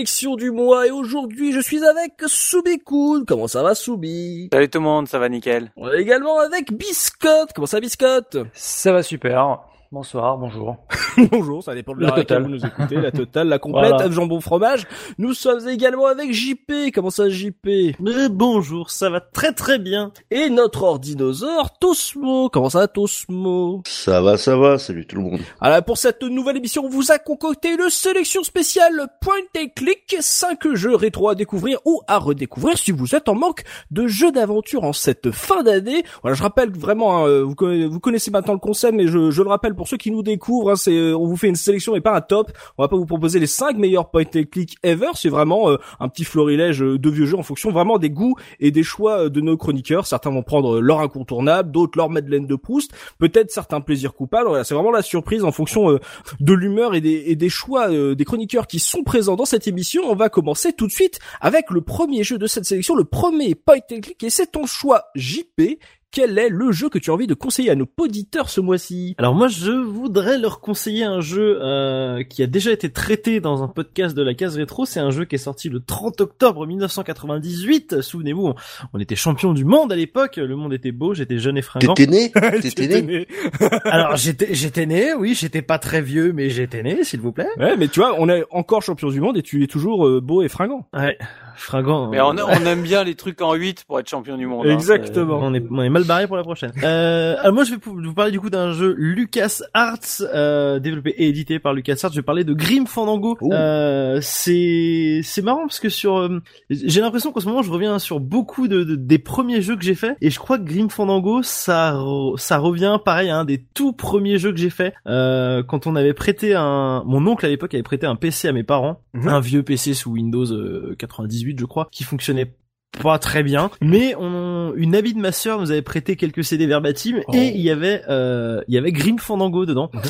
Sélection du mois et aujourd'hui je suis avec Soubi Cool. Comment ça va Soubi? Salut tout le monde, ça va nickel. On est également avec Biscotte. Comment ça Biscotte? Ça va super. Bonsoir, bonjour. Bonjour, ça dépend de La totale. vous nous écoutez, la totale, la complète, Voilà. jambon fromage. Nous sommes également avec JP. Comment ça JP Mais bonjour, ça va très très bien. Et notre ordinosaure Tosmo. Comment ça Tosmo? Ça va, ça va, salut tout le monde. Alors pour cette nouvelle émission, on vous a concocté une sélection spéciale Point and Click, 5 jeux rétro à découvrir ou à redécouvrir si vous êtes en manque de jeux d'aventure en cette fin d'année. Voilà, je rappelle vraiment, hein, euh, vous, connaissez, vous connaissez maintenant le concept, mais je, je le rappelle pour ceux qui nous découvrent, hein, c'est euh, on vous fait une sélection et pas un top. On va pas vous proposer les 5 meilleurs Point and Click ever, c'est vraiment euh, un petit florilège euh, de vieux jeux en fonction vraiment des goûts et des choix de nos chroniqueurs. Certains vont prendre leur incontournable, d'autres leur Madeleine de Proust, peut-être certains plaisirs coupables. Voilà, c'est vraiment la surprise en fonction de l'humeur et des, choix des chroniqueurs qui sont présents dans cette émission. On va commencer tout de suite avec le premier jeu de cette sélection, le premier point and click, et c'est ton choix JP. Quel est le jeu que tu as envie de conseiller à nos auditeurs ce mois-ci? Alors moi je voudrais leur conseiller un jeu euh, qui a déjà été traité dans un podcast de la case rétro. C'est un jeu qui est sorti le 30 octobre 1998. Souvenez-vous, on, on était champion du monde à l'époque. Le monde était beau, j'étais jeune et fringant. T'étais né T'étais né Alors j'étais j'étais né, oui, j'étais pas très vieux, mais j'étais né, s'il vous plaît. Ouais, mais tu vois, on est encore champion du monde et tu es toujours euh, beau et fringant. Ouais, fringant. Mais on, hein. on aime bien les trucs en 8 pour être champion du monde. Hein. Exactement. On, est, on, est, mal barré pour la prochaine. Euh, alors moi je vais vous parler du coup d'un jeu Lucas Arts euh, développé et édité par Lucas Arts. Je vais parler de Grim Fandango. Euh, c'est c'est marrant parce que sur euh, j'ai l'impression qu'en ce moment je reviens sur beaucoup de, de des premiers jeux que j'ai fait et je crois que Grim Fandango ça re, ça revient pareil à un des tout premiers jeux que j'ai fait euh, quand on avait prêté un mon oncle à l'époque avait prêté un PC à mes parents, mhm. un vieux PC sous Windows 90 2018 je crois, qui fonctionnait pas très bien, mais on, une amie de ma sœur nous avait prêté quelques CD verbatim oh. et il y avait euh, il avait Grim Fandango dedans. Mhm.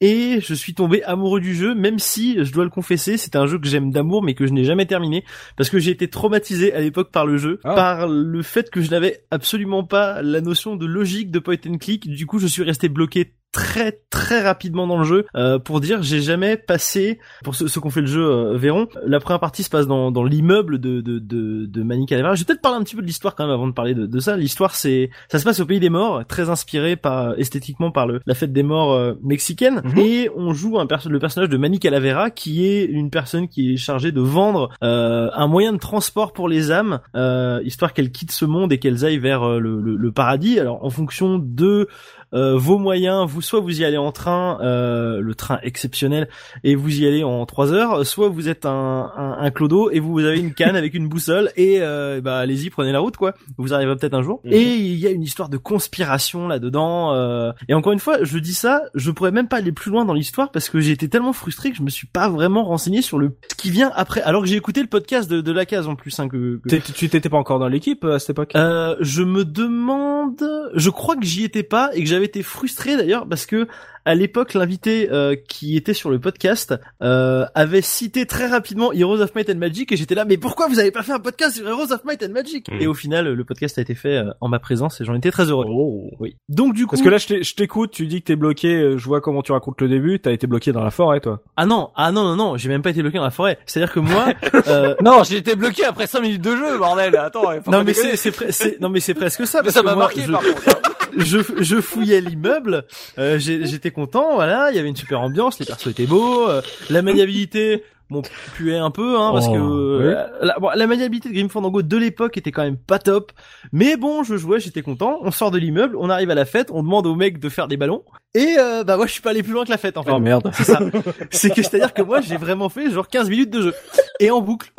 Et je suis tombé amoureux du jeu même si je dois le confesser c'était un jeu que j'aime d'amour mais que je n'ai jamais terminé parce que j'ai été traumatisé à l'époque par le jeu ah. par le fait que je n'avais absolument pas la notion de logique de point and click. Du coup je suis resté bloqué très très rapidement dans le jeu euh, pour dire j'ai jamais passé pour ceux, ceux qui ont fait le jeu euh, verront la première partie se passe dans, dans l'immeuble de de de, de Manny Calavera je vais peut-être parler un petit peu de l'histoire quand même avant de parler de, de ça. L'histoire c'est ça se passe au pays des morts très inspiré par esthétiquement par le la fête des morts euh, mexicaine. Mhm. et on joue un perso le personnage de Manny Calavera qui est une personne qui est chargée de vendre euh, un moyen de transport pour les âmes euh, histoire qu'elles quittent ce monde et qu'elles aillent vers euh, le, le, le paradis. Alors en fonction de euh, vos moyens, vous soit vous y allez en train, euh, le train exceptionnel, et vous y allez en trois heures, soit vous êtes un, un, un clodo et vous avez une canne avec une boussole et euh, bah allez-y prenez la route quoi. Vous arriverez peut-être un jour. Mhm. Et il y a une histoire de conspiration là-dedans. euh, et encore une fois, je dis ça, je pourrais même pas aller plus loin dans l'histoire parce que j'ai été tellement frustré que je me suis pas vraiment renseigné sur le ce qui vient après. Alors que j'ai écouté le podcast de, de la case en plus hein, que, que- Tu t'étais pas encore dans l'équipe euh, à cette époque? Euh, je me demande, je crois que j'y étais pas et que j'avais été frustré d'ailleurs parce que à l'époque l'invité euh, qui était sur le podcast euh, avait cité très rapidement Heroes of Might and Magic et j'étais là mais pourquoi vous avez pas fait un podcast sur Heroes of Might and Magic? Mhm. Et au final le podcast a été fait euh, en ma présence et j'en étais très heureux. Oh. Oui. Donc du coup Parce que là, je t'écoute, tu dis que t'es bloqué, euh, je vois comment tu racontes le début, t'as été bloqué dans la forêt, toi. ah non ah non non non j'ai même pas été bloqué dans la forêt. C'est-à-dire que moi euh, Non, j'ai été bloqué après 5 minutes de jeu, bordel. Attends, non mais c'est non mais c'est presque ça. Mais parce ça m'a marqué je- par contre. je, je fouillais l'immeuble, euh, j'étais content, voilà, il y avait une super ambiance, les persos étaient beaux, euh, la maniabilité, bon puait un peu hein parce Oh, que ouais. euh, la, bon, la maniabilité de Grim Fandango de l'époque était quand même pas top mais bon je jouais j'étais content on sort de l'immeuble on arrive à la fête on demande au mec de faire des ballons et euh, bah moi je suis pas allé plus loin que la fête en fait Oh merde. c'est ça c'est que c'est à dire que moi j'ai vraiment fait genre 15 minutes de jeu et en boucle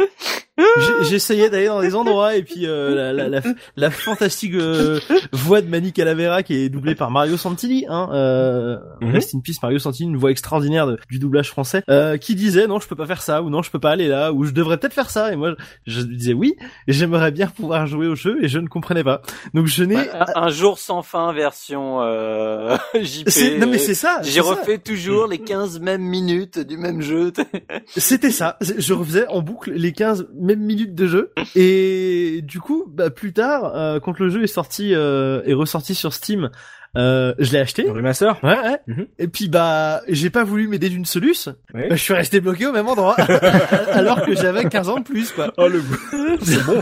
j'essayais d'aller dans des endroits et puis euh, la, la, la, la fantastique euh, voix de Manny Calavera qui est doublée par Mario Santilli hein euh, Mhm. Rest in peace Mario Santilli une voix extraordinaire de- du doublage français euh, qui disait non je peux pas faire ça ou non je peux pas aller là ou je devrais peut-être faire ça et moi je, je disais oui j'aimerais bien pouvoir jouer au jeu et je ne comprenais pas donc je n'ai Un, un jour sans fin version euh, JP. C'est non mais c'est ça J'ai c'est ça. refait toujours les 15 mêmes minutes du même jeu. C'était ça. Je refaisais en boucle les 15 mêmes minutes de jeu. Et du coup, bah, plus tard, euh, quand le jeu est sorti, euh, est ressorti sur Steam, euh, je l'ai acheté. Le remaster. Ouais, ouais. Mhm. Et puis bah, j'ai pas voulu m'aider d'une soluce. Ouais. Bah, je suis resté bloqué au même endroit, alors que j'avais 15 ans de plus, quoi. Oh le goût. C'est bon.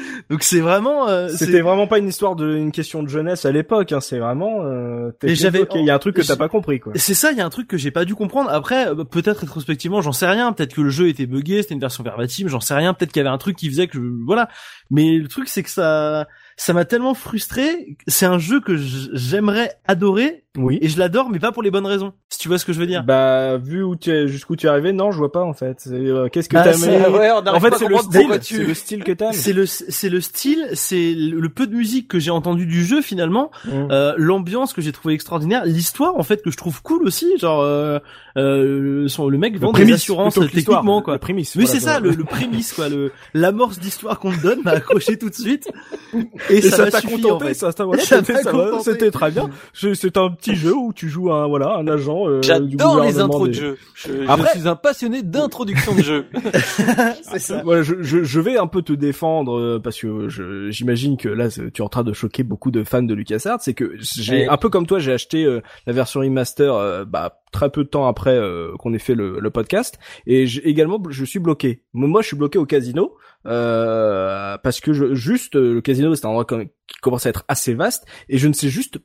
Donc c'est vraiment. euh, C'était vraiment pas une histoire de une question de jeunesse à l'époque. Hein. C'est vraiment. Euh, Et j'avais-. Il y a un truc que t'as pas compris quoi. C'est ça, il y a un truc que j'ai pas dû comprendre. Après, euh, peut-être rétrospectivement, j'en sais rien. Peut-être que le jeu était buggé, c'était une version verbatim, j'en sais rien. Peut-être qu'il y avait un truc qui faisait que je- voilà. Mais le truc, c'est que ça, ça m'a tellement frustré. C'est un jeu que j'aimerais adorer Oui. et je l'adore, mais pas pour les bonnes raisons. Si tu vois ce que je veux dire. Bah vu où tu es, jusqu'où tu es arrivé, non, je vois pas en fait. Euh, Qu'est-ce que Bah, aimé ouais, En fait, c'est le style. pourquoi C'est tu- le style que t'aimes. C'est le c'est le style, c'est le, le peu de musique que j'ai entendu du jeu finalement, Mm. euh, l'ambiance que j'ai trouvé extraordinaire, l'histoire en fait que je trouve cool aussi, genre euh, euh, son- le mec Le vend des assurances techniquement quoi. Le prémisse. Oui, voilà, c'est ça, le, le prémisse, quoi, le, l'amorce d'histoire qu'on te donne m'a accroché tout de suite. Et, Et ça, t'a contenté, en fait. ça, ça, voilà, Ça c'était, très bien. Un petit jeu où tu joues un, voilà, un agent. euh, J'adore les intros de des- jeu. Je, Après- je suis un passionné d'introduction de jeu. c'est ça. Voilà, je, je, je vais un peu te défendre euh, parce que je, j'imagine que là tu es en train de choquer beaucoup de fans de LucasArts. C'est que j'ai Ouais. un peu comme toi, j'ai acheté euh, la version remaster euh, bah, très peu de temps après euh, qu'on ait fait le, le podcast et j'ai- également je suis bloqué. Moi, je suis bloqué au casino euh, parce que je, juste euh, le casino c'est un endroit qui commence à être assez vaste et je ne sais juste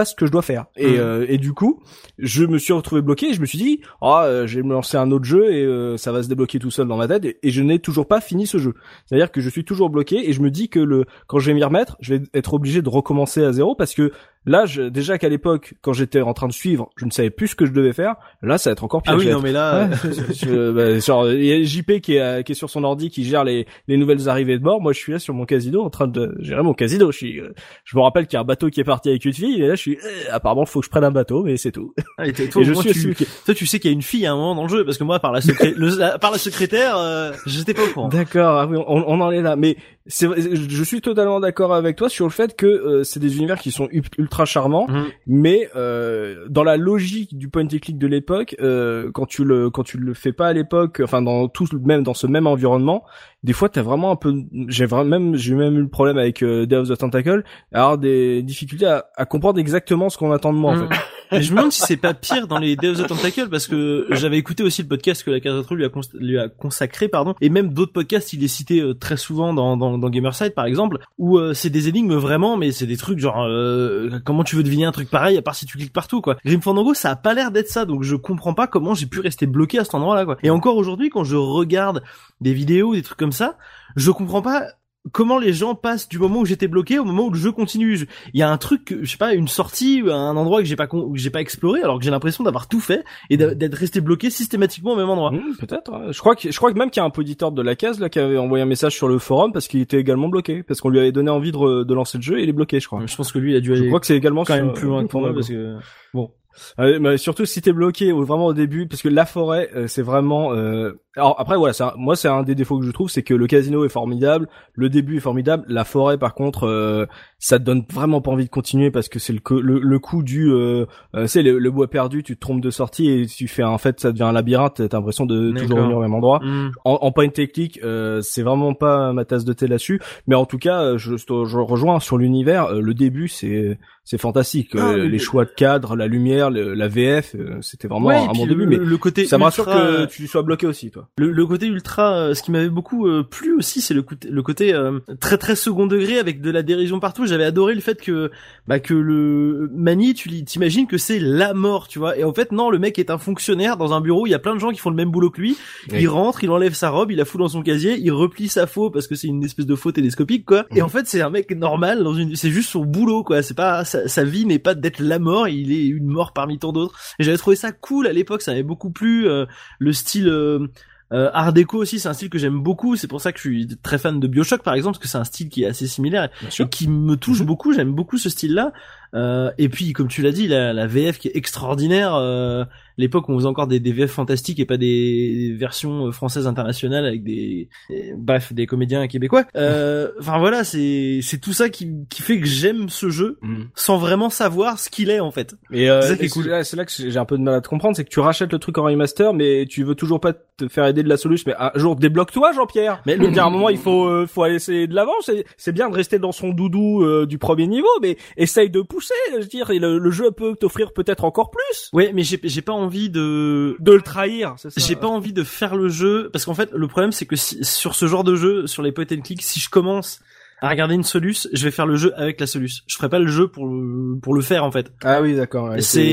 pas ce que je dois faire et, Mhm. euh, et du coup je me suis retrouvé bloqué et je me suis dit ah euh, je vais me lancer un autre jeu et euh, ça va se débloquer tout seul dans ma tête et, et je n'ai toujours pas fini ce jeu c'est à dire que je suis toujours bloqué et je me dis que le quand je vais m'y remettre je vais être obligé de recommencer à zéro parce que là je, déjà qu'à l'époque quand j'étais en train de suivre je ne savais plus ce que je devais faire là ça va être encore pire Ah oui, non, mais là, Ouais, je- bah, genre, il y a JP qui est, euh, qui est sur son ordi, qui gère les, les nouvelles arrivées de bord. Moi, je suis là sur mon casino, en train de gérer mon casino. Je suis, euh, je me rappelle qu'il y a un bateau qui est parti avec une fille, et là, je suis, euh, apparemment, faut que je prenne un bateau, mais c'est tout. Ah, et toi, et je moi, suis tu, toi, tu sais qu'il y a une fille à un moment dans le jeu, parce que moi, par la, secré- le- la- par la secrétaire, euh, j'étais pas au courant. D'accord, ah oui, on, on en est là. Mais je suis totalement d'accord avec toi sur le fait que euh, c'est des univers qui sont ultra charmants, Mhm. mais euh, dans la logique du point and click de l'époque, euh, quand tu le quand tu le fais pas à l'époque, enfin dans tout même dans ce même environnement, des fois t'as vraiment un peu, j'ai vraiment même j'ai même eu le problème avec euh, Day of the Tentacle, avoir des difficultés à, à comprendre exactement ce qu'on attend de moi en Mhm. fait. Et je me demande si c'est pas pire dans les Deus of Tentacle parce que j'avais écouté aussi le podcast que la Retro lui a, lui a consacré, pardon, et même d'autres podcasts, il est cité euh, très souvent dans, dans, dans Gamerside par exemple, où euh, c'est des énigmes vraiment, mais c'est des trucs genre euh, comment tu veux deviner un truc pareil à part si tu cliques partout quoi. Grim Fandango, ça a pas l'air d'être ça, donc je comprends pas comment j'ai pu rester bloqué à cet endroit-là quoi. Et encore aujourd'hui, quand je regarde des vidéos, des trucs comme ça, je comprends pas comment les gens passent du moment où j'étais bloqué au moment où le jeu continue. Je- Il y a un truc, je sais pas, une sortie, un endroit que j'ai pas con- que j'ai pas exploré, alors que j'ai l'impression d'avoir tout fait et d'a- d'être resté bloqué systématiquement au même endroit. Hmm, Peut-être. ouais. Je crois que je crois que même qu'il y a un auditeur de la case là qui avait envoyé un message sur le forum parce qu'il était également bloqué parce qu'on lui avait donné envie de, re- de lancer le jeu et il est bloqué je crois. Je pense que lui, il a dû Je aller crois que c'est également quand sur- même plus loin que moi parce que bon. Euh, mais surtout si t'es bloqué ou vraiment au début parce que la forêt euh, c'est vraiment euh... alors après voilà c'est un- moi c'est un des défauts que je trouve c'est que le casino est formidable le début est formidable la forêt par contre euh, ça te donne vraiment pas envie de continuer parce que c'est le, co- le le coup du euh, euh, c'est le, le bois perdu tu te trompes de sortie et tu fais en fait ça devient un labyrinthe t'as l'impression de toujours revenir au même endroit Hmm. en, en point technique, euh, c'est vraiment pas ma tasse de thé là-dessus. Mais en tout cas, je, je rejoins sur l'univers. euh, le début, c'est c'est fantastique. Ah, Euh, les choix de cadre, la lumière, Le, la VF, euh, c'était vraiment Ouais, un bon début. le, Mais le côté ça me rassure ultra, que tu sois bloqué aussi, toi. Le, le côté ultra, euh, ce qui m'avait beaucoup euh, plu aussi, c'est le côté, le côté euh, très très second degré avec de la dérision partout. J'avais adoré le fait que bah que le Mani, tu t'imagines que c'est la mort, tu vois. Et en fait non, le mec est un fonctionnaire dans un bureau. Il y a plein de gens qui font le même boulot que lui. Oui. Il rentre, il enlève sa robe, il la fout dans son casier, il replie sa faux parce que c'est une espèce de faux télescopique quoi. Et en fait c'est un mec normal dans une, c'est juste son boulot quoi. C'est pas sa, sa vie n'est pas d'être la mort. Il est une mort parmi tant d'autres. Et j'avais trouvé ça cool à l'époque. Ça m'avait beaucoup plu. euh, le style euh, euh, Art déco aussi, c'est un style que j'aime beaucoup. C'est pour ça que je suis très fan de Bioshock, par exemple, parce que c'est un style qui est assez similaire et qui me touche beaucoup. J'aime beaucoup ce style-là. Euh, et puis, comme tu l'as dit, la, la VF qui est extraordinaire. Euh, L'époque où on faisait encore des, des VF fantastiques et pas des versions euh, françaises internationales avec des, des- bref, des comédiens québécois. Euh, Enfin voilà, c'est c'est tout ça qui qui fait que j'aime ce jeu sans vraiment savoir ce qu'il est en fait. Et euh, C'est cool. là, là que j'ai un peu de mal à te comprendre, c'est que tu rachètes le truc en remaster, mais tu veux toujours pas te faire aider de la solution. Mais un jour, débloque-toi, Jean-Pierre. Mais le un moment, il faut, faut aller essayer de l'avant. C'est, c'est bien de rester dans son doudou euh, du premier niveau, mais essaye de pousser. Je veux dire, et le, le jeu peut t'offrir peut-être encore plus. Ouais, mais j'ai j'ai pas envie de De le trahir. J'ai pas envie de faire le jeu parce qu'en fait le problème c'est que si, sur ce genre de jeu, sur les point and click, si je commence à regarder une soluce, je vais faire le jeu avec la soluce. Je ferai pas le jeu pour le, pour le faire en fait. Ah oui, d'accord. ouais, c'est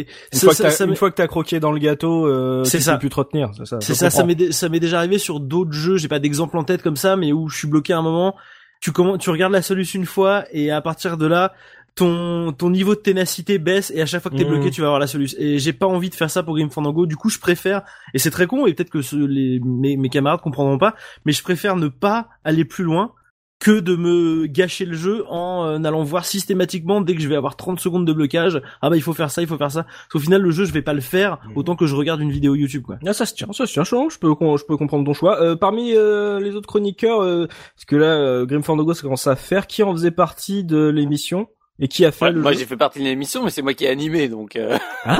Une ça- fois, que ça- t'as, ça une fois que t'as croqué dans le gâteau, euh, C'est tu ça. peux plus te retenir. C'est ça. c'est je ça, ça m'est déjà arrivé sur d'autres jeux. J'ai pas d'exemple en tête comme ça, mais où je suis bloqué à un moment. Tu commences, tu regardes la soluce une fois et à partir de là. Ton, ton niveau de ténacité baisse et à chaque fois que t'es Mhm. bloqué tu vas avoir la solution et j'ai pas envie de faire ça pour Grim Fandango du coup je préfère et c'est très con et peut-être que ce- les, mes, mes camarades comprendront pas mais je préfère ne pas aller plus loin que de me gâcher le jeu en euh, allant voir systématiquement dès que je vais avoir 30 secondes de blocage ah bah il faut faire ça il faut faire ça parce qu'au final le jeu je vais pas le faire Mhm. autant que je regarde une vidéo YouTube quoi Ah, ça se tient, ça se tient, je, je peux, je peux comprendre ton choix. Euh, parmi euh, les autres chroniqueurs, euh, parce que là, euh, Grim Fandango, ça commence à faire, qui en faisait partie de l'émission et qui a fait Ouais, le moi jeu j'ai fait partie de l'émission, mais c'est moi qui ai animé, donc. Euh... Ah,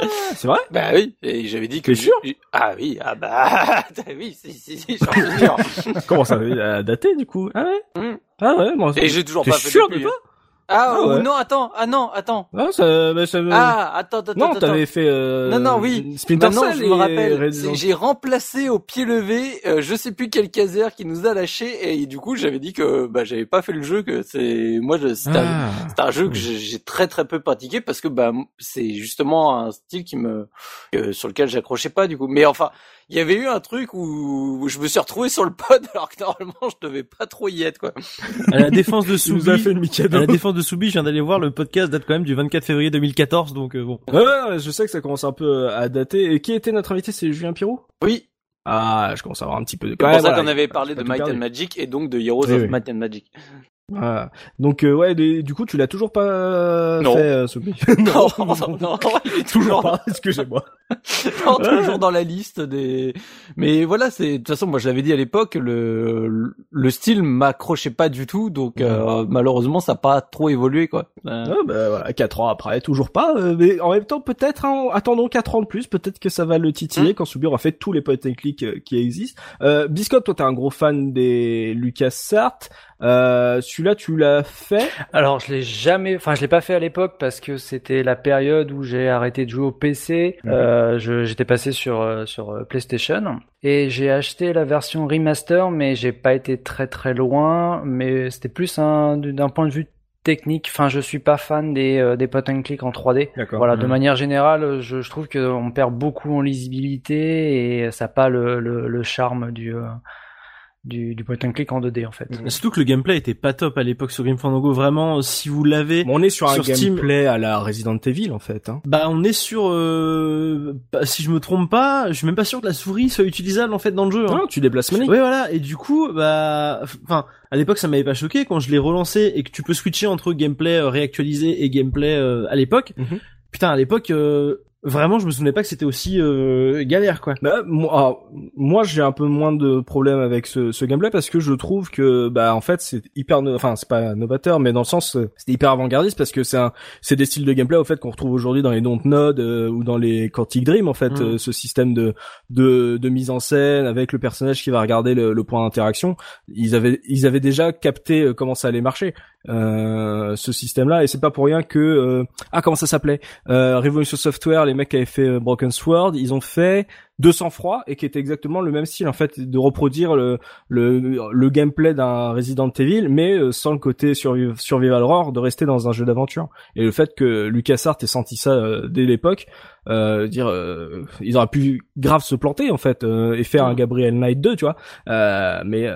C'est vrai? Bah oui, et j'avais dit que. T'es sûr? Ah oui, ah bah oui, si si si, j'en suis sûr. Comment ça a daté du coup? Ah ouais? Mm. Ah ouais, moi. Et j'ai toujours pas fait sûr de toi? hein. Ah, Ah ouais. non, attends, ah non, attends. Ah, ça, bah, ça Ah, attends, attends, non, t'avais fait. Euh, Non, non, oui. Splinter Cell je me rappelle, c'est- j'ai remplacé au pied levé, euh, je sais plus quel caser qui nous a lâché et du coup j'avais dit que bah j'avais pas fait le jeu, que c'est moi c'était un, Ah. un jeu que j'ai très très peu pratiqué parce que bah c'est justement un style qui me que- sur lequel j'accrochais pas du coup. Mais enfin, il y avait eu un truc où, où je me suis retrouvé sur le pod alors que normalement je devais pas trop y être quoi. à la défense de Soubi fait à la défense de Soubi je viens d'aller voir le podcast date quand même du 24 février 2014 donc euh, bon Ouais, ouais, je sais que ça commence un peu à dater. Et qui était notre invité C'est Julien Pirou? Oui, Ah, je commence à avoir un petit peu de. c'est pour Ouais, ça voilà, qu'on avait parlé de Might and. Magic et donc de Heroes Oui, of oui. Might and Magic. Voilà. Donc euh, ouais, des- du coup, tu l'as toujours pas Non. fait, euh, Sophie Non, non, non, il est toujours pas. Excusez-moi. Non, toujours dans la liste des. Mais voilà, c'est de toute façon, moi je l'avais dit à l'époque, le le style m'accrochait pas du tout, donc euh, malheureusement ça a pas trop évolué quoi. Euh, Ah, bah, voilà, quatre ans après, toujours pas. euh, mais en même temps, peut-être, hein, attendons quatre ans de plus. Peut-être que ça va le titiller Hmm. quand Soubi aura fait tous les point and click euh, qui existent. Euh, Biscotte, toi, t'es un gros fan des Lucas Sartre. Euh, celui-là, tu l'as fait? Alors je l'ai jamais, enfin je l'ai pas fait à l'époque parce que c'était la période où j'ai arrêté de jouer au PC. Mhm. Euh, j'étais passé sur euh, sur euh, PlayStation et j'ai acheté la version remaster, mais j'ai pas été très très loin. Mais c'était plus un d'un point de vue technique. Enfin, je suis pas fan des euh, des point and click en 3D. D'accord. Voilà, de manière générale, je, je trouve qu'on perd beaucoup en lisibilité et ça n'a pas le, le, le charme du, euh, du, du point and click en 2D en fait. surtout que le gameplay était pas top à l'époque sur Grim Fandango vraiment si vous l'avez Bon, on est sur un Sur Steam- gameplay à la Resident Evil, en fait. Hein. Bah on est sur euh, bah, si je me trompe pas, je suis même pas sûr que la souris soit utilisable en fait dans le jeu. Hein. Non, tu déplaces Manic. Ouais voilà et du coup bah enfin à l'époque ça m'avait pas choqué quand je l'ai relancé et que tu peux switcher entre gameplay euh, réactualisé et gameplay euh, à l'époque. Mhm. Putain à l'époque euh, vraiment je me souvenais pas que c'était aussi euh, galère quoi. Bah, moi, alors, moi, j'ai un peu moins de problèmes avec ce, ce gameplay parce que je trouve que, bah, en fait, c'est hyper, no- enfin, c'est pas novateur, mais dans le sens, euh, c'est hyper avant-gardiste parce que c'est un, c'est des styles de gameplay, au fait, qu'on retrouve aujourd'hui dans les Dontnod euh, ou dans les Quantic Dream, en fait, Mm. euh, ce système de, de, de mise en scène avec le personnage qui va regarder le, le point d'interaction. Ils avaient, ils avaient déjà capté euh, comment ça allait marcher. Euh, ce système-là. Et c'est pas pour rien que euh, ah comment ça s'appelait? Euh, Revolution Software, les mecs qui avaient fait Broken Sword, ils ont fait de sang-froid et qui était exactement le même style en fait de reproduire le le, le gameplay d'un Resident Evil mais sans le côté survival horror de rester dans un jeu d'aventure. Et le fait que LucasArts ait senti ça dès l'époque euh, dire euh, ils auraient pu grave se planter en fait euh, et faire un Gabriel Knight 2 tu vois. Euh, mais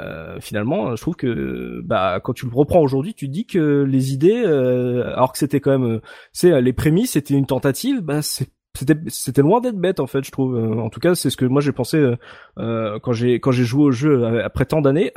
finalement je trouve que bah quand tu le reprends aujourd'hui tu dis que les idées alors que c'était quand même c'est les prémices c'était une tentative bah c'était c'était loin d'être bête en fait je trouve. En tout cas c'est ce que moi j'ai pensé quand j'ai quand j'ai joué au jeu après tant d'années.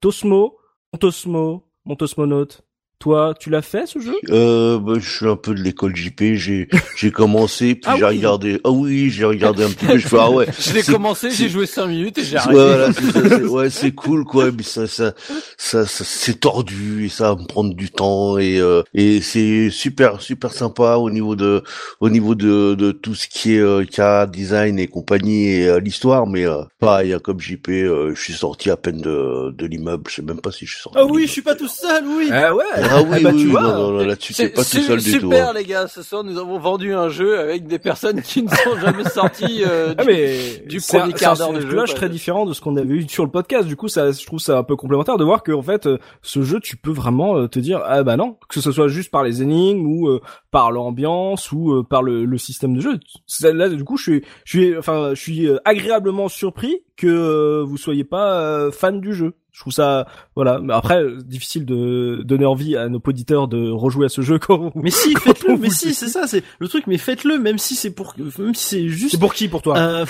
Tosmo Tosmo mon Tosmonaute toi, tu l'as fait ce jeu? Euh, bah, je suis un peu de l'école JP. J'ai j'ai commencé puis ah j'ai regardé. Ah oui, j'ai regardé un petit peu. Je fais ah ouais. je l'ai commencé, j'ai joué cinq minutes et j'ai arrêté. Ouais, c'est, ouais, c'est cool quoi. Mais ça ça ça, ça c'est tordu et ça va me prendre du temps et euh, et c'est super super sympa au niveau de au niveau de de tout ce qui est euh, cas design et compagnie et euh, l'histoire. Mais euh, pareil, hein, comme JP, euh, je suis sorti à peine de de l'immeuble. Je sais même pas si je suis sorti. Ah oui, je suis pas tout seul. Oui. Ah ouais. Ah oui, bah, tu vois, non, non, là-dessus, c'est pas tout seul du tout. Super, hein. les gars. Ce soir, nous avons vendu un jeu avec des personnes qui ne sont jamais sorties euh, ah, mais du premier quart d'heure de jeu. C'est très différent de ce qu'on avait eu sur le podcast. Du coup, ça, je trouve ça un peu complémentaire de voir que, en fait, euh, ce jeu, tu peux vraiment euh, te dire, ah bah non, que ce soit juste par les énigmes ou euh, par l'ambiance ou par le, le, système de jeu. Là, du coup, je suis, je suis, enfin, je suis agréablement surpris que vous soyez pas fan du jeu je trouve ça voilà. Mais après difficile de donner envie à nos auditeurs de rejouer à ce jeu quand mais si faites-le mais si c'est ça c'est le truc mais faites-le même si c'est pour même si c'est juste c'est pour qui pour toi? Euh,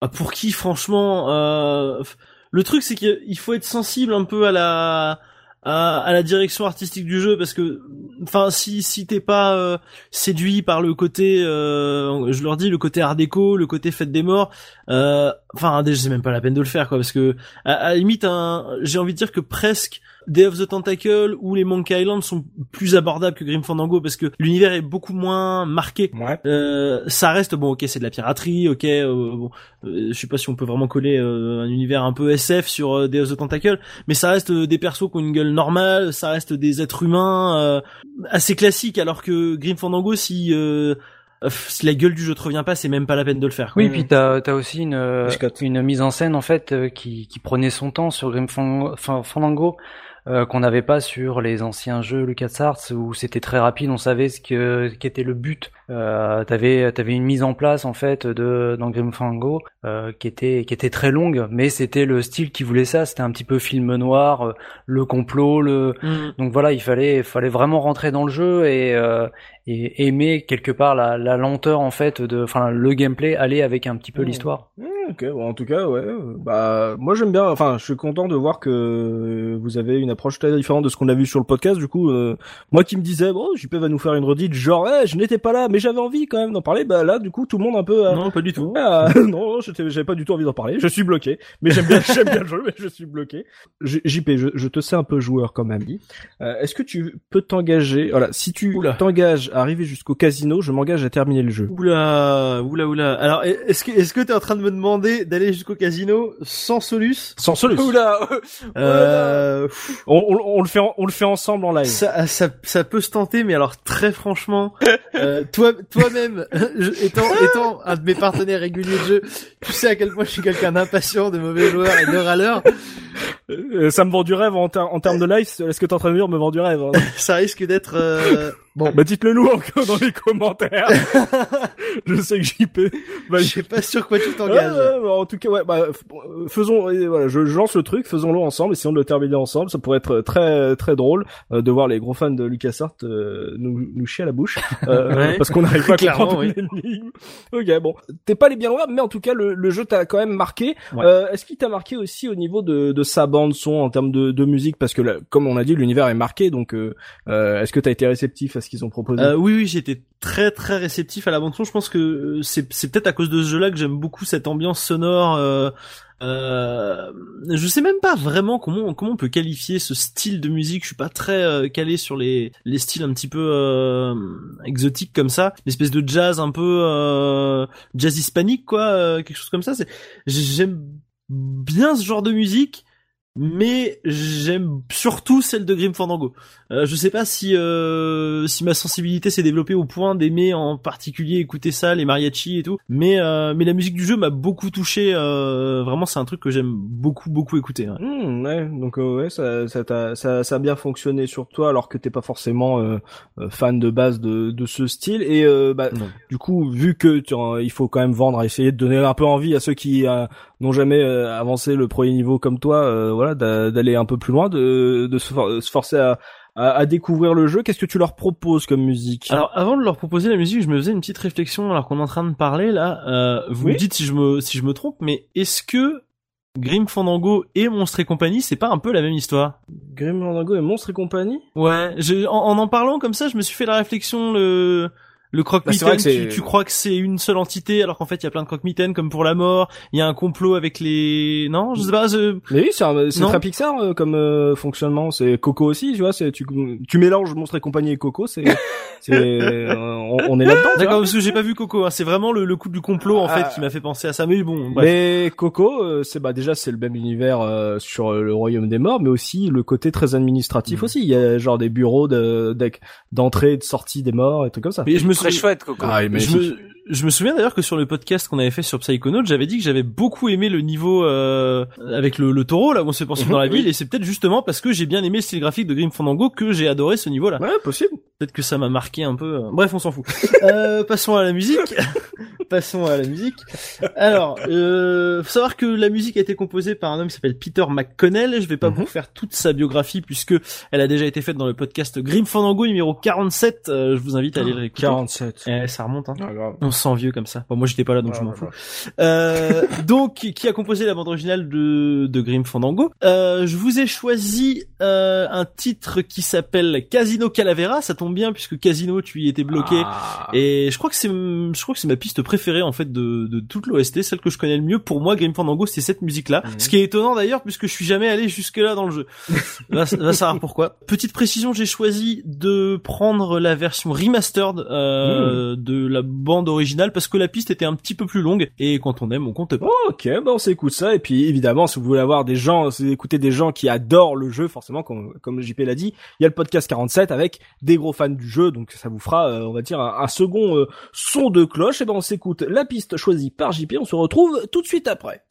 ah, pour qui franchement euh, le truc c'est qu'il faut être sensible un peu à la à, à, la direction artistique du jeu parce que enfin si si t'es pas euh, séduit par le côté euh, je leur dis le côté art déco le côté fête des morts euh, enfin déjà c'est même pas la peine de le faire quoi parce que à, à limite j'ai envie de dire que presque Day of the Tentacle ou les Monkey Island sont plus abordables que Grim Fandango parce que l'univers est beaucoup moins marqué. Euh, ça reste bon, ok, c'est de la piraterie, ok. Euh, bon, euh, je sais pas si on peut vraiment coller euh, un univers un peu SF sur euh, Day of the Tentacle, mais ça reste des persos qui ont une gueule normale, ça reste des êtres humains assez classiques, alors que Grim Fandango, si si la gueule du jeu te revient pas, c'est même pas la peine de le faire. Oui, puis t'as as aussi une une mise en scène en fait qui qui prenait son temps sur Grim Fandango. Euh, qu'on n'avait pas sur les anciens jeux LucasArts où c'était très rapide, on savait ce que qu'était le but. Euh, t'avais t'avais une mise en place en fait de dans Grim Fango euh, qui était qui était très longue, mais c'était le style qui voulait ça. C'était un petit peu film noir, euh, le complot, le mm. donc voilà, il fallait fallait vraiment rentrer dans le jeu et euh, et aimer quelque part la, la lenteur en fait de enfin le gameplay aller avec un petit peu l'histoire. Ok, bon, en tout cas ouais, bah moi j'aime bien. Enfin, je suis content de voir que vous avez une approche très différente de ce qu'on a vu sur le podcast. Du coup, moi qui me disais bon, JP va nous faire une redite genre hey, je n'étais pas là, mais j'avais envie quand même d'en parler. Bah là, du coup, tout le monde un peu. non, pas du tout. non, j'avais pas du tout envie d'en parler. Je suis bloqué. Mais j'aime bien, j'aime bien le jeu, mais je suis bloqué. JP, je, je, te sais un peu joueur comme ami. Euh, Est-ce que tu peux t'engager Voilà, si tu t'engages à arriver jusqu'au casino, je m'engage à terminer le jeu. Oula, oula, oula. Alors, est-ce que est-ce que t'es en train de me demander d'aller jusqu'au casino sans Solus? Sans Solus. Oula. euh, on, on, on, le fait, on le fait ensemble en live. Ça, ça, ça peut se tenter, mais alors très franchement, euh, toi, toi-même, étant, étant un de mes partenaires réguliers de jeu, tu sais à quel point je suis quelqu'un d'impatient, de mauvais joueur et de râleur. Euh, ça me vend du rêve en, en termes de live. Est-ce que t'es en train de dire me vend du rêve hein? Ça risque d'être euh, bon. Bah dites-le encore dans les commentaires. je sais que j'y peux. Bah, je sais pas sur quoi tu t'engages. en tout cas, ouais. Bah, faisons. Voilà, je lance le truc. Faisons-le ensemble. Essayons de le terminer ensemble. Ça pourrait être très très drôle euh, de voir les gros fans de LucasArts euh, nous nous chier à la bouche ouais. parce qu'on n'arrive pas à comprendre oui. Ok, bon. T'es pas les bien loin, mais en tout cas le, le jeu t'a quand même marqué. Est-ce qu'il t'a marqué aussi au niveau de de sa bande son en termes de, de musique? Parce que là, comme on a dit l'univers est marqué donc euh, euh, est-ce que tu as été réceptif à ce qu'ils ont proposé? Euh, Oui oui j'étais très très réceptif à la bande son je pense que c'est c'est peut-être à cause de ce jeu-là que j'aime beaucoup cette ambiance sonore euh, euh, je sais même pas vraiment comment comment on peut qualifier ce style de musique. Je suis pas très calé sur les les styles un petit peu euh, exotiques comme ça, l'espèce de jazz un peu euh, jazz hispanique quoi, quelque chose comme ça. J'aime bien ce genre de musique mais j'aime surtout celle de Grim Fandango. Euh, je sais pas si euh, si ma sensibilité s'est développée au point d'aimer en particulier écouter ça, les mariachis et tout, mais euh, mais la musique du jeu m'a beaucoup touché. Euh, vraiment, c'est un truc que j'aime beaucoup beaucoup écouter. Ouais. Hmm, ouais, donc euh, ouais, ça, ça, t'a- ça, ça a bien fonctionné sur toi, alors que t'es pas forcément euh, fan de base de, de ce style. Et euh, bah, du coup, vu que tu, il faut quand même vendre, essayer de donner un peu envie à ceux qui euh, n'ont jamais euh, avancé le premier niveau comme toi, euh, voilà, d'aller un peu plus loin, de, de se, for- se forcer à, à, à découvrir le jeu. Qu'est-ce que tu leur proposes comme musique? Alors avant de leur proposer la musique, je me faisais une petite réflexion alors qu'on est en train de parler là. Euh, vous Oui. me dites si je me si je me trompe, mais est-ce que Grim Fandango et Monstre et compagnie, c'est pas un peu la même histoire? Grim Fandango et Monstres et compagnie? Ouais, je, en, en en parlant comme ça, je me suis fait la réflexion le le Bah, croque-mitaine, que tu, tu crois que c'est une seule entité alors qu'en fait il y a plein de croque-mitaines comme pour la mort, il y a un complot avec les non, je sais pas. Mais oui, c'est très Pixar euh, comme euh, fonctionnement. C'est Coco aussi, tu vois. C'est tu, tu mélanges Monstres et compagnie et Coco. C'est euh, on, on est là-dedans. D'accord, parce que j'ai pas vu Coco, hein. c'est vraiment le, le coup du complot en Ah. fait qui m'a fait penser à ça. Mais bon, bref. Mais Coco, euh, c'est bah déjà c'est le même univers euh, sur le royaume des morts, mais aussi le côté très administratif Mhm. aussi. Il y a genre des bureaux de d'entrée et de sortie des morts et trucs comme ça. Mais je me Très suis chouette, Coco. Ah, je me, je me souviens d'ailleurs que sur le podcast qu'on avait fait sur Psychonaut, j'avais dit que j'avais beaucoup aimé le niveau euh, avec le, le taureau là où on se poursuit Mhm, dans la ville et c'est peut-être justement parce que j'ai bien aimé le style graphique de Grim Fandango que j'ai adoré ce niveau là. Ouais, possible. Peut-être que ça m'a marqué un peu. euh, Bref, on s'en fout. euh, passons à la musique. passons à la musique. Alors, euh, faut savoir que la musique a été composée par un homme qui s'appelle Peter McConnell. Je vais pas Mhm. vous faire toute sa biographie puisque elle a déjà été faite dans le podcast Grim Fandango numéro 47. Euh, je vous invite à aller le réécouter. 47. Eh, ça remonte, hein. Ah, grave. On se sent vieux comme ça. Bon, moi j'étais pas là donc je m'en fous. Euh, donc qui a composé la bande originale de, de Grim Fandango. Euh, je vous ai choisi euh, un titre qui s'appelle Casino Calavera. Ça tombe bien puisque Casino tu y étais bloqué. Ah. Et je crois que c'est je crois que c'est ma piste préférée en fait de, de toute l'OST, celle que je connais le mieux. Pour moi, Grim Fandango, c'est cette musique-là. Mhm. Ce qui est étonnant d'ailleurs puisque je suis jamais allé jusque là dans le jeu. va, va savoir pourquoi. Petite précision, j'ai choisi de prendre la version remastered euh, de la bande originale parce que la piste était un petit peu plus longue et quand on aime, on compte. Ok, bah on s'écoute ça et puis évidemment si vous voulez avoir des gens, si vous des gens qui adorent le jeu, forcément comme comme JP l'a dit, il y a le podcast 47 avec des gros fans du jeu, donc ça vous fera, euh, on va dire un, un second euh, son de cloche. Et ben on s'écoute la piste choisie par JP, on se retrouve tout de suite après.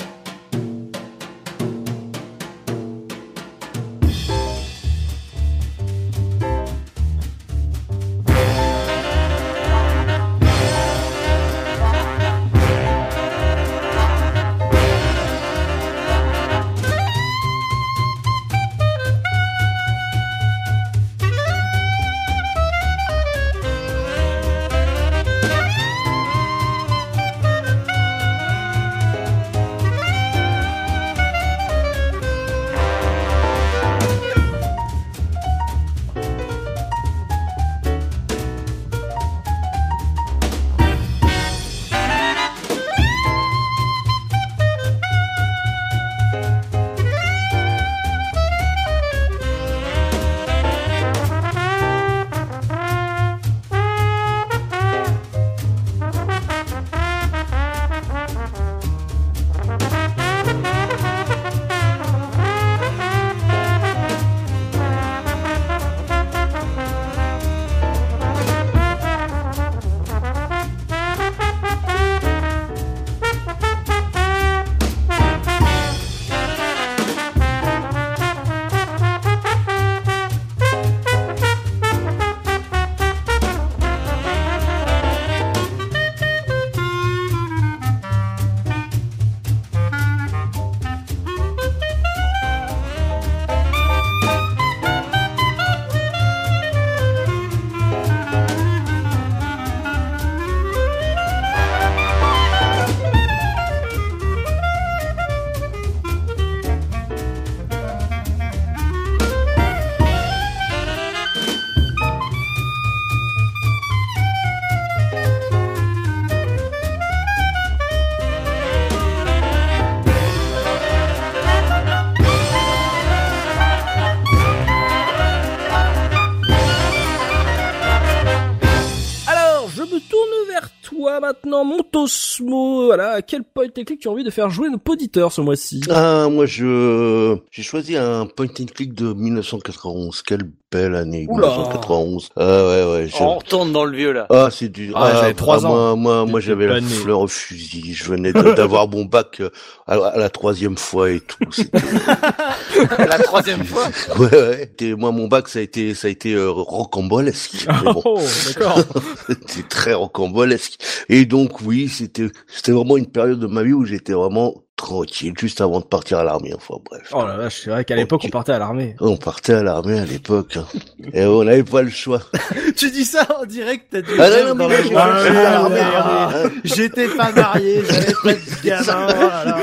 À quel click tu as envie de faire jouer nos auditeurs ce mois-ci? Ah, moi je j'ai choisi un point and click de 1991. Quelle belle année, Oula. 1991. Ah ouais ouais. je- On retourne dans le vieux là. Ah, c'est du. Ah, j'avais trois ah, ans. Moi, moi, moi, j'avais la fleur au fusil. Je venais d'avoir mon bac euh, à, à la troisième fois et tout. C'était- la troisième fois. ouais, ouais. Et moi, mon bac, ça a été, ça a été euh, rocambolesque. Bon, Oh, d'accord. c'était très rocambolesque. Et donc, oui, c'était, c'était vraiment une période de ma vie où j'étais vraiment tranquille, juste avant de partir à l'armée. Enfin, bref. Oh la vache, c'est vrai qu'à l'époque, on partait à l'armée. On partait à l'armée à l'époque, hein. et on n'avait pas le choix. tu dis ça en direct, t'as dit. Ah non, mais Ah, ouais. J'étais pas marié, j'avais pas de gamin. voilà.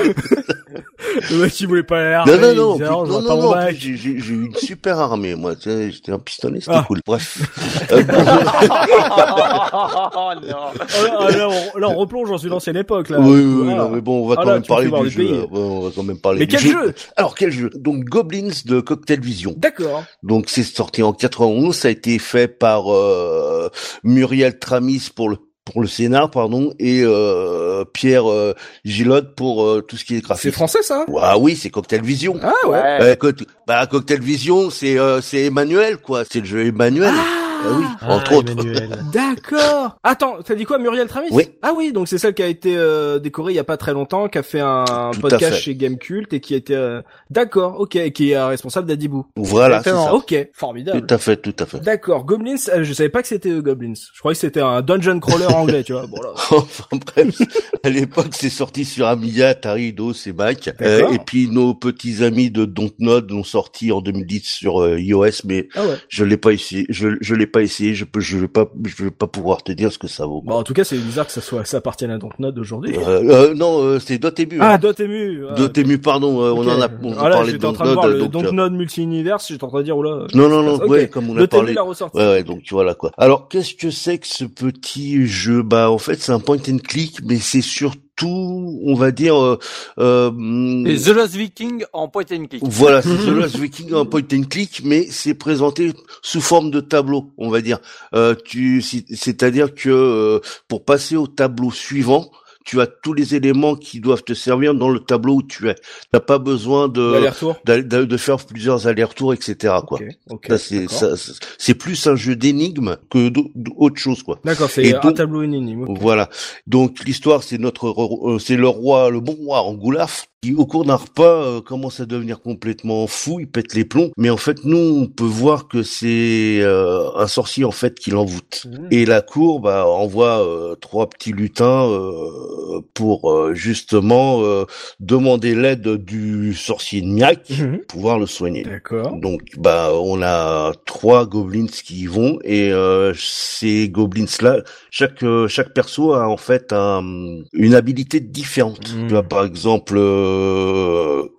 Le mec, il voulait pas aller à Non, l'armée. non, non, disait, Ah, non, pas non, mon non, j'ai eu une super armée, moi, tu sais, j'étais un pistonné, c'était Ah. cool. Bref. Euh, oh non. Ah, là, là, on, là, on replonge dans une ancienne époque, là. oui, oui, oui, Ah. non, mais bon, on va Ah, quand même parler du jeu. pays. Ouais, on va quand même parler Mais quel jeu Alors, quel jeu? Donc, Goblins de Cocktail Vision. D'accord. Donc, c'est sorti en 91, ça a été fait par euh, Muriel Tramis pour le pour le scénar, pardon, et euh, Pierre euh, Gilotte pour euh, tout ce qui est C'est graphique. français, ça? Ah oui, c'est Cocktail Vision. Ah ouais. Co- bah, Cocktail Vision, c'est euh, c'est Emmanuel, quoi. C'est le jeu Emmanuel. Ah oui, entre Ah, autres. Emmanuel. D'accord. Attends, t'as dit quoi, Muriel Tramis Oui. Ah oui, donc c'est celle qui a été euh, décorée il y a pas très longtemps, qui a fait un Tout podcast fait. chez Gamecult et qui a été euh, d'accord, ok, et qui est euh, responsable d'Adibou. Voilà, c'est ça. Ok, formidable. Tout à fait, tout à fait. D'accord, Goblins, euh, je savais pas que c'était euh, Goblins. Je croyais que c'était un dungeon crawler anglais, tu vois. Bon là. enfin bref, à l'époque c'est sorti sur Amiga, Atari, DOS et Mac. Euh, D'accord. et puis nos petits amis de Dontnod l'ont sorti en 2010 sur euh, iOS, mais Ah ouais. je l'ai pas essayé. Je, je l'ai pas essayé. Je peux, je vais pas, je vais pas pouvoir te dire ce que ça vaut. Bon, en tout cas, c'est bizarre que ça soit, ça appartienne à Dontnod aujourd'hui. Euh, euh, non, euh, c'est Dotemu. Ah, Dotemu. ah, Dotemu, pardon. euh, ok. On en a, on a Ah là, parlé de Dontnod. donc, euh, Dontnod multi-univers, j'étais en train de dire, oula. non, non, non. Ok. Ouais, comme on a parlé. l'a. Ouais, ouais, donc voilà quoi. Alors, qu'est-ce que c'est que ce petit jeu? Bah, en fait, c'est un point and click, mais c'est surtout, on va dire, euh, euh, Et The Lost Viking en point and click. Voilà, c'est The Lost Viking en point and click, mais c'est présenté sous forme de tableau, on va dire. Euh, tu, c'est-à-dire que euh, pour passer au tableau suivant, tu as tous les éléments qui doivent te servir dans le tableau où tu es. T'as pas besoin de d'a- de faire plusieurs allers-retours, etc. Quoi. Ok, ok. Ça, c'est plus un jeu d'énigmes que d'au- d'autre chose, quoi. D'accord, c'est Et un donc- tableau énigme. Voilà. Donc l'histoire, c'est notre, euh, c'est le roi, le bon roi Angoulaf, qui au cours d'un repas euh, commence à devenir complètement fou, il pète les plombs. Mais en fait, nous, on peut voir que c'est euh, un sorcier en fait qui l'envoûte. Mhm. Et la cour bah, envoie euh, trois petits lutins pour justement demander l'aide du sorcier Niak Mhm. pour pouvoir le soigner. D'accord. Donc bah on a trois goblins qui y vont et ces goblins là chaque chaque perso a en fait un, une habilité différente. Tu vois par exemple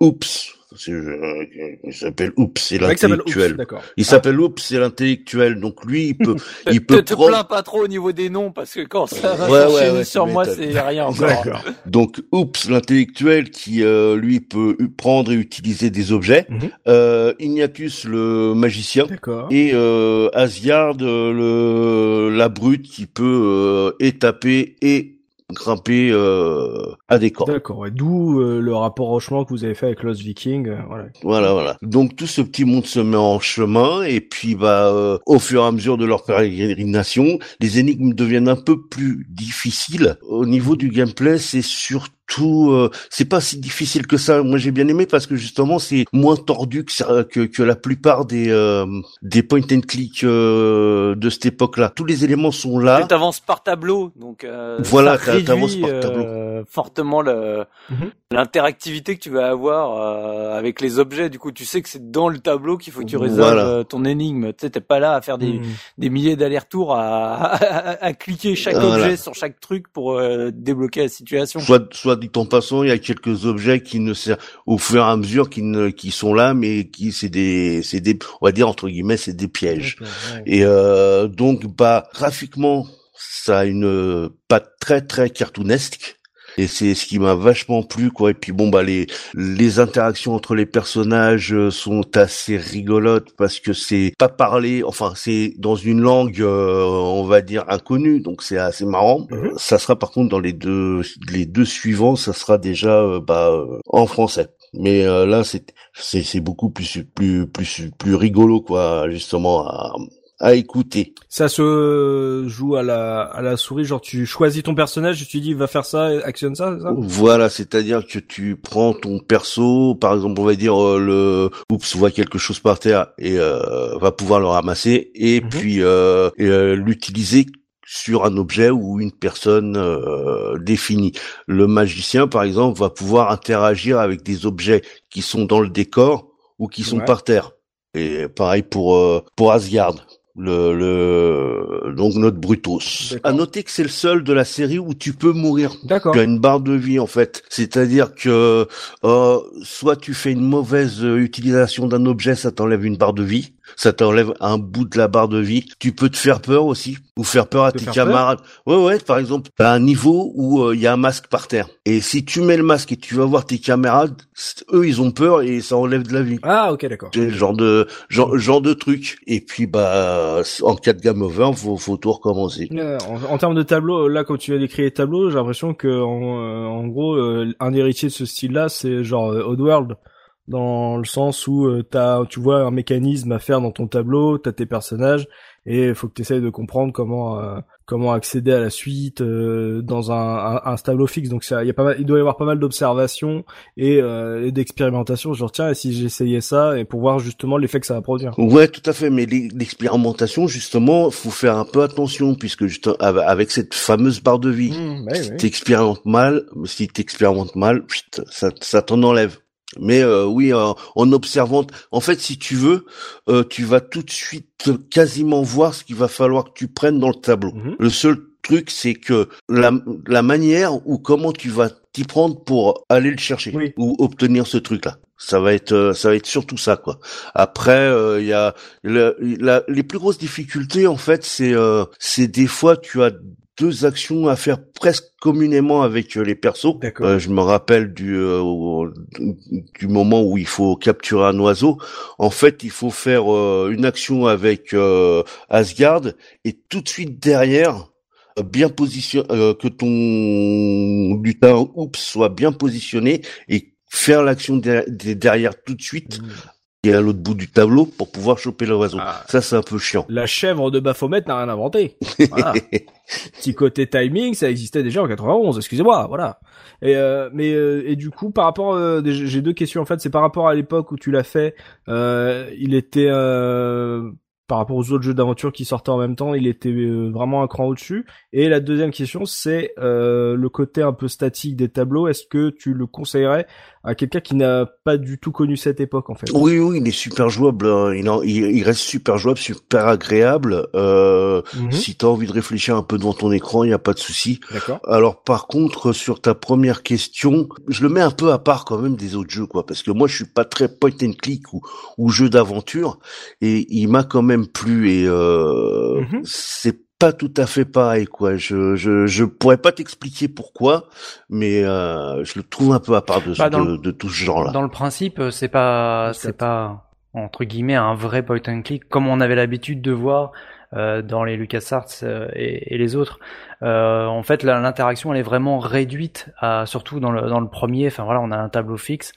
Oups c'est, euh, il s'appelle Oups c'est l'intellectuel. Il s'appelle Oups c'est l'intellectuel donc lui il peut il te peut te prendre plains pas trop au niveau des noms parce que quand ça va Ouais, ouais, s'enchaîner ouais, sur moi, c'est rien encore. Donc Oups l'intellectuel qui euh, lui peut prendre et utiliser des objets. Mhm. Euh, Ignatius le magicien. D'accord. Et euh, Asgard, euh, le la brute qui peut euh, étaper et grimper euh, à des cordes. D'accord, ouais. D'où euh, le rapprochement que vous avez fait avec Lost Viking. euh, voilà. Voilà, voilà. Donc tout ce petit monde se met en chemin et puis bah euh, au fur et à mesure de leur pérégrination, les énigmes deviennent un peu plus difficiles. Au niveau du gameplay, c'est surtout euh, c'est pas si difficile que ça. Moi j'ai bien aimé parce que justement c'est moins tordu que que, que la plupart des euh, des point and click euh, de cette époque-là. Tous les éléments sont là. Tu avances par tableau, donc euh, Voilà, t'avances par tableau. Euh, fortement le Mhm. l'interactivité que tu vas avoir euh, avec les objets. Du coup, tu sais que c'est dans le tableau qu'il faut que tu résolves Voilà. euh, ton énigme. Tu sais, t'es pas là à faire des, Mhm. des milliers d'allers-retours à, à, à cliquer chaque Voilà. objet sur chaque truc pour euh, débloquer la situation. Soit, soit dit en passant, il y a quelques objets qui ne servent au fur et à mesure qui ne, qui sont là, mais qui c'est des, c'est des, on va dire entre guillemets, c'est des pièges. Ouais. Et euh, donc, bah, graphiquement, ça a une patte très très cartoonesque. Et c'est ce qui m'a vachement plu quoi. Et puis bon bah les les interactions entre les personnages euh, sont assez rigolotes parce que c'est pas parlé, enfin c'est dans une langue euh, on va dire inconnue, donc c'est assez marrant. Mhm. Ça sera par contre dans les deux les deux suivants, ça sera déjà euh, bah euh, en français. Mais euh, là c'est c'est c'est beaucoup plus plus plus plus rigolo quoi justement à à écouter. Ça se joue à la à la souris, genre tu choisis ton personnage, et tu dis va faire ça, actionne ça, ça? Voilà, c'est-à-dire que tu prends ton perso, par exemple, on va dire euh, le oups voit quelque chose par terre et euh, va pouvoir le ramasser et Mhm. puis euh, euh, l'utiliser sur un objet ou une personne euh, définie. Le magicien, par exemple, va pouvoir interagir avec des objets qui sont dans le décor ou qui sont Ouais. par terre. Et pareil pour euh, pour Asgard. Le, le donc notre Brutus. À noter que c'est le seul de la série où tu peux mourir. D'accord. Tu as une barre de vie en fait, c'est-à-dire que euh, soit tu fais une mauvaise euh, utilisation d'un objet, ça t'enlève une barre de vie, ça t'enlève un bout de la barre de vie. Tu peux te faire peur aussi, ou faire peur à Te tes camarades. Ouais ouais, par exemple, t'as un niveau où euh, il y a un masque par terre, et si tu mets le masque et tu vas voir tes camarades, eux ils ont peur et ça enlève de la vie. Ah ok d'accord. C'est le genre de genre, genre de truc. Et puis bah en cas de game over, faut, faut tout recommencer. Euh, En, en termes de tableau, là, quand tu as décrit les tableaux, j'ai l'impression que, en, euh, en gros, euh, un héritier de ce style-là, c'est genre euh, Oddworld, dans le sens où euh, t'as, tu vois un mécanisme à faire dans ton tableau, t'as tes personnages, et il faut que tu essayes de comprendre comment euh, comment accéder à la suite euh, dans un, un, un tableau fixe. Donc ça, il y a pas mal, il doit y avoir pas mal d'observations et, euh, et d'expérimentation. Genre tiens, et si j'essayais ça, et pour voir justement l'effet que ça va produire. Ouais, tout à fait. Mais l'e- l'expérimentation, justement, faut faire un peu attention puisque juste av- avec cette fameuse barre de vie, Mmh, ouais, si ouais. t'expérimentes mal, si t'expérimentes mal, ça, ça t'en enlève. Mais euh, oui, euh, en observant, en fait, si tu veux, euh, tu vas tout de suite quasiment voir ce qu'il va falloir que tu prennes dans le tableau. Mhm. Le seul truc, c'est que la, la manière ou comment tu vas t'y prendre pour aller le chercher Oui. ou obtenir ce truc-là. Ça va être, euh, ça va être surtout ça, quoi. Après, euh, il y a le- la- les plus grosses difficultés, en fait, c'est, euh, c'est des fois tu as deux actions à faire presque communément avec euh, les persos. Euh, je me rappelle du euh, du moment où il faut capturer un oiseau. En fait, il faut faire euh, une action avec euh, Asgard et tout de suite derrière bien positionné que ton lutin oups soit bien positionné et faire l'action der- der- derrière tout de suite et à l'autre bout du tableau pour pouvoir choper l'oiseau. Ah. Ça c'est un peu chiant. La chèvre de Baphomet n'a rien inventé. Voilà. Petit côté timing, ça existait déjà en 91. Excusez-moi, voilà. Et euh, mais euh, et du coup, par rapport, euh, j'ai deux questions en fait. C'est par rapport à l'époque où tu l'as fait. Euh, il était euh, par rapport aux autres jeux d'aventure qui sortaient en même temps, il était euh, vraiment un cran au-dessus. Et la deuxième question, c'est euh, le côté un peu statique des tableaux. Est-ce que tu le conseillerais à quelqu'un qui n'a pas du tout connu cette époque en fait Oui, oui, il est super jouable. hein. Il, en- il, il reste super jouable, super agréable. Euh, Mhm. Si t'as envie de réfléchir un peu devant ton écran, il n'y a pas de souci. D'accord. Alors par contre, sur ta première question, je le mets un peu à part quand même des autres jeux, quoi, parce que moi je suis pas très point and click ou, ou jeu d'aventure, et il m'a quand même plu et euh, Mhm. c'est pas tout à fait pareil, quoi. Je je je pourrais pas t'expliquer pourquoi, mais euh, je le trouve un peu à part de, Bah, dans de, le- de tout ce genre-là. Dans le principe, euh, c'est pas, c'est pas entre guillemets un vrai point and click comme on avait l'habitude de voir euh, dans les LucasArts euh, et, et les autres. Euh, en fait, l'interaction elle est vraiment réduite, à, surtout dans le dans le premier. Enfin voilà, on a un tableau fixe.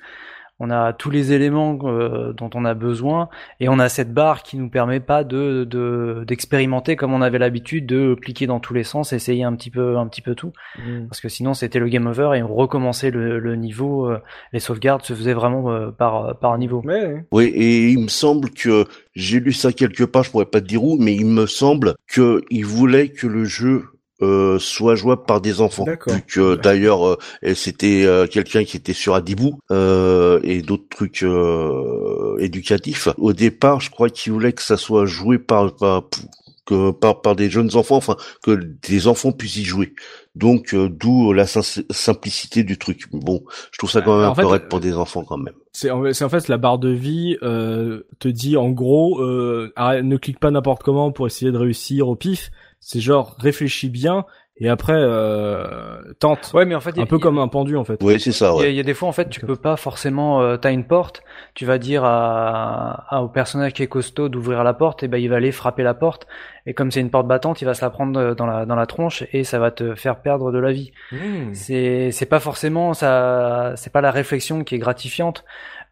On a tous les éléments euh, dont on a besoin et on a cette barre qui nous permet pas de de- d'expérimenter comme on avait l'habitude de cliquer dans tous les sens, essayer un petit peu un petit peu tout Mhm. parce que sinon c'était le game over et on recommençait le, le niveau. euh, les sauvegardes se faisaient vraiment euh, par par niveau. Ouais. Oui, et il me semble que j'ai lu ça quelque part, je pourrais pas te dire où, mais il me semble que il voulait que le jeu euh, soit jouable par des enfants. D'ailleurs euh, c'était euh, quelqu'un qui était sur Adibou euh, et d'autres trucs euh, éducatifs. Au départ, je crois qu'il voulait que ça soit joué par par, que, par par des jeunes enfants, enfin que des enfants puissent y jouer. Donc d'où la sim- simplicité du truc. Bon, je trouve ça quand même un peu raide pour des enfants quand même. C'est en, en fait la barre de vie euh, te dit en gros euh, arrête- ne clique pas n'importe comment pour essayer de réussir au pif. C'est genre réfléchis bien et après euh, tente. Ouais, mais en fait, un peu comme un pendu en fait. Oui, c'est ça, Il y, a, ouais. il y a des fois en fait tu peux pas forcément euh, t'as une porte tu vas dire à, à- au personnage qui est costaud d'ouvrir la porte et ben il va aller frapper la porte et comme c'est une porte battante il va se la prendre euh, dans la dans la tronche et ça va te faire perdre de la vie Mmh. c'est c'est pas forcément ça c'est pas la réflexion qui est gratifiante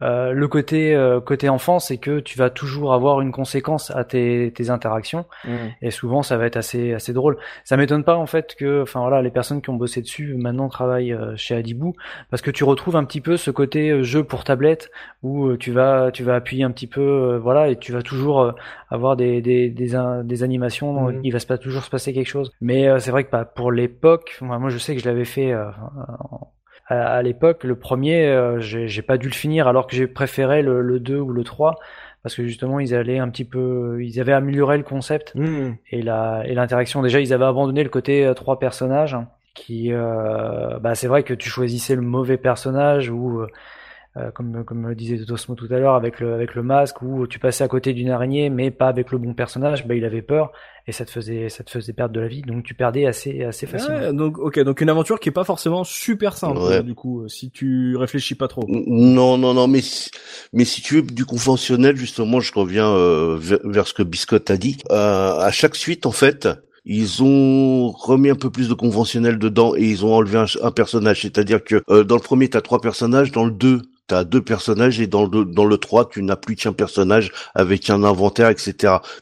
Euh, le côté euh, côté enfant c'est que tu vas toujours avoir une conséquence à tes tes interactions Mmh. et souvent ça va être assez assez drôle. Ça m'étonne pas en fait que enfin voilà les personnes qui ont bossé dessus maintenant travaillent euh, chez Adibou parce que tu retrouves un petit peu ce côté euh, jeu pour tablette où tu vas tu vas appuyer un petit peu voilà et tu vas toujours avoir des des des, animations Mhm. il va se pas toujours se passer quelque chose. Mais euh, c'est vrai que bah, pour l'époque moi, moi je sais que je l'avais fait euh, en- à, à l'époque le premier euh, j'ai j'ai pas dû le finir alors que j'ai préféré le, le 2 ou le 3 parce que justement ils allaient un petit peu ils avaient amélioré le concept Mmh. et la et l'interaction déjà ils avaient abandonné le côté euh, trois personnages hein, qui euh, bah c'est vrai que tu choisissais le mauvais personnage ou euh, comme comme le disait Tosmo tout à l'heure avec le avec le masque ou tu passais à côté d'une araignée mais pas avec le bon personnage bah il avait peur et ça te faisait ça te faisait perdre de la vie donc tu perdais assez assez facilement Ouais, donc ok, donc une aventure qui est pas forcément super simple Ouais. du coup, si tu réfléchis pas trop. Non, non, non, mais si, mais si tu veux du conventionnel, justement, je reviens euh, vers, vers ce que Biscotte a dit. Euh, à chaque suite, en fait, ils ont remis un peu plus de conventionnel dedans et ils ont enlevé un, un personnage. C'est-à-dire que euh, dans le premier, t'as trois personnages, dans le deux, t'as deux personnages et dans le dans le 3, tu n'as plus qu'un personnage avec un inventaire, etc.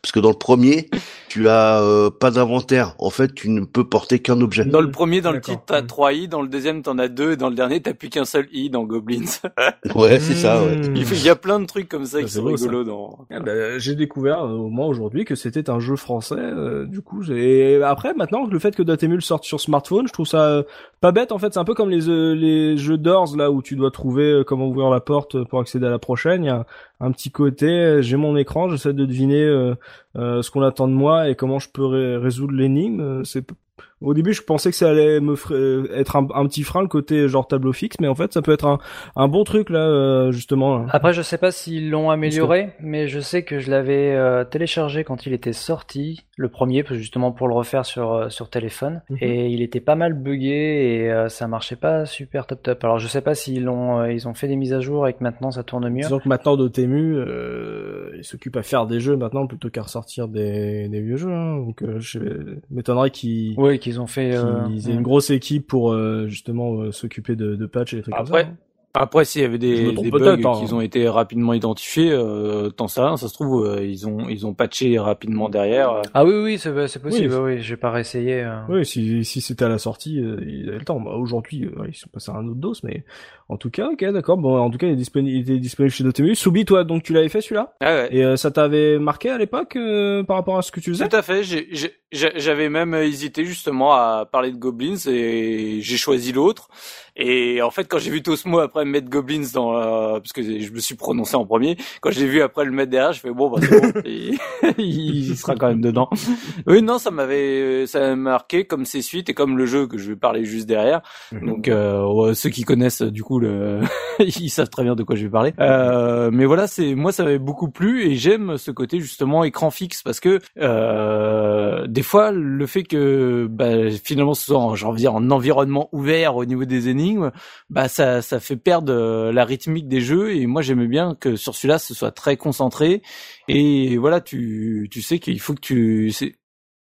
Parce que dans le premier, tu as euh, pas d'inventaire. En fait, tu ne peux porter qu'un objet. Dans le premier, dans le titre, t'as trois i, dans le deuxième, t'en as deux, et dans le dernier, t'as plus qu'un seul i dans Goblins. Ouais, c'est ça. Ouais. Mmh. Il y a plein de trucs comme ça Ça, qui sont rigolos dans. Ah bah, j'ai découvert euh, au moins aujourd'hui que c'était un jeu français. euh, du coup, j'ai et après maintenant le fait que Dotemu sorte sur smartphone, je trouve ça euh, pas bête. En fait, c'est un peu comme les euh, les jeux Doors là où tu dois trouver comment ouvrir la porte pour accéder à la prochaine. Il y a un, petit côté. euh, J'ai mon écran, j'essaie de deviner euh, euh, ce qu'on attend de moi et comment je peux ré- résoudre l'énigme. C'est au début, je pensais que ça allait me euh, être un, un petit frein le côté genre tableau fixe, mais en fait, ça peut être un, un bon truc là, euh, justement. là. Après, je sais pas s'ils l'ont amélioré, mais je sais que je l'avais euh, téléchargé quand il était sorti, le premier, justement pour le refaire sur euh, sur téléphone, Mhm. et il était pas mal buggé et euh, ça marchait pas super top top. Alors je sais pas s'ils l'ont euh, ils ont fait des mises à jour et que maintenant ça tourne mieux. Disons que maintenant Dotemu, euh, il s'occupe à faire des jeux maintenant plutôt qu'à ressortir des, des vieux jeux. hein. Donc euh, je m'étonnerais qu'ils qu'ils ont fait. euh, qu'ils aient une grosse équipe pour euh, justement euh, s'occuper de, de patchs et des trucs Après, comme ça. hein. Après, s'il y avait des, des bugs hein. qui ont été rapidement identifiés, euh, t'en sais rien, ça se trouve, euh, ils ont, ils ont patché rapidement derrière. euh. Ah oui oui, c'est c'est possible. Oui. Oui, j'ai pas réessayé. euh. Oui, si, si c'était à la sortie, euh, il avait le temps. Bah, Aujourd'hui, euh, ils sont passés à un autre dos, mais en tout cas, ok, d'accord. Bon, en tout cas, il est disponible, il était disponible chez Dotemu. Soubi, toi, donc tu l'avais fait celui-là? Ah ouais. Et euh, ça t'avait marqué à l'époque euh, par rapport à ce que tu faisais? Tout à fait. J'avais même hésité justement à parler de Goblins et j'ai choisi l'autre. Et en fait, quand j'ai vu Tosmo après mettre Goblins dans, la- parce que je me suis prononcé en premier, quand j'ai vu après le mettre derrière, je fais bon, bah bon, il, il sera quand même dedans. Oui, non, ça m'avait, ça m'a marqué comme ses suites et comme le jeu que je vais parler juste derrière. Donc euh, ceux qui connaissent du coup le, ils savent très bien de quoi je vais parler. Euh, mais voilà, c'est moi ça m'avait beaucoup plu et j'aime ce côté justement écran fixe parce que euh, des fois le fait que bah, finalement ce soit j'ai envie de dire, en environnement ouvert au niveau des énigmes, bah ça ça fait perdre euh, la rythmique des jeux et moi j'aimais bien que sur celui-là ce soit très concentré et voilà tu tu sais qu'il faut que tu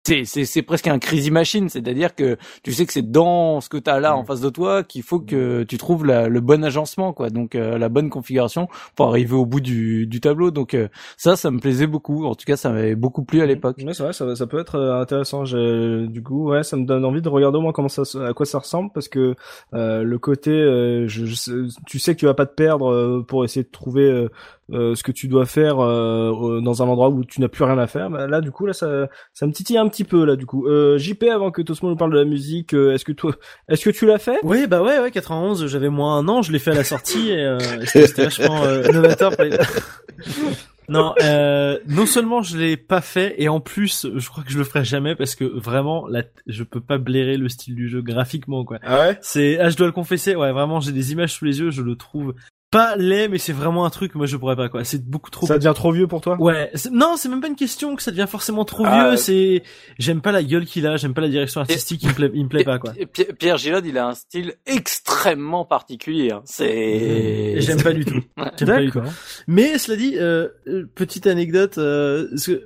c'est c'est, c'est, c'est presque un crazy machine, c'est-à-dire que tu sais que c'est dans ce que tu as là en face de toi qu'il faut que tu trouves la- le bon agencement, quoi. Donc euh, la bonne configuration pour arriver au bout du, du tableau. Donc euh, ça, ça me plaisait beaucoup. En tout cas, ça m'avait beaucoup plu à l'époque. Ouais, c'est vrai, ça, ça peut être euh, intéressant. Du coup, ouais, ça me donne envie de regarder au moins comment ça, à quoi ça ressemble, parce que euh, le côté, euh, je, je sais- tu sais que tu vas pas te perdre euh, pour essayer de trouver ce que tu dois faire euh, dans un endroit où tu n'as plus rien à faire. Bah, là, du coup, là, ça, ça me titille un petit peu là, du coup. Euh, JP, avant que Tosmo nous parle de la musique, euh, est-ce que toi, est-ce que tu l'as fait? Oui, bah ouais, ouais, 91, j'avais moins un an, je l'ai fait à la sortie et euh, c'était c'était vachement euh, novateur. pour les- non, euh, non seulement je l'ai pas fait et en plus, je crois que je le ferai jamais parce que vraiment, là, je peux pas blairer le style du jeu graphiquement, quoi. Ah ouais? C'est, ah, je dois le confesser, ouais, vraiment, j'ai des images sous les yeux, je le trouve pas laid, mais c'est vraiment un truc, moi je pourrais pas quoi. C'est beaucoup trop. Ça devient trop vieux pour toi? Ouais, non, c'est même pas une question que ça devient forcément trop Ah, vieux. euh, C'est, j'aime pas la gueule qu'il a, j'aime pas la direction artistique, il me plaît, il me plaît pas quoi. Pi- Pi- Pierre Gillard, il a un style extrêmement particulier. hein. C'est. J'aime pas du tout. J'aime pas du tout. D'accord. Mais cela dit, euh, petite anecdote, euh, parce que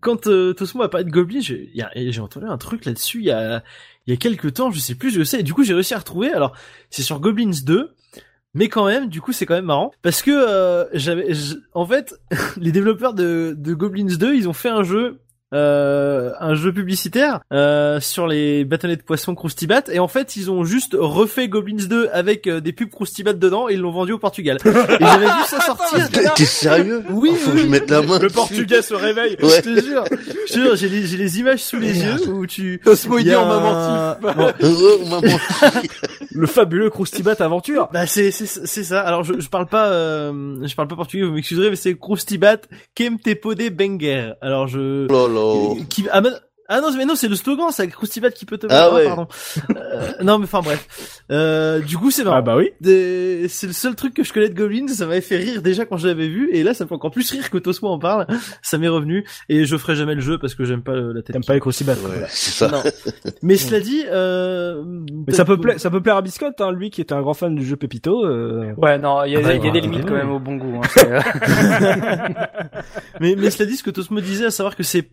quand euh, Tosmo a parlé de Goblin, j'ai entendu un truc là-dessus il y a il y a quelques temps, je sais plus, je sais. Et du coup, j'ai réussi à retrouver. Alors, c'est sur Goblins 2. Mais quand même, du coup, c'est quand même marrant. Parce que euh, j'avais, en fait, les développeurs de, de Goblins 2, ils ont fait un jeu, euh, un jeu publicitaire euh, sur les bâtonnets de poisson Croustibat et en fait, ils ont juste refait Goblins 2 avec euh, des pubs Croustibat dedans et ils l'ont vendu au Portugal. Et j'avais vu ça sortir. T'es t'es sérieux? Oui, Faut oui, que je mette la main. Le portugais se réveille. Ouais. Je te jure, je te jure, j'ai les, j'ai les images sous les yeux où tu. Dit a on m'a menti. Bon. Le fabuleux Croustibat Aventure. Bah c'est c'est c'est ça. Alors je je parle pas euh, je parle pas portugais, vous m'excuserez, mais c'est Croustibat Kem te pode banger. Alors je Oh là. qui ah, mais- ah non mais non c'est le slogan, c'est Croustibat qui peut te Ah ouais. pardon. Euh, non mais enfin bref. Euh, du coup c'est marrant. Ah bah oui. Des- C'est le seul truc que je connais de Goblins, ça m'avait fait rire déjà quand je l'avais vu, et là ça me fait encore plus rire que Tosmo en parle, ça m'est revenu, et je ferai jamais le jeu parce que j'aime pas euh, la tête. T'aimes pas les Croustibat. Ouais, c'est ça. Non. Mais cela dit, euh... Mais ça peut plaire, ça peut plaire à Biscotte, hein, lui qui était un grand fan du jeu Pépito. Euh... Ouais, non, il y a, Ah bah, il y a des ouais. limites quand même au bon goût. Hein, mais, mais cela dit, ce que Tosmo disait, à savoir que c'est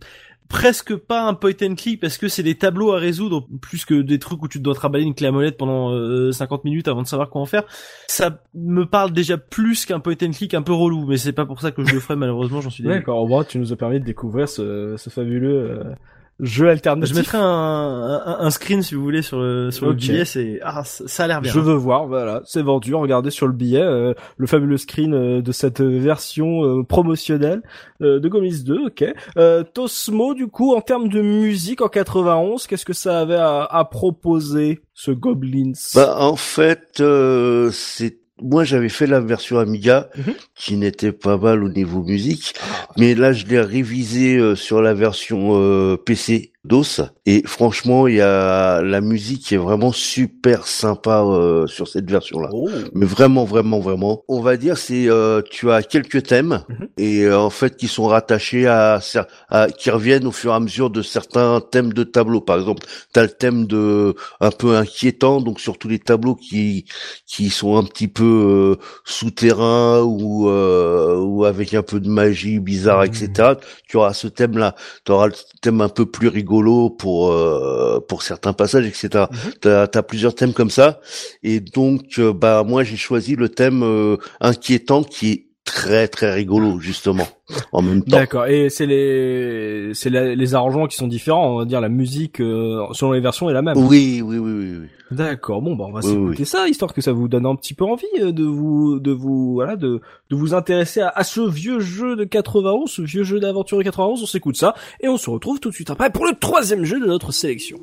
presque pas un point and click parce que c'est des tableaux à résoudre plus que des trucs où tu dois travailler une clé à molette pendant euh, 50 minutes avant de savoir quoi en faire. Ça me parle déjà plus qu'un point and click un peu relou, mais c'est pas pour ça que je le ferai malheureusement, j'en suis désolé. D'accord, au moins tu nous as permis de découvrir ce, ce fabuleux euh, jeu alternatif. Je mettrai un, un, un screen si vous voulez sur le sur le billet, c'est ah ça ça a l'air bien. Je veux voir, voilà, c'est vendu. Regardez sur le billet euh, le fabuleux screen euh, de cette version euh, promotionnelle euh, de Gomis 2. Ok. Euh, Tosmo, du coup, en termes de musique en 91, qu'est-ce que ça avait à, à proposer ce Goblins? Bah en fait, euh, c'est moi j'avais fait la version Amiga Mhm. qui n'était pas mal au niveau musique, mais là je l'ai révisé euh, sur la version euh, PC DOS et franchement il y a la musique qui est vraiment super sympa euh, sur cette version là. Oh. Mais vraiment, vraiment, vraiment. On va dire, c'est euh, tu as quelques thèmes Mhm. et euh, en fait qui sont rattachés à, à qui reviennent au fur et à mesure de certains thèmes de tableau. Par exemple, tu as le thème de un peu inquiétant, donc sur tous les tableaux qui qui sont un petit peu euh, souterrains ou euh, ou avec un peu de magie bizarre, Mhm. etc. Tu auras ce thème-là. Tu auras le thème un peu plus rigolo pour euh, pour certains passages, etc. Mhm. T'as as plusieurs thèmes comme ça. Et donc, euh, bah moi j'ai choisi le thème euh, inquiétant qui est très très rigolo justement en même temps. D'accord. Et c'est les c'est les arrangements qui sont différents. On va dire la musique euh, selon les versions est la même. Oui, oui, oui, oui. oui. D'accord. Bon, bah on va Oui, s'écouter ça, histoire que ça vous donne un petit peu envie euh, de vous, de vous, voilà, de, de vous intéresser à, à ce vieux jeu de 91, ce vieux jeu d'aventure de 91. On s'écoute ça et on se retrouve tout de suite après pour le troisième jeu de notre sélection.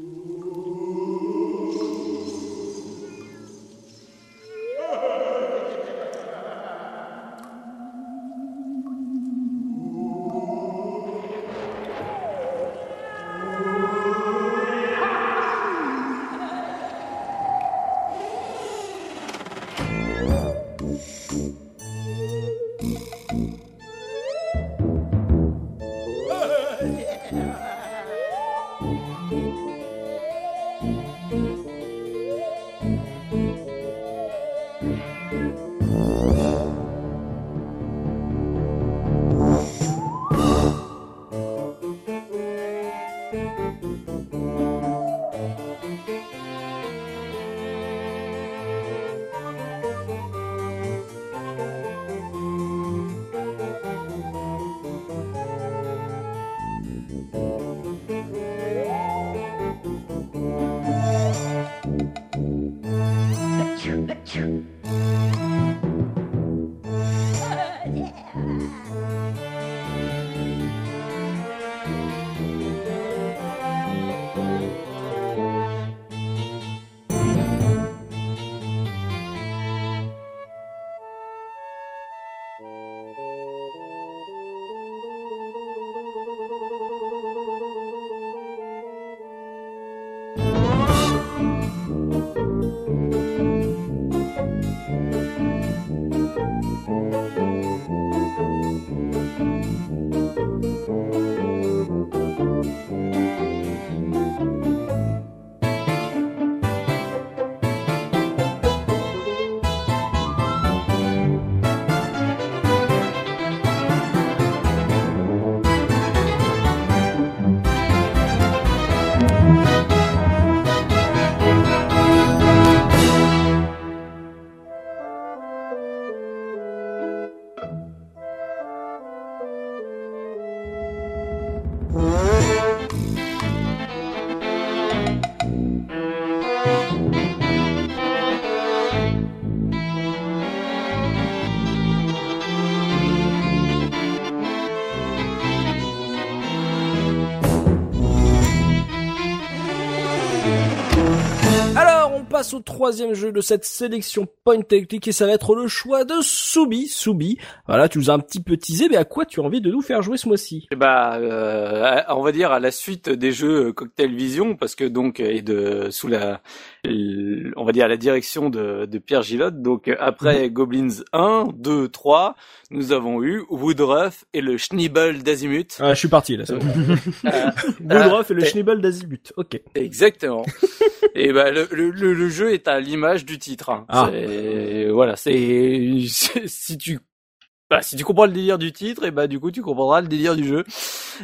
Au troisième jeu de cette sélection point technique et ça va être le choix de Soubi. Soubi, voilà, tu nous as un petit peu teasé, mais à quoi tu as envie de nous faire jouer ce mois-ci? Eh bah, euh, on va dire à la suite des jeux Cocktail Vision, parce que donc et de sous la, on va dire à la direction de, de Pierre Gilotte. Donc après Mhm. Goblins 1, 2, 3, nous avons eu Woodruff et le Schnibbel d'Azimut. Ah, je suis parti là. Euh, Woodruff et le Schnibbel d'Azimut. Ok. Exactement. Et ben le, le, le- le jeu est à l'image du titre. hein. Ah. Voilà, c'est- si tu bah, si tu comprends le délire du titre, et bah du coup tu comprendras le délire du jeu.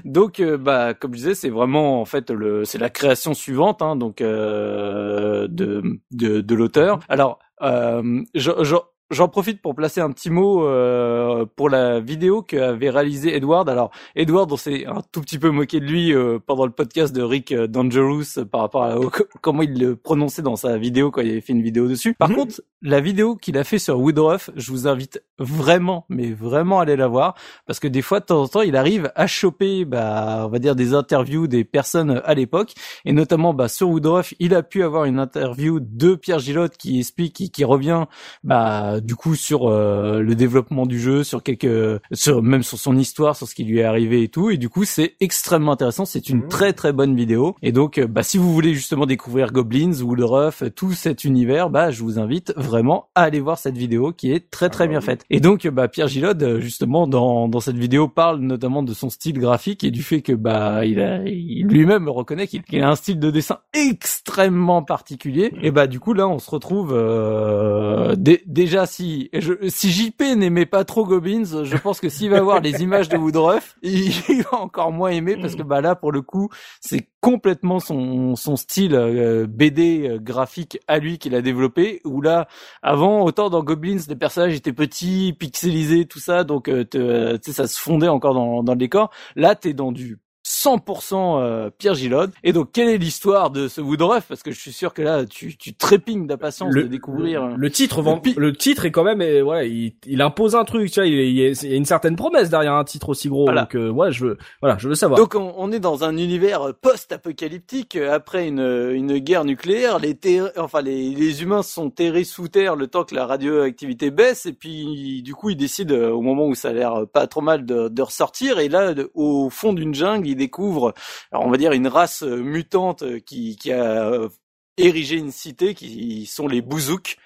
Donc euh, bah comme je disais, c'est vraiment en fait le c'est la création suivante hein, donc euh, de de, de l'auteur. Alors euh, je- je- J'en profite pour placer un petit mot euh, pour la vidéo qu'avait réalisé Edward. Alors Edward, on s'est un tout petit peu moqué de lui euh, pendant le podcast de Rick euh, Dangerous euh, par rapport à comment il le prononçait dans sa vidéo quand il avait fait une vidéo dessus. Par Mhm. contre, la vidéo qu'il a fait sur Woodruff, je vous invite vraiment, mais vraiment à aller la voir parce que des fois de temps en temps, il arrive à choper, bah, on va dire des interviews des personnes à l'époque et notamment bah, sur Woodruff, il a pu avoir une interview de Pierre Gilotte qui explique, qui, qui revient bah du coup sur euh, le développement du jeu, sur quelques, sur même sur son histoire, sur ce qui lui est arrivé et tout. Et du coup, c'est extrêmement intéressant. C'est une Mhm. très très bonne vidéo. Et donc, euh, bah si vous voulez justement découvrir Goblins, Woodruff, tout cet univers, bah je vous invite vraiment à aller voir cette vidéo qui est très très bien faite. Et donc, bah Pierre Gillode, euh, justement dans dans cette vidéo parle notamment de son style graphique et du fait que bah il a il lui-même reconnaît qu'il qu'il a un style de dessin extrêmement particulier. Et bah du coup là, on se retrouve euh, dé- déjà si je, si JP n'aimait pas trop Goblins, je pense que s'il va voir les images de Woodruff, il, il va encore moins aimer parce que bah là pour le coup, c'est complètement son son style euh, BD euh, graphique à lui qu'il a développé où là avant autant dans Goblins les personnages étaient petits, pixelisés tout ça donc euh, sais ça se fondait encore dans dans le décor. Là t'es dans du 100% euh, Pierre Gillode. Et donc, quelle est l'histoire de ce Woodruff? Parce que je suis sûr que là, tu, tu trépignes d'impatience de découvrir. Le, le titre, vend- Le titre est quand même, et voilà, il, il impose un truc, tu vois, il, il y a il y a une certaine promesse derrière un titre aussi gros. Voilà. Donc, euh, ouais, je veux, voilà, je veux savoir. Donc on, on est dans un univers post-apocalyptique euh, après une, une guerre nucléaire. Les enfin les, les humains sont terrés sous terre le temps que la radioactivité baisse et puis du coup ils décident euh, au moment où ça a l'air pas trop mal de, de ressortir et là au fond d'une jungle ils découvrent alors on va dire une race euh, mutante euh, qui, a euh, érigé une cité qui sont les Bouzouks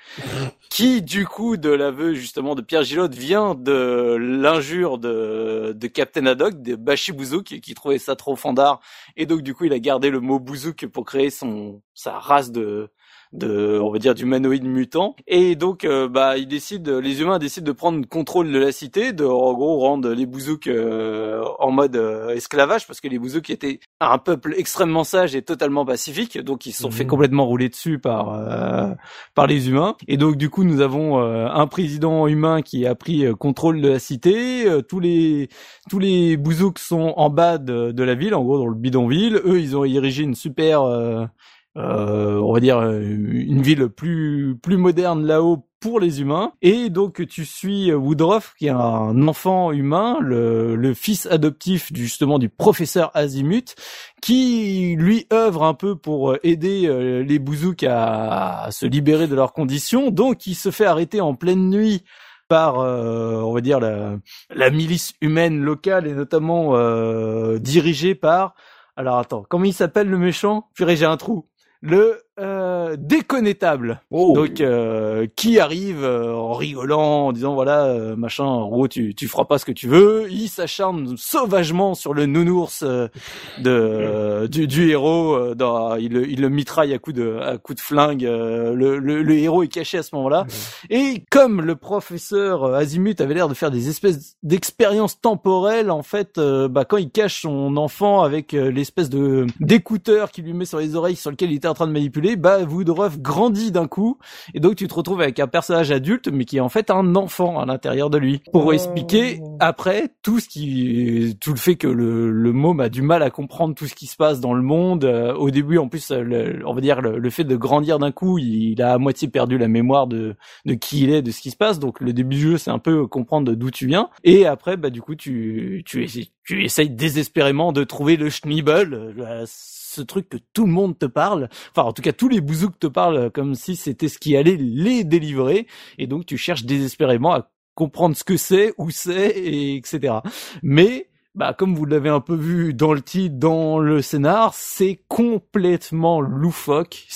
qui du coup de l'aveu justement de Pierre Gillot vient de l'injure de, de Captain Haddock, de Bashi Bouzouk, qui trouvait ça trop fandard, et donc du coup il a gardé le mot Bouzouk pour créer son sa race de de on va dire d'humanoïdes mutants. Et donc euh, bah ils décident les humains décident de prendre le contrôle de la cité de en gros rendre les bouzouks euh, en mode euh, esclavage parce que les bouzouks étaient un peuple extrêmement sage et totalement pacifique. Donc ils se sont fait Mhm. complètement rouler dessus par euh, par les humains. Et donc du coup nous avons euh, un président humain qui a pris contrôle de la cité. Euh, tous les tous les bouzouks sont en bas de, de la ville en gros dans le bidonville. Eux ils ont érigé une super euh, euh, on va dire euh, une ville plus plus moderne là-haut pour les humains. Et donc tu suis Woodruff qui est un enfant humain le, le fils adoptif du, justement du professeur Azimut qui lui œuvre un peu pour aider euh, les bouzouks à, à se libérer de leurs conditions. Donc il se fait arrêter en pleine nuit par euh, on va dire la, la milice humaine locale et notamment euh, dirigée par alors attends comment il s'appelle le méchant? Purée j'ai un trou le euh. Oh. Donc euh, qui arrive euh, en rigolant, en disant voilà euh, machin, en gros tu tu feras pas ce que tu veux. Il s'acharne sauvagement sur le nounours euh, de du, du héros. euh, dans, il le il le mitraille à coup de à coup de flingue. euh, le, le le héros est caché à ce moment-là. Et comme le professeur Azimut avait l'air de faire des espèces d'expériences temporelles, en fait, bah, quand il cache son enfant avec l'espèce de d'écouteur qu'il lui met sur les oreilles sur lequel il était en train de manipuler, bah Woodruff grandit d'un coup, et donc tu te retrouves avec un personnage adulte, mais qui est en fait un enfant à l'intérieur de lui. Pour expliquer après tout ce qui, tout le fait que le, le môme a du mal à comprendre tout ce qui se passe dans le monde. Euh, au début, en plus, le- on va dire le, le fait de grandir d'un coup, il, il a à moitié perdu la mémoire de de qui il est, de ce qui se passe. Donc le début du jeu, c'est un peu comprendre d'où tu viens. Et après, bah du coup, tu tu tu essayes désespérément de trouver le Schniebel, ce truc que tout le monde te parle. Enfin, en tout cas, tous les bouzouks te parlent comme si c'était ce qui allait les délivrer. Et donc, tu cherches désespérément à comprendre ce que c'est, où c'est, et etc. Mais bah comme vous l'avez un peu vu dans le titre, dans le scénar, c'est complètement loufoque.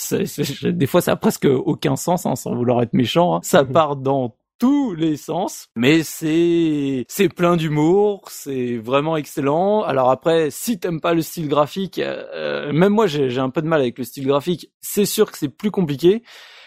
des fois, ça a presque aucun sens, hein, sans vouloir être méchant. Hein. Ça part dans tous les sens, mais c'est c'est plein d'humour, c'est vraiment excellent. Alors après, si t'aimes pas le style graphique, euh, même moi j'ai un peu de mal avec le style graphique. C'est sûr que c'est plus compliqué,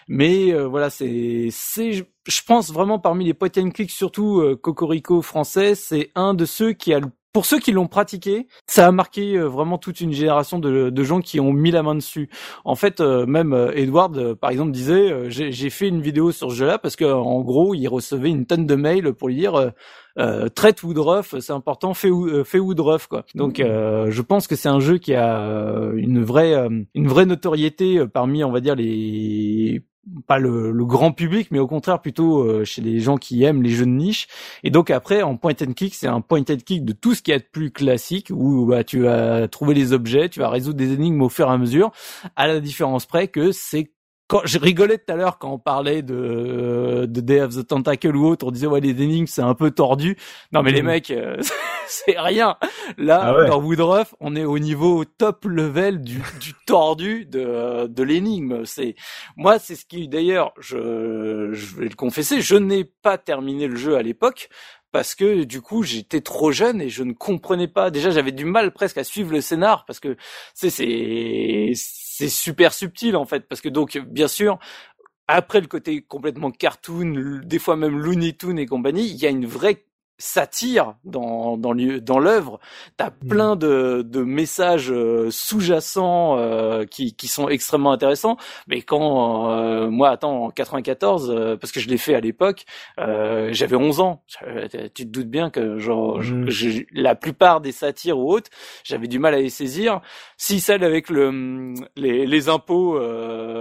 mais euh, voilà, c'est c'est je pense vraiment parmi les point and surtout euh, Cocorico français, c'est un de ceux qui a le pour ceux qui l'ont pratiqué, ça a marqué euh, vraiment toute une génération de, de, gens qui ont mis la main dessus. En fait, euh, même euh, Edward, par exemple, disait j'ai fait une vidéo sur ce jeu-là parce que en gros, il recevait une tonne de mails pour lui dire euh, traite Woodruff, c'est important, fais, fais Woodruff quoi. Donc je pense que c'est un jeu qui a une vraie une vraie notoriété parmi on va dire les pas le, le, grand public, mais au contraire plutôt euh, chez les gens qui aiment les jeux de niche. Et donc après, en point and click, c'est un point and click de tout ce qui est plus classique, où bah, tu vas trouver les objets, tu vas résoudre des énigmes au fur et à mesure, à la différence près que c'est quand je rigolais tout à l'heure quand on parlait de de Day of the Tentacle ou autre, on disait ouais les énigmes c'est un peu tordu. Non mais les mm. mecs, euh, c'est rien. Là ah dans Woodruff, on est au niveau top level du, du tordu de de l'énigme. C'est moi c'est ce qui d'ailleurs je je vais le confesser, je n'ai pas terminé le jeu à l'époque parce que du coup j'étais trop jeune et je ne comprenais pas. Déjà j'avais du mal presque à suivre le scénar parce que c'est c'est c'est super subtil en fait parce que donc bien sûr après le côté complètement cartoon, des fois même Looney Tunes et compagnie, il y a une vraie satire dans dans dans l'œuvre t'as mmh. plein de de messages euh, sous-jacents euh, qui qui sont extrêmement intéressants mais quand euh, moi attends en 94 parce que je l'ai fait à l'époque j'avais 11 ans tu te doutes bien que genre mmh. la plupart des satires ou autres j'avais du mal à les saisir si celle avec le les les impôts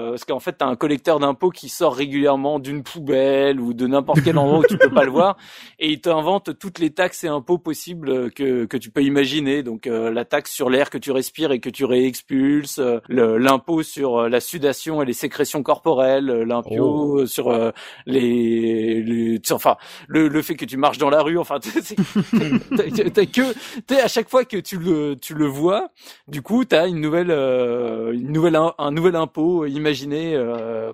parce qu'en fait t'as un collecteur d'impôts qui sort régulièrement d'une poubelle ou de n'importe quel endroit où tu peux pas le voir et il t'invente toutes les taxes et impôts possibles que, que tu peux imaginer. Donc euh, la taxe sur l'air que tu respires et que tu réexpulses, euh, l'impôt sur euh, la sudation et les sécrétions corporelles, l'impôt oh. sur les, les, enfin le, le fait que tu marches dans la rue. Enfin, t'as que t'es à chaque fois que tu le tu le vois, du coup t'as une nouvelle une nouvelle un, nouvel impôt imaginé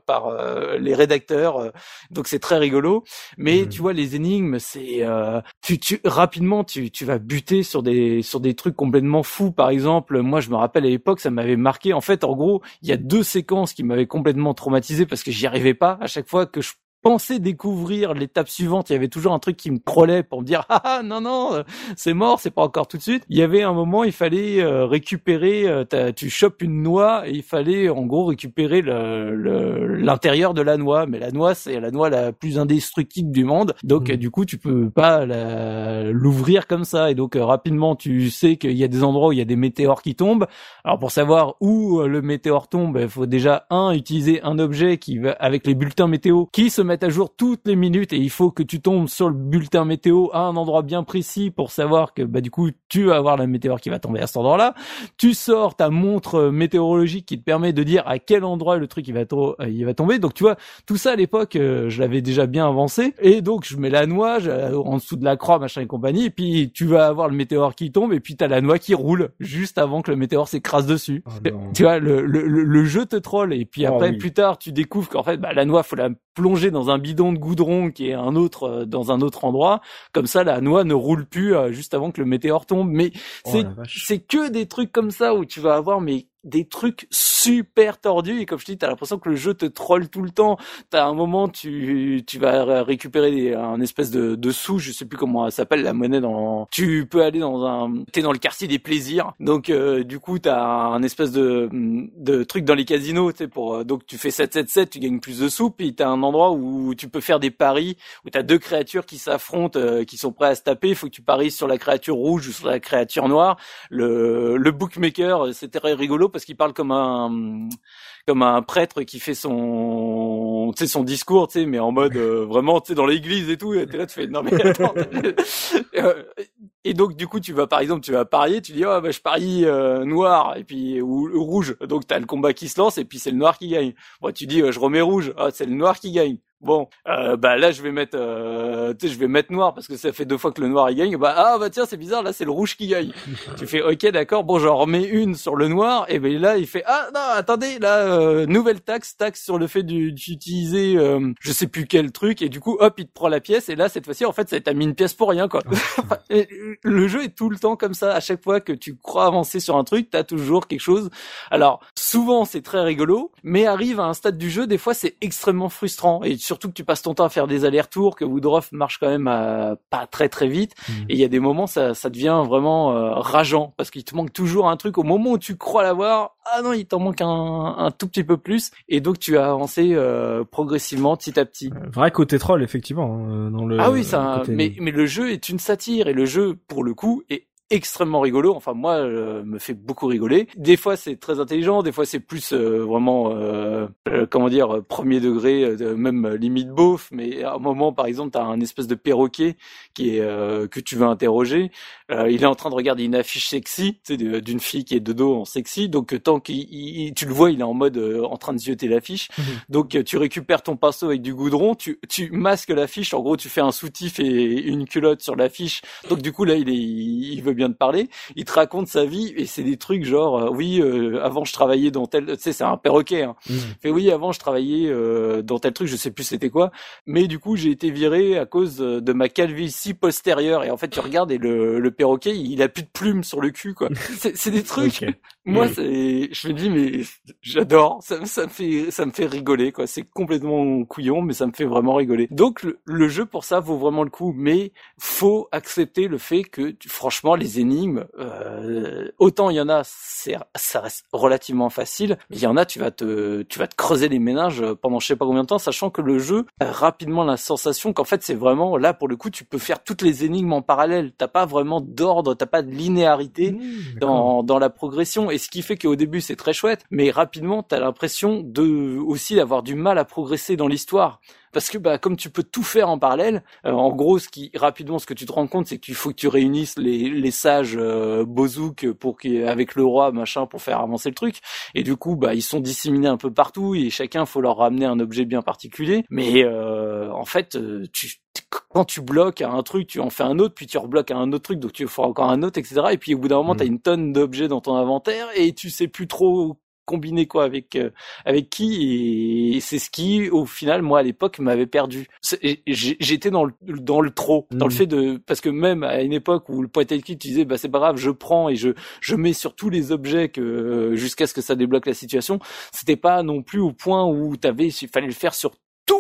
par les rédacteurs. donc c'est très rigolo. Mais mmh. tu vois les énigmes, c'est tu, tu rapidement tu, tu vas buter sur des sur des trucs complètement fous. Par exemple, moi je me rappelle à l'époque, ça m'avait marqué. En fait, en gros, il y a deux séquences qui m'avaient complètement traumatisé parce que j'y arrivais pas. À chaque fois que je pensais découvrir l'étape suivante, il y avait toujours un truc qui me crollait pour me dire ah, ah non non euh, c'est mort, c'est pas encore tout de suite. Il y avait un moment, il fallait euh, récupérer, euh, tu chopes une noix et il fallait en gros récupérer l'intérieur le, de la noix, mais la noix c'est la noix la plus indestructible du monde, donc mmh. du coup tu peux pas l'ouvrir comme ça et donc rapidement tu sais qu'il y a des endroits où il y a des météores qui tombent. Alors pour savoir où le météore tombe, il faut déjà un utiliser un objet qui va avec les bulletins météo qui se mettent à jour toutes les minutes et il faut que tu tombes sur le bulletin météo à un endroit bien précis pour savoir que bah du coup tu vas avoir la météore qui va tomber à cet endroit-là. Tu sors ta montre météorologique qui te permet de dire à quel endroit le truc il va, euh, il va tomber. Donc tu vois, tout ça à l'époque, euh, je l'avais déjà bien avancé. Et donc je mets la noix en dessous de la croix, machin et compagnie. Et puis tu vas avoir le météore qui tombe et puis t'as la noix qui roule juste avant que le météore s'écrase dessus. Oh tu vois, le, le, le, jeu te troll. Et puis oh après, plus tard, tu découvres qu'en fait, bah, la noix, faut la plonger dans un bidon de goudron qui est un autre euh, dans un autre endroit. Comme ça, la noix ne roule plus euh, juste avant que le météore tombe. Mais oh c'est c'est que des trucs comme ça où tu vas avoir mais des trucs super tordus. Et comme je dis t'as l'impression que le jeu te troll tout le temps. T'as un moment tu tu vas récupérer un espèce de, de sou je sais plus comment ça s'appelle la monnaie dans tu peux aller dans un t'es dans le quartier des plaisirs. Donc euh, du coup t'as un espèce de de truc dans les casinos tu pour donc tu fais 7 tu gagnes plus de sous. Puis t'as un endroit où tu peux faire des paris où t'as deux créatures qui s'affrontent euh, qui sont prêts à se taper. Il faut que tu paries sur la créature rouge ou sur la créature noire. Le le bookmaker c'était rigolo parce qu'il parle comme un comme un prêtre qui fait son tu sais son discours tu sais mais en mode euh, vraiment tu sais dans l'église et tout euh, Et donc du coup tu vas par exemple tu vas parier, tu dis oh bah je parie euh, noir et puis ou, rouge. Donc t'as le combat qui se lance et puis c'est le noir qui gagne. Moi tu dis je remets rouge, ah c'est le noir qui gagne. Bon, euh, bah là je vais mettre, euh, tu sais, je vais mettre noir parce que ça fait deux fois que le noir il gagne. Bah ah bah tiens c'est bizarre, là c'est le rouge qui gagne. tu fais ok d'accord, bon j'en remets une sur le noir et ben là il fait ah non attendez là euh, nouvelle taxe, taxe sur le fait d'utiliser euh, je sais plus quel truc et du coup hop il te prend la pièce et là cette fois-ci en fait ça t'a mis une pièce pour rien quoi. le jeu est tout le temps comme ça. À chaque fois que tu crois avancer sur un truc, t'as toujours quelque chose. Alors souvent c'est très rigolo, mais arrive à un stade du jeu des fois c'est extrêmement frustrant et surtout que tu passes ton temps à faire des allers-retours, que Woodruff marche quand même à, pas très très vite. Mm. Et il y a des moments, ça, ça devient vraiment euh, rageant parce qu'il te manque toujours un truc au moment où tu crois l'avoir. Ah non, il t'en manque un, un tout petit peu plus. Et donc tu as avancé euh, progressivement, petit à petit. Vrai côté troll, effectivement. Hein, dans le, ah oui, ça. Mais mais le jeu est une satire et le jeu, pour le coup, est extrêmement rigolo. Enfin, moi, euh, me fait beaucoup rigoler. Des fois, c'est très intelligent. Des fois, c'est plus euh, vraiment, euh, comment dire, premier degré, même limite beauf. Mais à un moment, par exemple, t'as un espèce de perroquet qui est que tu veux interroger. il est en train de regarder une affiche sexy, d'une fille qui est de dos en sexy. Donc, tant qu'il, tu le vois, il est en mode en train de zioter l'affiche. Mhm. Donc, tu récupères ton pinceau avec du goudron, tu, tu masques l'affiche. En gros, tu fais un soutif et une culotte sur l'affiche. Donc, du coup, là, il est, il veut bien de parler, il te raconte sa vie et c'est des trucs genre euh, oui euh, avant je travaillais dans tel tu sais c'est un perroquet hein. Mmh. Fait oui avant je travaillais euh, dans tel truc je sais plus c'était quoi. Mais du coup j'ai été viré à cause de ma calvitie postérieure. Et en fait tu regardes et le, le perroquet il a plus de plumes sur le cul quoi. C'est des trucs. Moi c'est je me dis mais j'adore. Ça, ça me fait ça me fait rigoler quoi. C'est complètement couillon mais ça me fait vraiment rigoler. Donc le, le, jeu pour ça vaut vraiment le coup. Mais faut accepter le fait que franchement les énigmes, euh, autant il y en a, c'est, ça reste relativement facile, mais il y en a, tu vas te, tu vas te creuser les ménages pendant je sais pas combien de temps, sachant que le jeu a rapidement la sensation qu'en fait c'est vraiment là pour le coup, tu peux faire toutes les énigmes en parallèle. T'as pas vraiment d'ordre, t'as pas de linéarité mmh, dans, dans la progression, et ce qui fait qu'au début c'est très chouette, mais rapidement t'as l'impression de aussi d'avoir du mal à progresser dans l'histoire parce que bah comme tu peux tout faire en parallèle, euh, en gros ce qui rapidement ce que tu te rends compte c'est qu'il faut que tu réunisses les, les sages euh, Bozouk pour avec le roi machin pour faire avancer le truc et du coup bah ils sont disséminés un peu partout et chacun faut leur ramener un objet bien particulier mais euh, en fait euh, tu quand tu bloques à un truc, tu en fais un autre, puis tu rebloques à un autre truc, donc tu feras encore un autre, etc. Et puis au bout d'un moment, mmh. tu as une tonne d'objets dans ton inventaire et tu sais plus trop combiner quoi avec euh, avec qui et c'est ce qui au final moi à l'époque m'avait perdu j'étais dans le dans le trop dans le mmh. fait de parce que même à une époque où le point and click tu disais bah c'est pas grave je prends et je je mets sur tous les objets que jusqu'à ce que ça débloque la situation c'était pas non plus au point où t'avais il fallait le faire sur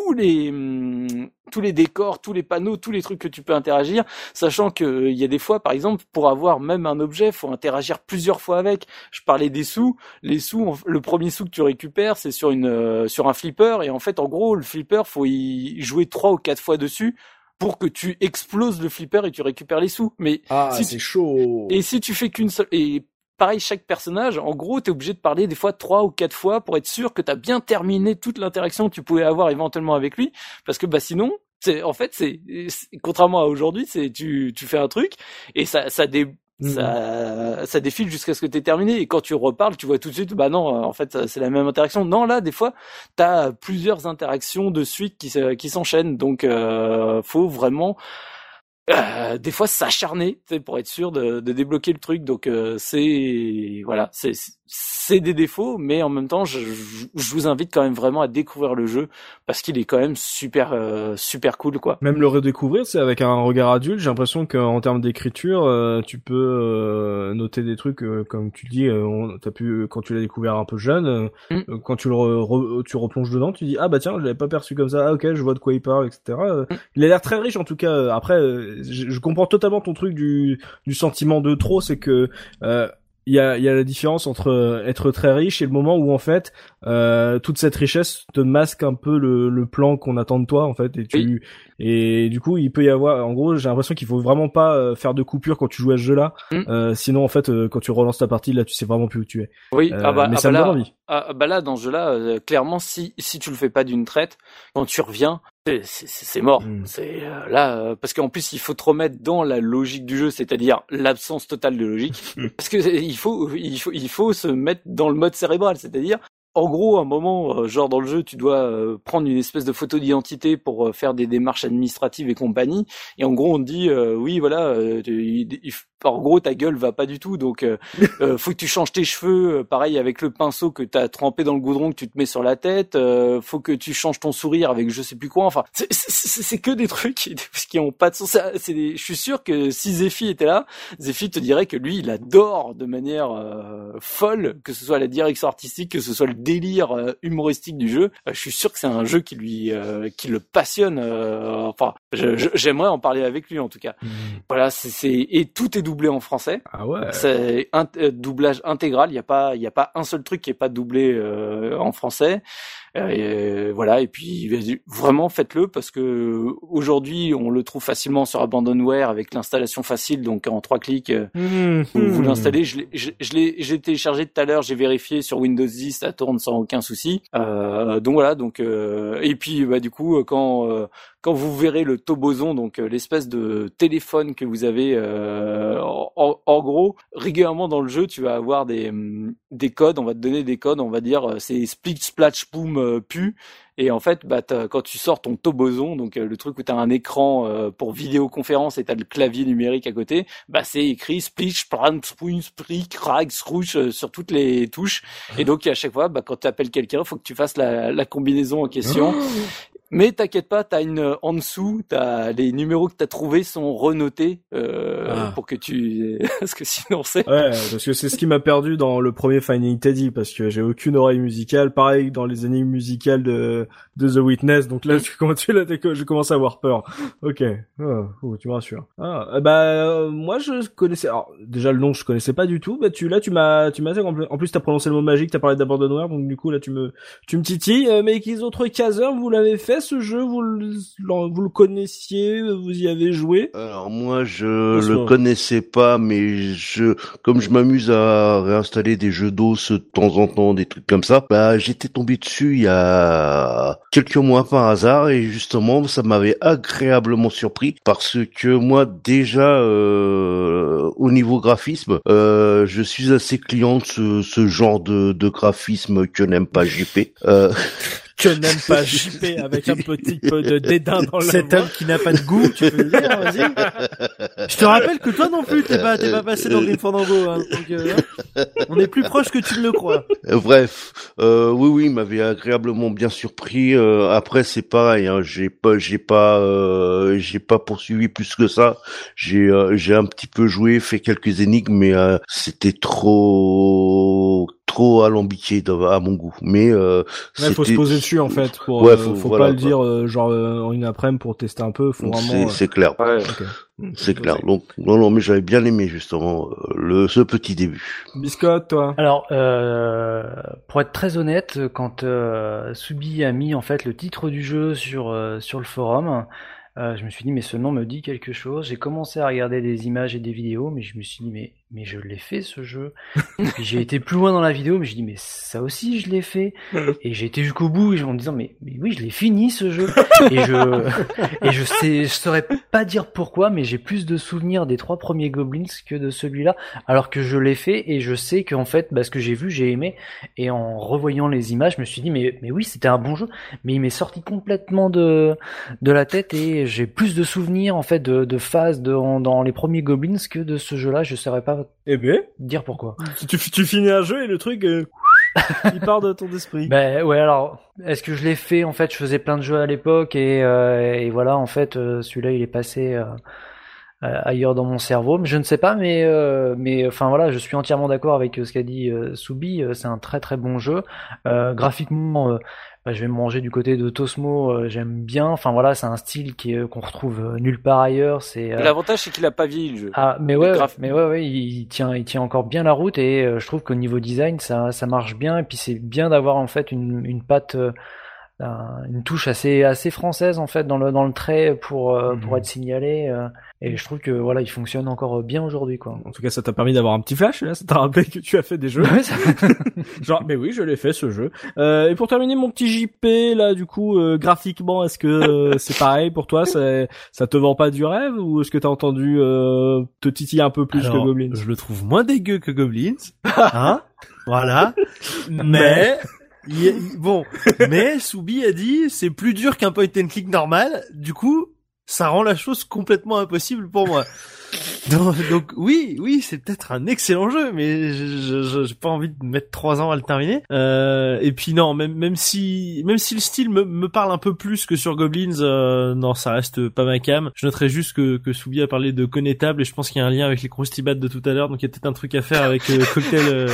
tous les hum, tous les décors, tous les panneaux, tous les trucs que tu peux interagir, sachant que euh, il y a des fois, par exemple, pour avoir même un objet, faut interagir plusieurs fois avec. Je parlais des sous, les sous, le premier sou que tu récupères, c'est sur une euh, sur un flipper, et en fait, en gros, le flipper, faut y jouer trois ou quatre fois dessus pour que tu exploses le flipper et tu récupères les sous. Mais ah, c'est chaud. Et si tu fais qu'une seule et pareil, chaque personnage, en gros, t'es obligé de parler des fois trois ou quatre fois pour être sûr que t'as bien terminé toute l'interaction que tu pouvais avoir éventuellement avec lui, parce que bah sinon, c'est en fait c'est contrairement à aujourd'hui, c'est tu tu fais un truc et ça ça dé, mmh. ça, ça défile jusqu'à ce que tu terminé. Et quand tu reparles tu vois tout de suite bah non en fait c'est la même interaction. Non là des fois t'as plusieurs interactions de suite qui qui s'enchaînent. Donc euh, faut vraiment euh, des fois s'acharner pour être sûr de, de, débloquer le truc donc euh, c'est voilà c'est c'est des défauts, mais en même temps, je, je, vous invite quand même vraiment à découvrir le jeu parce qu'il est quand même super euh, super cool quoi. Même le redécouvrir, c'est avec un regard adulte. J'ai l'impression qu'en termes d'écriture, euh, tu peux euh, noter des trucs comme tu dis. t'as pu quand tu l'as découvert un peu jeune, mm. quand tu le tu replonges dedans, tu dis ah bah tiens, je l'avais pas perçu comme ça. Ah ok, je vois de quoi il parle, etc. Mm. Il a l'air très riche en tout cas. Après, je, je, comprends totalement ton truc du du sentiment de trop, c'est que il y a, y a la différence entre euh, être très riche et le moment où en fait euh, toute cette richesse te masque un peu le, le plan qu'on attend de toi en fait et tu et du coup il peut y avoir en gros j'ai l'impression qu'il faut vraiment pas euh, faire de coupure quand tu joues à ce jeu là mm. euh, sinon en fait quand tu relances ta partie là tu sais vraiment plus où tu es. Oui. Ah bah, mais ah ça bah me donne envie. ah bah là dans ce jeu là clairement si si tu le fais pas d'une traite quand tu reviens c'est- mort. Mm. C'est euh, là euh, parce qu'en plus il faut te remettre dans la logique du jeu, c'est-à-dire l'absence totale de logique. parce que c'est- il faut il faut il faut se mettre dans le mode cérébral, c'est-à-dire en gros, à un moment, euh, genre dans le jeu, tu dois euh, prendre une espèce de photo d'identité pour euh, faire des démarches administratives et compagnie. Et en gros, on te dit, euh, oui, voilà, euh, tu- il- il- en gros, ta gueule va pas du tout, donc euh, faut que tu changes tes cheveux. pareil avec le pinceau que t'as trempé dans le goudron que tu te mets sur la tête. euh, faut que tu changes ton sourire avec je sais plus quoi. Enfin, c'est- que des trucs qui, qui ont pas de sens. Des- je suis sûr que si Zephy était là, Zephy te dirait que lui, il adore de manière euh, folle, que ce soit la direction artistique, que ce soit le délire euh, humoristique du jeu. Euh, je suis sûr que c'est un jeu qui lui, euh, qui le passionne. euh, enfin, j'aimerais en parler avec lui en tout cas. Voilà, c'est et tout est doublé en français. Ah ouais. C'est un doublage intégral. Il n'y a pas, il y a pas un seul truc qui est pas doublé euh, en français. Euh, et voilà. Et puis vraiment faites-le parce que aujourd'hui on le trouve facilement sur Abandonware avec l'installation facile, donc en trois clics. euh, vous, l'installez. Je l'ai, je, je l'ai, j'ai téléchargé tout à l'heure. J'ai vérifié sur Windows 10, ça tourne sans aucun souci. Euh, donc voilà. Donc euh, et puis bah du coup quand euh, quand vous verrez le toboson, donc euh, l'espèce de téléphone que vous avez, euh, en, en- gros, régulièrement dans le jeu, tu vas avoir des hum, des codes. On va te donner des codes. On va dire euh, c'est split splash boom pu. Et en fait, bah, quand tu sors ton toboson, donc le truc où tu as un écran euh, pour vidéoconférence et tu as le clavier numérique à côté, bah, c'est écrit splish, plan, spoon, split, crack, scrooge euh, sur toutes les touches. Et donc à chaque fois, bah, quand tu appelles quelqu'un, faut que tu fasses la, la combinaison en question. Mais t'inquiète pas, t'as une en dessous, t'as les numéros que t'as trouvés sont renotés euh, Ah. pour que tu, parce que sinon c'est. Ouais, parce que c'est ce qui m'a perdu dans le premier Finding Teddy, parce que j'ai aucune oreille musicale. Pareil dans les énigmes musicales de, de The Witness. Donc là, tu commences, là, t'es- je commence à avoir peur. Ok, Ah, oh, tu me rassures. Ah, bah euh, moi je connaissais. Alors déjà le nom je connaissais pas du tout. Bah tu là tu m'as tu m'as en plus t'as prononcé le mot magique, t'as parlé d'Abandonware, donc du coup là tu me tu me titilles. Euh, mais qu'ils autres caseurs, vous l'avez fait ce jeu, vous le, vous le connaissiez, vous y avez joué? Alors moi je Doucement. le connaissais pas, mais je comme je m'amuse à réinstaller des jeux d'os de temps en temps, des trucs comme ça, bah j'étais tombé dessus il y a quelques mois par hasard et justement ça m'avait agréablement surpris parce que moi déjà euh, au niveau graphisme, euh, je suis assez client de ce, ce genre de, de graphisme que n'aime pas JP. Euh, Que n'aime pas JP avec un petit peu de dédain dans la Cet homme qui n'a pas de goût, tu peux le dire, vas-y. Je te rappelle que toi non plus, t'es pas, t'es pas passé dans Grim Fandango, hein. Donc, euh, hein, on est plus proche que tu ne le crois. Euh, Bref, euh, oui, oui, il m'avait agréablement bien surpris. Euh, après, c'est pareil, hein, j'ai pas, j'ai pas, euh, j'ai pas poursuivi plus que ça. J'ai, euh, j'ai un petit peu joué, fait quelques énigmes, mais euh, c'était trop, trop alambiqué à mon goût. Mais euh, Ouais, faut se poser dessus en fait. Pour, Ouais, euh, faut- faut, voilà, pas le dire euh, genre euh, en une après-midi pour tester un peu. Faut C'est, vraiment. c'est clair, Ouais. c'est clair. Donc, non, non, mais j'avais bien aimé justement le ce petit début. Biscotte, toi. Alors, euh, pour être très honnête, quand euh, Subi a mis en fait le titre du jeu sur euh, sur le forum, euh, je me suis dit mais ce nom me dit quelque chose. J'ai commencé à regarder des images et des vidéos, mais je me suis dit mais mais je l'ai fait ce jeu. J'ai été plus loin dans la vidéo, mais je dis mais ça aussi je l'ai fait. Et j'ai été jusqu'au bout en me disant mais mais oui je l'ai fini ce jeu. Et je et je sais je saurais pas dire pourquoi, mais j'ai plus de souvenirs des trois premiers Goblins que de celui-là alors que je l'ai fait et je sais qu'en fait, bah, ce que j'ai vu, j'ai aimé. Et en revoyant les images, je me suis dit, mais, mais oui, c'était un bon jeu, mais il m'est sorti complètement de, de la tête et j'ai plus de souvenirs, en fait, de, de phases de, dans les premiers Goblins que de ce jeu-là. Je saurais pas Eh ben, dire pourquoi. tu, tu, finis un jeu et le truc, euh, il part de ton esprit. Ben ouais, alors, est-ce que je l'ai fait En fait, je faisais plein de jeux à l'époque et, euh, et voilà, en fait, euh, celui-là, il est passé ailleurs dans mon cerveau. Mais je ne sais pas, mais euh, mais enfin voilà, je suis entièrement d'accord avec ce qu'a dit euh, Soubi. c'est un très très bon jeu. Euh, graphiquement, je vais me manger du côté de Tosmo. euh, J'aime bien. Enfin voilà, c'est un style qui est- qu'on retrouve euh, nulle part ailleurs. C'est euh, L'avantage c'est qu'il a pas vieilli le jeu. ah, mais ouais, mais ouais, ouais, il tient, il tient encore bien la route et euh, je trouve qu'au niveau design, ça, ça marche bien et puis c'est bien d'avoir en fait une, une patte euh, un- une touche assez assez française en fait dans le dans le trait pour euh, pour Mhm. être signalé. Euh, et je trouve que voilà, il fonctionne encore bien aujourd'hui quoi. En tout cas, ça t'a permis d'avoir un petit flash, là, ça t'a rappelé que tu as fait des jeux. Ouais, ça- Genre, mais oui, je l'ai fait ce jeu. Euh, et pour terminer mon petit JP, là, du coup, euh, graphiquement, est-ce que euh, c'est pareil pour toi? Ça, ça te vend pas du rêve? Ou est-ce que t'as entendu euh, te titiller un peu plus Alors, que Goblins? Je le trouve moins dégueu que Goblins. Hein? Voilà. Mais il- bon, mais Soubi a dit c'est plus dur qu'un point and click normal. Du coup, ça rend la chose complètement impossible pour moi. Donc, donc oui, oui, c'est peut-être un excellent jeu, mais je je- je- j'ai pas envie de mettre trois ans à le terminer. Euh, et puis non, même même si même si le style me, me parle un peu plus que sur Goblins, euh, non, ça reste pas ma cam. Je noterai juste que que Soubi a parlé de connétable et je pense qu'il y a un lien avec les croustibats de tout à l'heure, donc il y a peut-être un truc à faire avec euh, cocktail euh,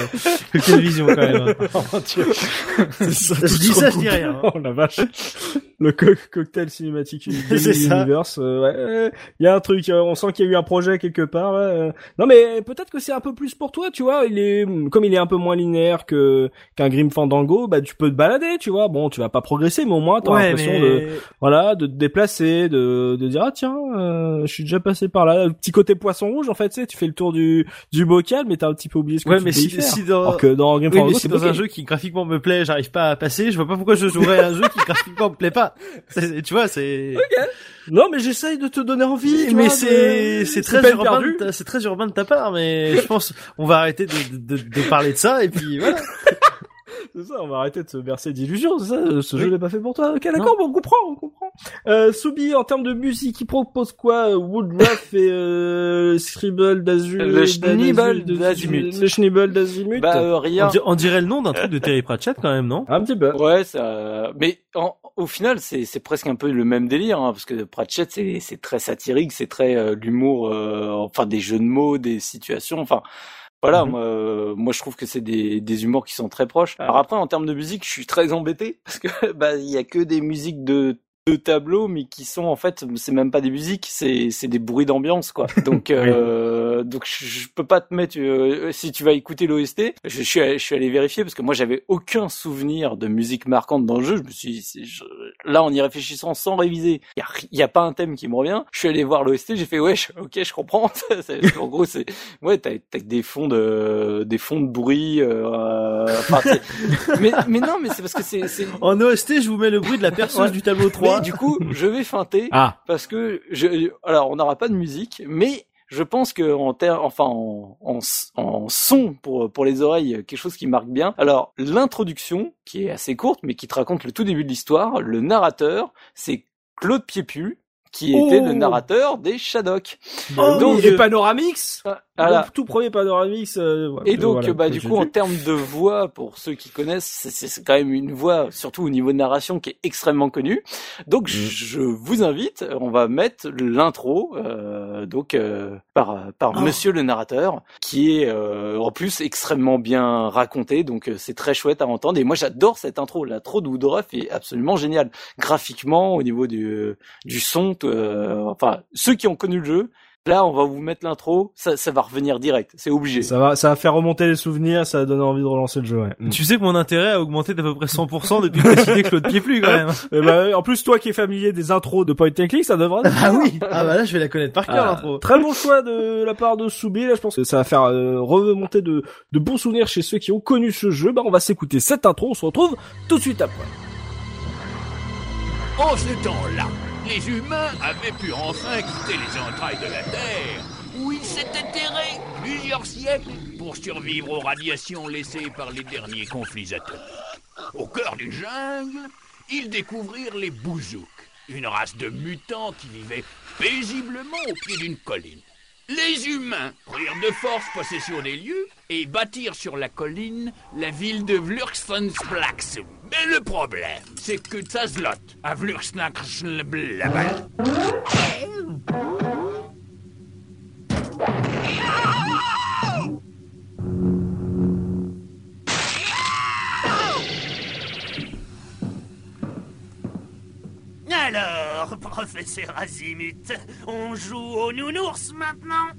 cocktail vision quand même. hein. je dis ça, je dis rien. hein. Oh la vache. Le co- cocktail cinématique. Universe. euh, ouais, euh, il y a un truc. euh, on sent qu'il y a eu un projet quelque part. euh. Non mais peut-être que c'est un peu plus pour toi, tu vois. Il est comme il est un peu moins linéaire que qu'un Grim Fandango, bah tu peux te balader, tu vois. Bon, tu vas pas progresser, mais au moins t'as Ouais, l'impression mais de voilà de te déplacer, de de dire ah tiens, euh, je suis déjà passé par là. Le petit côté poisson rouge, en fait, tu sais, tu fais le tour du du bocal, mais t'as un petit peu oublié ce que ouais, tu mais y si, faire. si dans Alors que dans Grim oui, Fandango, si dans un jeu qui graphiquement me plaît, j'arrive pas à passer, je vois pas pourquoi je jouerais à un jeu qui graphiquement me plaît pas. Tu vois, c'est Non, mais j'essaye de te donner envie. mais c'est c'est très urbain perdue. de ta- c'est très urbain de ta part mais je pense on va arrêter de, de, de, de parler de ça et puis voilà C'est ça, on va arrêter de se bercer d'illusions, c'est ça, ce Oui. jeu n'est pas fait pour toi. Ok, d'accord, bon, on comprend, on comprend. Euh, Soubi, en termes de musique, il propose quoi euh, Woodruff et euh, Scribble d'Azur Le Schneebel d'Azimut. Le Schneebel d'Azimut Bah euh, on, rien. di- on dirait le nom d'un truc de Terry Pratchett quand même non? Un petit peu. Ouais, ça. Mais en- au final, c'est c'est presque un peu le même délire, hein, parce que Pratchett, c'est c'est très satirique, c'est très euh, l'humour, euh, enfin des jeux de mots, des situations, enfin. Voilà, Mhm. moi, euh, moi je trouve que c'est des, des humours qui sont très proches. Alors après, en termes de musique, je suis très embêté parce que bah il y a que des musiques de de tableaux, mais qui sont en fait, c'est même pas des musiques, c'est c'est des bruits d'ambiance quoi. Donc euh, donc je, je peux pas te mettre euh, si tu vas écouter l'OST. Je, je suis allé, je suis allé vérifier parce que moi j'avais aucun souvenir de musique marquante dans le jeu. Je me suis dit, c'est- je- là en y réfléchissant sans réviser, il y a, y a pas un thème qui me revient. Je suis allé voir l'OST, j'ai fait ouais, je- ok, je comprends. C'est- en gros c'est ouais, t'as t'as des fonds de des fonds de bruit. Euh, enfin, c'est- mais mais non, mais c'est parce que c'est c'est en OST je vous mets le bruit de la Ouais. du tableau 3 du coup, je vais feinter Ah, parce que je, alors on n'aura pas de musique, mais je pense que en ter, enfin en, en, en son pour pour les oreilles, quelque chose qui marque bien. Alors l'introduction qui est assez courte, mais qui te raconte le tout début de l'histoire. Le narrateur, c'est Claude Piépu qui était Oh le narrateur des Shadok. oh, donc, et Panoramix Voilà. Le tout premier Panoramix. euh, ouais, Et donc, voilà, bah, du coup, en termes de voix, pour ceux qui connaissent, c'est- quand même une voix, surtout au niveau de narration, qui est extrêmement connue. Donc, Mm. je vous invite, on va mettre l'intro, euh, donc euh, par par Oh. Monsieur le narrateur, qui est euh, en plus extrêmement bien raconté. Donc, euh, c'est très chouette à entendre. Et moi, j'adore cette intro. L'intro de Woodruff est absolument géniale, graphiquement, au niveau du du son. Euh, enfin, ceux qui ont connu le jeu. Là, on va vous mettre l'intro, ça, ça va revenir direct, c'est obligé. Ça va, ça va faire remonter les souvenirs, ça va donner envie de relancer le jeu, ouais. Mm. tu sais que mon intérêt a augmenté d'à peu près 100% depuis que cité Claude Pieplu quand même Eh ben, en plus, toi qui es familier des intros de Point and Click, ça devrait. ah oui ah bah là je vais la connaître par cœur Ah, l'intro très bon choix de la part de Soubi. Là, je pense que ça va faire euh, remonter de, de bons souvenirs chez ceux qui ont connu ce jeu. Bah, on va s'écouter cette intro. On se retrouve tout de suite après. En ce temps-là, les humains avaient pu enfin quitter les entrailles de la Terre, où ils s'étaient terrés plusieurs siècles pour survivre aux radiations laissées par les derniers conflits atomiques. Au cœur d'une jungle, ils découvrirent les Bouzouks, une race de mutants qui vivaient paisiblement au pied d'une colline. Les humains prirent de force possession des lieux et bâtirent sur la colline la ville de Vlursfonsplaxum. Mais le problème, c'est que Tazlot, à Vlursnakrschlblabal, professeur Azimut, on joue au nounours maintenant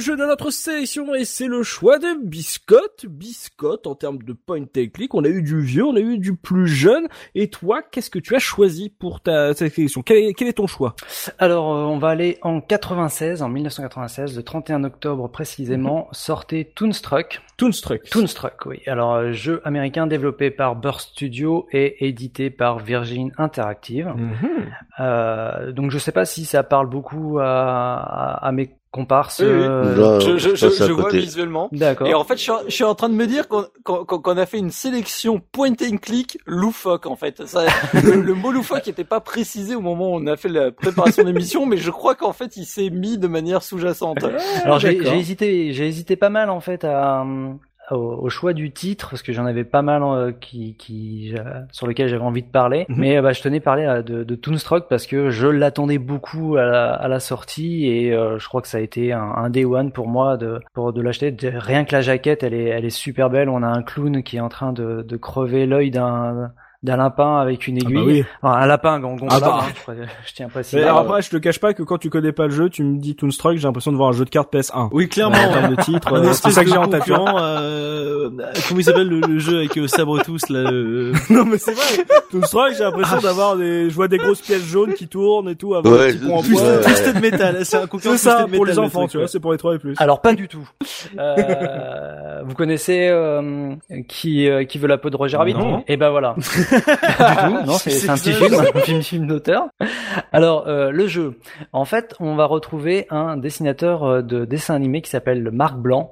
jeu de notre sélection et c'est le choix de Biscotte. Biscotte en termes de point and click, on a eu du vieux, on a eu du plus jeune. Et toi, qu'est-ce que tu as choisi pour ta, ta sélection? Quel est, quel est ton choix? Alors, euh, on va aller en 96, en 1996, le 31 octobre précisément, sortait Toonstruck. Toonstruck. Toonstruck, oui. Alors, euh, jeu américain développé par Burst Studio et édité par Virgin Interactive. Mhm. Euh, donc, je sais pas si ça parle beaucoup à, à, à mes comparses. Oui, oui. euh, je, je, je, je vois côté. visuellement. D'accord. Et en fait, je suis, en- je suis en train de me dire qu'on qu'on- qu'on- qu'on a fait une sélection point and click loufoque en fait. Ça, le, le mot loufoque n'était pas précisé au moment où on a fait la préparation d'émission, mais je crois qu'en fait, il s'est mis de manière sous-jacente. Alors j'ai hésité, j'ai hésité pas mal en fait à, euh, au, au choix du titre parce que j'en avais pas mal euh, qui, qui euh, sur lequel j'avais envie de parler. Mhm. Mais euh, bah, je tenais à parler euh, de, de Toonstruck parce que je l'attendais beaucoup à la, à la sortie et euh, je crois que ça a été un, un day one pour moi de pour de l'acheter. Rien que la jaquette, elle est elle est super belle. On a un clown qui est en train de, de crever l'œil d'un d'un lapin avec une Ah aiguille. bah oui. Enfin, un lapin gon- gonflable, Ah bah. hein, je, crois- je tiens à préciser. Mais alors après, je te cache pas que quand tu connais pas le jeu, tu me dis Toonstruck, j'ai l'impression de voir un jeu de cartes PS1. Oui, clairement. En termes de titre, euh, c'est ça que j'ai en tête. concurrent, euh, comment il s'appelle le, le jeu avec euh, sabre tous là le... non mais c'est vrai. Toonstruck, j'ai l'impression d'avoir des, je vois des grosses pièces jaunes qui tournent et tout, avec Ouais, des petits en poids. Ouais. Twisted Metal, c'est un C'est ça, pour les enfants, tu vois, c'est pour les 3 et plus. Alors pas du tout. Euh, vous connaissez euh, qui euh, qui veut la peau de Roger Rabbit? Et ben voilà. Du tout. Non, c'est un petit film, un film, film d'auteur. Alors euh, le jeu. En fait, on va retrouver un dessinateur euh, de dessin animé qui s'appelle Marc Blanc,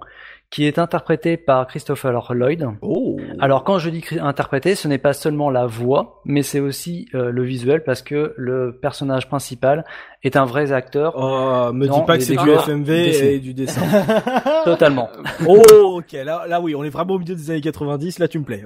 qui est interprété par Christopher Lloyd. Oh. Alors quand je dis interprété, ce n'est pas seulement la voix, mais c'est aussi euh, le visuel parce que le personnage principal est un vrai acteur Oh, me dis pas que c'est du FMV et du dessin. totalement. oh, ok, là, là oui, on est vraiment au milieu des années 90, là tu me plais.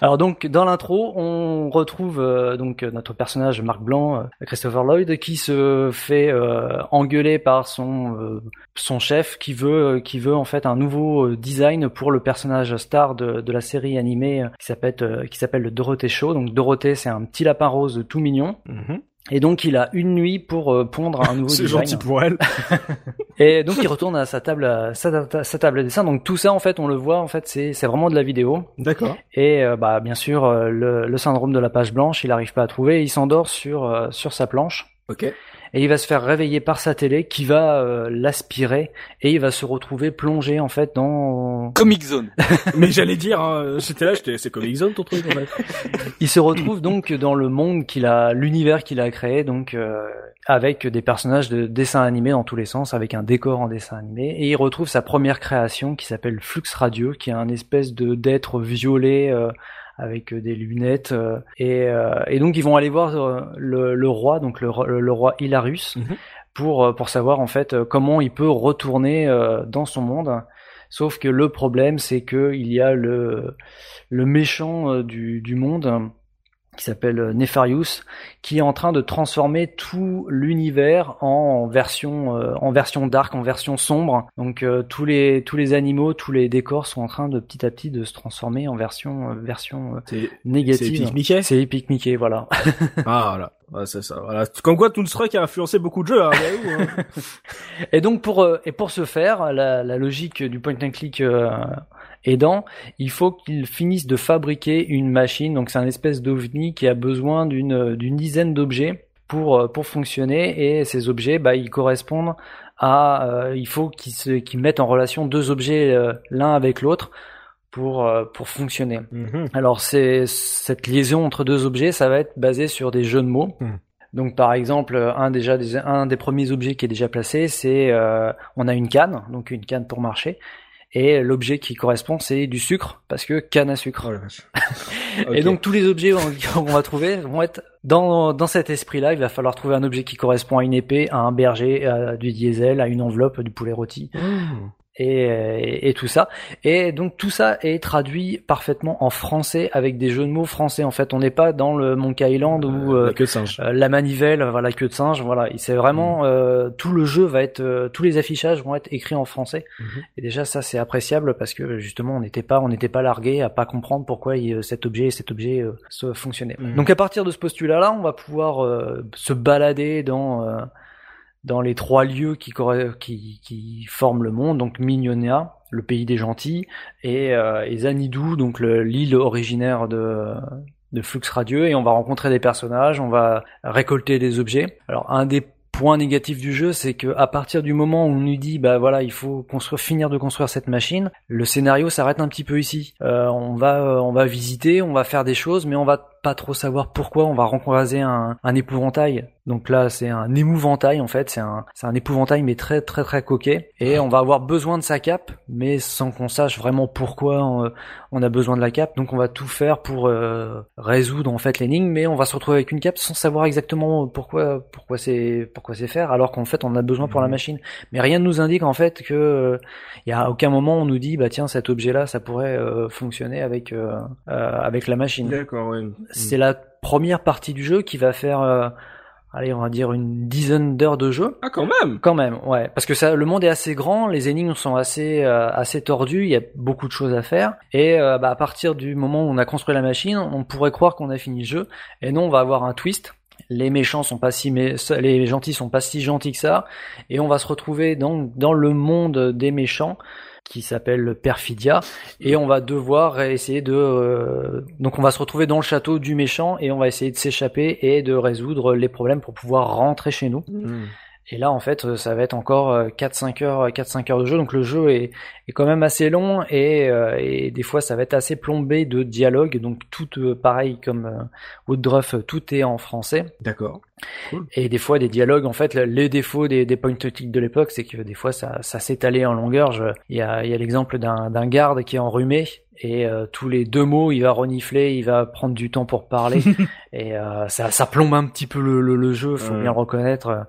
Alors donc dans l'intro, on retrouve euh, donc euh, notre personnage Marc Blanc, euh, Christopher Lloyd, qui se fait euh, engueuler par son euh, son chef qui veut qui veut en fait un nouveau design pour le personnage star de, de la série animée qui s'appelle euh, qui s'appelle le Dorothée Show. Donc Dorothée, c'est un petit lapin rose tout mignon. Et donc il a une nuit pour euh, pondre un nouveau C'est design. gentil pour elle. Et donc il retourne à sa table à sa, sa table de dessin. Donc tout ça en fait on le voit en fait c'est c'est vraiment de la vidéo. D'accord. Et euh, bah bien sûr euh, le, le syndrome de la page blanche, il n'arrive pas à trouver, il s'endort sur sur sa planche Ok. Et il va se faire réveiller par sa télé qui va euh, l'aspirer et il va se retrouver plongé en fait dans Comic Zone. Mais j'allais dire, hein, j'étais là, j'étais, c'est Comic Zone ton truc en fait. il se retrouve donc dans le monde qu'il a l'univers qu'il a créé donc euh, avec des personnages de dessins animés dans tous les sens avec un décor en dessin animé et il retrouve sa première création qui s'appelle Flux Radio qui est un espèce de d'être violet euh, avec des lunettes euh, et, euh, et donc ils vont aller voir euh, le, le roi donc le, le roi Hilarius Mhm. pour euh, pour savoir en fait euh, comment il peut retourner euh, dans son monde sauf que le problème c'est que il y a le le méchant euh, du du monde euh, qui s'appelle euh, Nefarius, qui est en train de transformer tout l'univers en version euh, en version dark, en version sombre. Donc euh, tous les tous les animaux, tous les décors sont en train de petit à petit de se transformer en version euh, version euh, C'est, c'est négative. Epic Mickey? C'est Epic Mickey, voilà. Ah voilà. Ouais, c'est ça. Voilà. Comme quoi Toonstruck a influencé beaucoup de jeux. Hein, où, hein. Et donc pour euh, et pour ce faire, la, la logique du point and click euh, aidant, il faut qu'ils finissent de fabriquer une machine. Donc c'est un espèce d'ovni qui a besoin d'une dizaine d'objets pour euh, pour fonctionner. Et ces objets, bah, ils correspondent à. euh, il faut qu'ils mettent en relation deux objets euh, l'un avec l'autre pour euh, pour fonctionner. Mhm. Alors c'est cette liaison entre deux objets, ça va être basé sur des jeux de mots. Hmm. Donc par exemple, un déjà des, un des premiers objets qui est déjà placé, c'est euh, on a une canne, donc une canne pour marcher, et l'objet qui correspond c'est du sucre parce que canne à sucre. Oh. Et donc tous les objets qu'on va trouver vont être dans dans cet esprit-là. Il va falloir trouver un objet qui correspond à une épée, à un berger, à du diesel, à une enveloppe, du poulet rôti. Mmh. Et, et, et tout ça. Et donc tout ça est traduit parfaitement en français avec des jeux de mots français. En fait, on n'est pas dans le Monkey Island où Euh, euh, la queue de singe. euh, la manivelle, voilà, queue de singe, voilà. C'est vraiment euh, tout le jeu va être, euh, tous les affichages vont être écrits en français. Mhm. Et déjà ça c'est appréciable parce que justement on n'était pas, on n'était pas largué à pas comprendre pourquoi il- cet objet et cet objet euh, se fonctionnaient. Mhm. Donc à partir de ce postulat-là, on va pouvoir euh, se balader dans euh, dans les trois lieux qui, qui, qui forment le monde, donc Mignonia, le pays des gentils, et, euh, et Zanidou, donc le- l'île originaire de, de Flux Radieux, et on va rencontrer des personnages, on va récolter des objets. Alors un des points négatifs du jeu, c'est que à partir du moment où on nous dit bah voilà il faut construire, finir de construire cette machine, le scénario s'arrête un petit peu ici. Euh, on va euh, on va visiter, on va faire des choses, mais on va pas trop savoir pourquoi. On va rencontrer un, un épouvantail. Donc là c'est un émouvantail en fait, c'est un c'est un épouvantail mais très très très coquet. Et on va avoir besoin de sa cape, mais sans qu'on sache vraiment pourquoi on, on a besoin de la cape. Donc on va tout faire pour euh, résoudre en fait l'énigme, mais on va se retrouver avec une cape sans savoir exactement pourquoi pourquoi c'est pourquoi c'est faire, alors qu'en fait on a besoin pour la machine. Mais rien ne nous indique en fait que euh, il y a aucun moment on nous dit bah tiens cet objet là ça pourrait euh, fonctionner avec euh, euh, avec la machine. D'accord, ouais. C'est la première partie du jeu qui va faire euh, allez on va dire une dizaine d'heures de jeu. Ah, quand même! Quand même, ouais, parce que ça, le monde est assez grand, les énigmes sont assez euh, assez tordues, il y a beaucoup de choses à faire, et euh, bah, à partir du moment où on a construit la machine, on pourrait croire qu'on a fini le jeu, et non, on va avoir un twist. Les méchants sont pas si, mais les gentils sont pas si gentils que ça, et on va se retrouver dans dans le monde des méchants qui s'appelle Perfidia et on va devoir essayer de euh, donc on va se retrouver dans le château du méchant et on va essayer de s'échapper et de résoudre les problèmes pour pouvoir rentrer chez nous. Et là, en fait, ça va être encore euh, 4-5 heures, 4-5 heures de jeu. Donc le jeu est, est quand même assez long et, euh, et des fois, ça va être assez plombé de dialogue. Donc tout, euh, pareil comme euh, Woodruff, tout est en français. D'accord. Et des fois, des dialogues, en fait, les défauts des, des point and click de l'époque, c'est que des fois, ça, ça s'étalait en longueur. Je- Il y a, il y a l'exemple d'un d'un garde qui est enrhumé et euh, tous les deux mots, il va renifler, il va prendre du temps pour parler et euh, ça, ça plombe un petit peu le, le, le jeu, faut Ouais. bien le reconnaître, euh,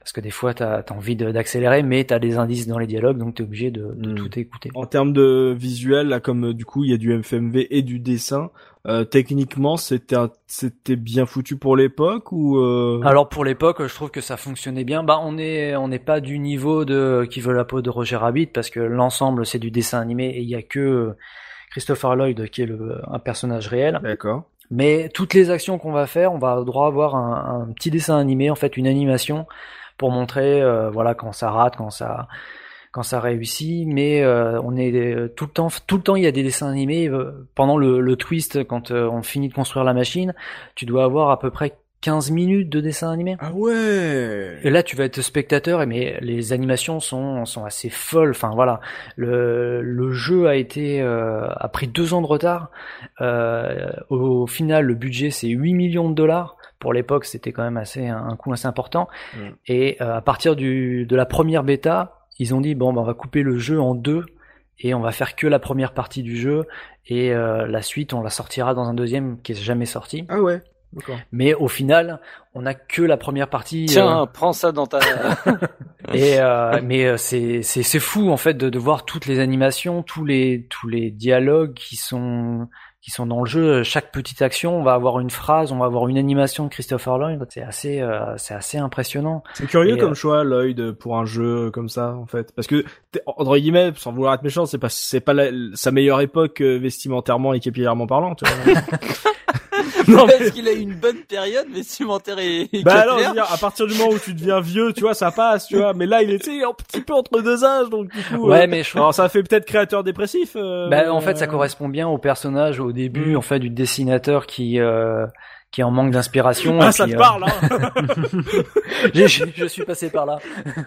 parce que des fois, t'as as envie d'accélérer, mais t'as des indices dans les dialogues, donc t'es obligé de, de Mm. tout écouter. En termes de visuel, là, comme euh, du coup il y a du FMV et du dessin, euh, techniquement c'était c'était bien foutu pour l'époque ou euh... Alors pour l'époque, je trouve que ça fonctionnait bien. Bah on est on n'est pas du niveau de qui veut la peau de Roger Rabbit parce que l'ensemble c'est du dessin animé et il y a que Christopher Lloyd qui est le, un personnage réel. D'accord. Mais toutes les actions qu'on va faire, on va droit avoir un, un petit dessin animé, en fait une animation pour montrer euh, voilà quand ça rate, quand ça quand ça réussit. Mais euh, on est euh, tout le temps tout le temps il y a des dessins animés euh, pendant le, le twist quand euh, on finit de construire la machine. Tu dois avoir à peu près 15 minutes de dessin animé. Ah ouais. Et là, tu vas être spectateur, et mais les animations sont sont assez folles. Enfin voilà, le le jeu a été euh, a pris deux ans de retard. Euh, au final, le budget c'est 8 millions de dollars. Pour l'époque, c'était quand même assez un coût assez important. Mm. Et euh, à partir du de la première bêta, ils ont dit bon, ben, on va couper le jeu en deux et on va faire que la première partie du jeu et euh, la suite on la sortira dans un deuxième qui est jamais sorti. Ah ouais. Mais au final, on a que la première partie. Tiens, euh, prends ça dans ta. et euh, mais euh, c'est c'est c'est fou en fait de, de voir toutes les animations, tous les tous les dialogues qui sont qui sont dans le jeu. Chaque petite action, on va avoir une phrase, on va avoir une animation de Christopher Lloyd. C'est assez euh, c'est assez impressionnant. C'est curieux Et, comme euh, choix Lloyd pour un jeu comme ça en fait parce que t'es- entre guillemets sans vouloir être méchant c'est pas c'est pas la- sa meilleure époque euh, vestimentairement et capillairement parlant tu vois. non mais Est-ce qu'il a eu une bonne période vestimentaire et, et bah alors, je capillaire veux dire, à partir du moment où tu deviens vieux, tu vois, ça passe, tu vois. Mais là, il était un petit peu entre deux âges, donc du coup. Ouais, euh, mais je Alors, ça fait peut-être créateur dépressif. euh, Bah, en fait, ça euh, correspond bien au personnage au début, Mm. en fait, du dessinateur qui euh, qui est en manque d'inspiration. Ah, ça puis, te euh, parle, hein je, je suis passé par là.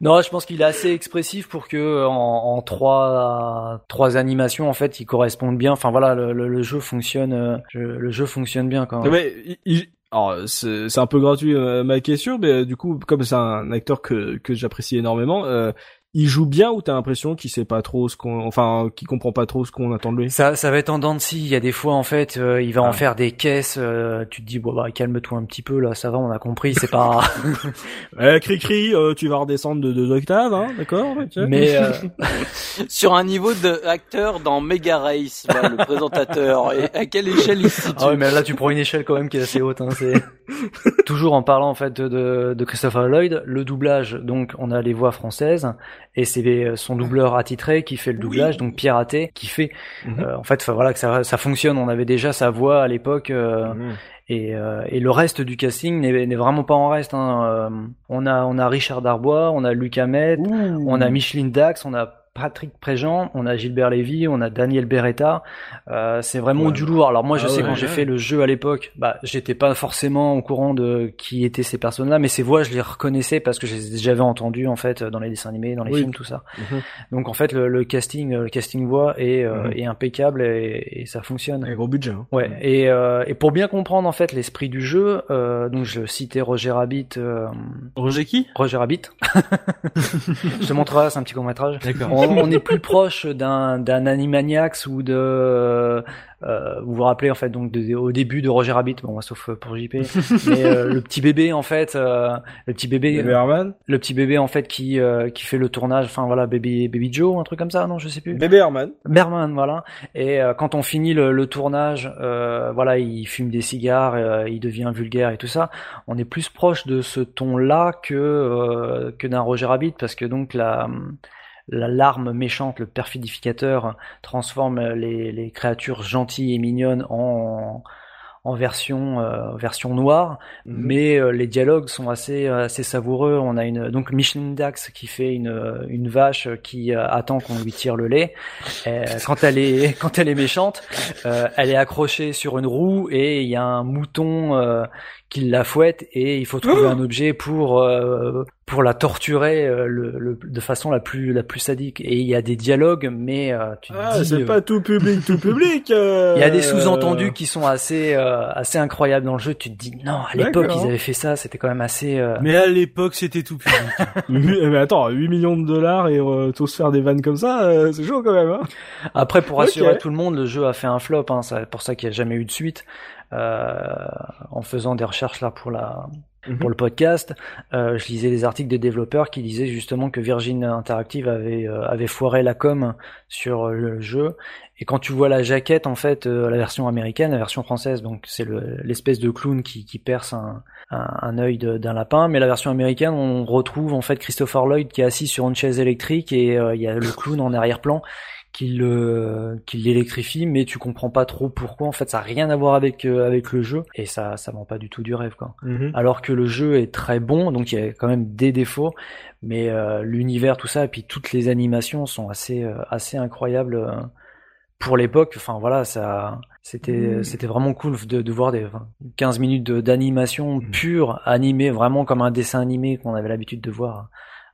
non, je pense qu'il est assez expressif pour que en, en trois trois animations en fait, il correspondent bien. Enfin voilà, le, le, le jeu fonctionne, euh, le jeu fonctionne bien quand même. Mais il- alors, c'est c'est un peu gratuit euh, ma question, mais euh, du coup, comme c'est un acteur que que j'apprécie énormément, euh, il joue bien ou t'as l'impression qu'il sait pas trop ce qu'on, enfin, qu'il comprend pas trop ce qu'on attend de lui? Ça, ça va être en dents de scie. Il y a des fois, en fait, euh, il va en Ah. faire des caisses. euh, tu te dis, bon, bah, calme-toi un petit peu, là, ça va, on a compris, c'est pas. Eh, cri cri, euh, tu vas redescendre de deux octaves, hein, d'accord ok. Mais euh, Sur un niveau de acteur dans Mega Race, là, le présentateur. Et à quelle échelle il se situe? Ah ouais, mais là, tu prends une échelle quand même qui est assez haute. Hein, c'est toujours en parlant en fait de, de Christopher Lloyd, le doublage. Donc, on a les voix françaises et c'est son doubleur attitré qui fait le doublage, donc Pierre Athé, qui fait. Mhm. euh, en fait, voilà que ça, ça fonctionne. On avait déjà sa voix à l'époque. euh, Mhm. Et, euh, et le reste du casting n'est n'est vraiment pas en reste. Hein. Euh, on a on a Richard Darbois, on a Luc Hamet, on a Micheline Dax, on a Patrick Préjean, on a Gilbert Lévy, on a Daniel Beretta. Euh, c'est vraiment Ouais. du lourd. Alors moi, je Ah sais ouais, quand j'ai fait le jeu à l'époque, bah j'étais pas forcément au courant de qui étaient ces personnes-là, mais ces voix, je les reconnaissais parce que j'avais entendu en fait dans les dessins animés, dans les Oui. films, tout ça. Mhm. Donc en fait, le, le casting, le casting voix est, euh, Mhm. est impeccable et, et ça fonctionne. Un gros budget. Hein. Ouais, et, euh, et pour bien comprendre en fait l'esprit du jeu, euh, donc je citais Roger Rabbit, euh, Roger qui? Roger Rabbit. je te montrerai, c'est un petit court métrage. D'accord. On, est plus proche d'un d'un Animaniacs ou de euh, vous vous rappelez en fait donc de- au début de Roger Rabbit, bon sauf pour JP, mais euh, le petit bébé en fait, euh, le petit bébé, Herman? le petit bébé en fait qui euh, qui fait le tournage, enfin voilà baby baby Joe, un truc comme ça, non je sais plus. Bébé Herman. Berman, voilà. Et euh, quand on finit le, le tournage, euh, voilà, il fume des cigares, euh, il devient vulgaire et tout ça. On est plus proche de ce ton-là que euh, que d'un Roger Rabbit, parce que donc la larme méchante, le perfidificateur, transforme les, les créatures gentilles et mignonnes en en version euh, version noire, mais euh, les dialogues sont assez assez savoureux. On a une donc Micheline Dax qui fait une une vache qui euh, attend qu'on lui tire le lait. Euh, quand elle est quand elle est méchante, euh, elle est accrochée sur une roue et il y a un mouton euh, qui la fouette et il faut trouver un objet pour euh, pour la torturer euh, le, le- de façon la plus la plus sadique. Et il y a des dialogues, mais euh, tu te Ah, dis, c'est euh, pas tout public, tout public. euh, il y a des sous-entendus qui sont assez euh, assez incroyables dans le jeu. Tu te dis non, à l'époque ils avaient fait ça, c'était quand même assez. euh, Mais à l'époque, c'était tout public. Mais attends, 8 millions de dollars et euh, tous faire des vannes comme ça, euh, c'est chaud quand même. Hein Après, pour rassurer tout le monde, le jeu a fait un flop. Hein, c'est pour ça qu'il n'y a jamais eu de suite. Euh, en faisant des recherches là pour la Mhm. pour le podcast, euh, je lisais des articles de développeurs qui disaient justement que Virgin Interactive avait euh, avait foiré la com sur le jeu. Et quand tu vois la jaquette, en fait, euh, la version américaine, la version française, donc c'est le- l'espèce de clown qui, qui perce un, un, un œil d'un lapin, mais la version américaine, on retrouve en fait Christopher Lloyd qui est assis sur une chaise électrique et euh, il y a le clown en arrière-plan qui le qui l'électrifie mais tu comprends pas trop pourquoi. En fait ça a rien à voir avec euh, avec le jeu et ça ça vend pas du tout du rêve quoi. Alors que le jeu est très bon donc il y a quand même des défauts mais euh, l'univers tout ça et puis toutes les animations sont assez euh, assez incroyables euh, pour l'époque. Enfin voilà ça c'était c'était vraiment cool de, de voir des enfin, 15 minutes d'animation pure animée vraiment comme un dessin animé qu'on avait l'habitude de voir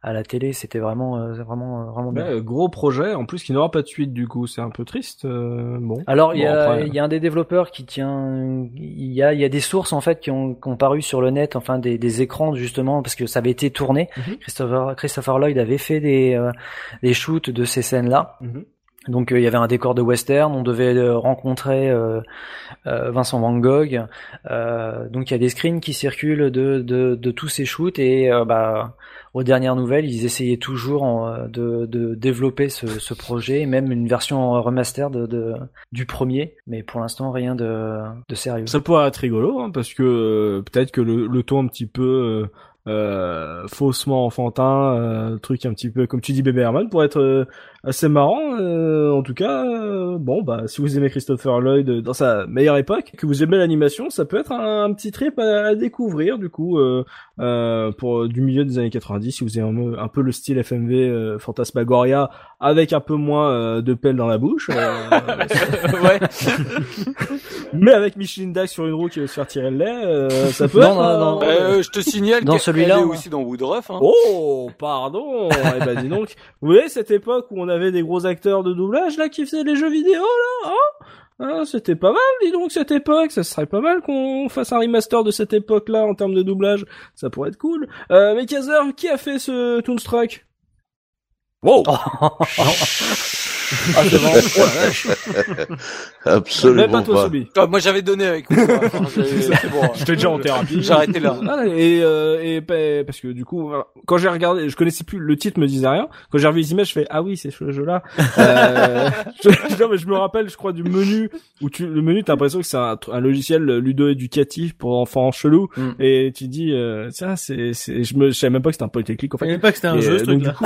à la télé c'était vraiment euh, vraiment euh, vraiment bien Ouais, gros projet, en plus qui n'aura pas de suite du coup, c'est un peu triste. euh, bon. Alors il y, Bon, a, après- il y a un des développeurs qui tient, il y a, il y a des sources en fait qui ont, qui ont paru sur le net, enfin des, des écrans justement parce que ça avait été tourné. Mhm. Christopher, Christopher Lloyd avait fait des, euh, des shoots de ces scènes-là. Mhm. Donc euh, il y avait un décor de western, on devait euh, rencontrer euh, Vincent Van Gogh. Euh, donc il y a des screens qui circulent de, de, de tous ces shoots et bah aux dernières nouvelles, ils essayaient toujours en, de, de développer ce, ce projet, même une version remaster de, du premier, mais pour l'instant rien de, sérieux. Ça pourrait être rigolo, hein, parce que euh, peut-être que le, ton un petit peu euh, euh, faussement enfantin, euh, truc un petit peu comme tu dis bébé Herman, pourrait être euh, assez marrant. euh, en tout cas, euh, bon bah si vous aimez Christopher Lloyd dans sa meilleure époque, que vous aimez l'animation, ça peut être un, un petit trip à, à découvrir du coup euh, euh, pour du milieu des années 90 si vous aimez un, un peu le style FMV euh, Fantasmagoria avec un peu moins euh, de pelle dans la bouche. euh, ouais. mais avec Micheline Dax sur une roue qui va se faire tirer le lait, euh, ça peut Non, être... non, euh, non. Euh, je te signale Dans qu'elle celui-là, est aussi dans Woodruff. Hein. Oh, pardon. eh ben dis donc. Vous voyez cette époque où on avait des gros acteurs de doublage là qui faisaient les jeux vidéo là, hein? Ah, c'était pas mal, dis donc cette époque. Ça serait pas mal qu'on fasse un remaster de cette époque-là en termes de doublage. Ça pourrait être cool. Euh, mais Kazer, qui a fait ce Toonstruck? Wow. Ah, c'est bon. Oh la vache. Absolument Même pas toi, pas. Sobi. Ah, moi j'avais donné avec hein. Enfin, c'est bon. J'étais déjà en thérapie. J'ai arrêté là. Ah, et euh, et pa- parce que du coup voilà, quand j'ai regardé je connaissais plus le titre me disait rien quand j'ai revu les images je fais ah oui c'est ce jeu là euh, je, non, mais je me rappelle je crois du menu où tu le menu t'as l'impression que c'est un, un logiciel ludo éducatif pour enfants chelous Mm. et tu dis euh, tiens c'est c'est je me je savais même pas que c'était un polytechnique en Je fait savais pas que c'était un Et, jeu, euh, ce donc, truc-là. du coup,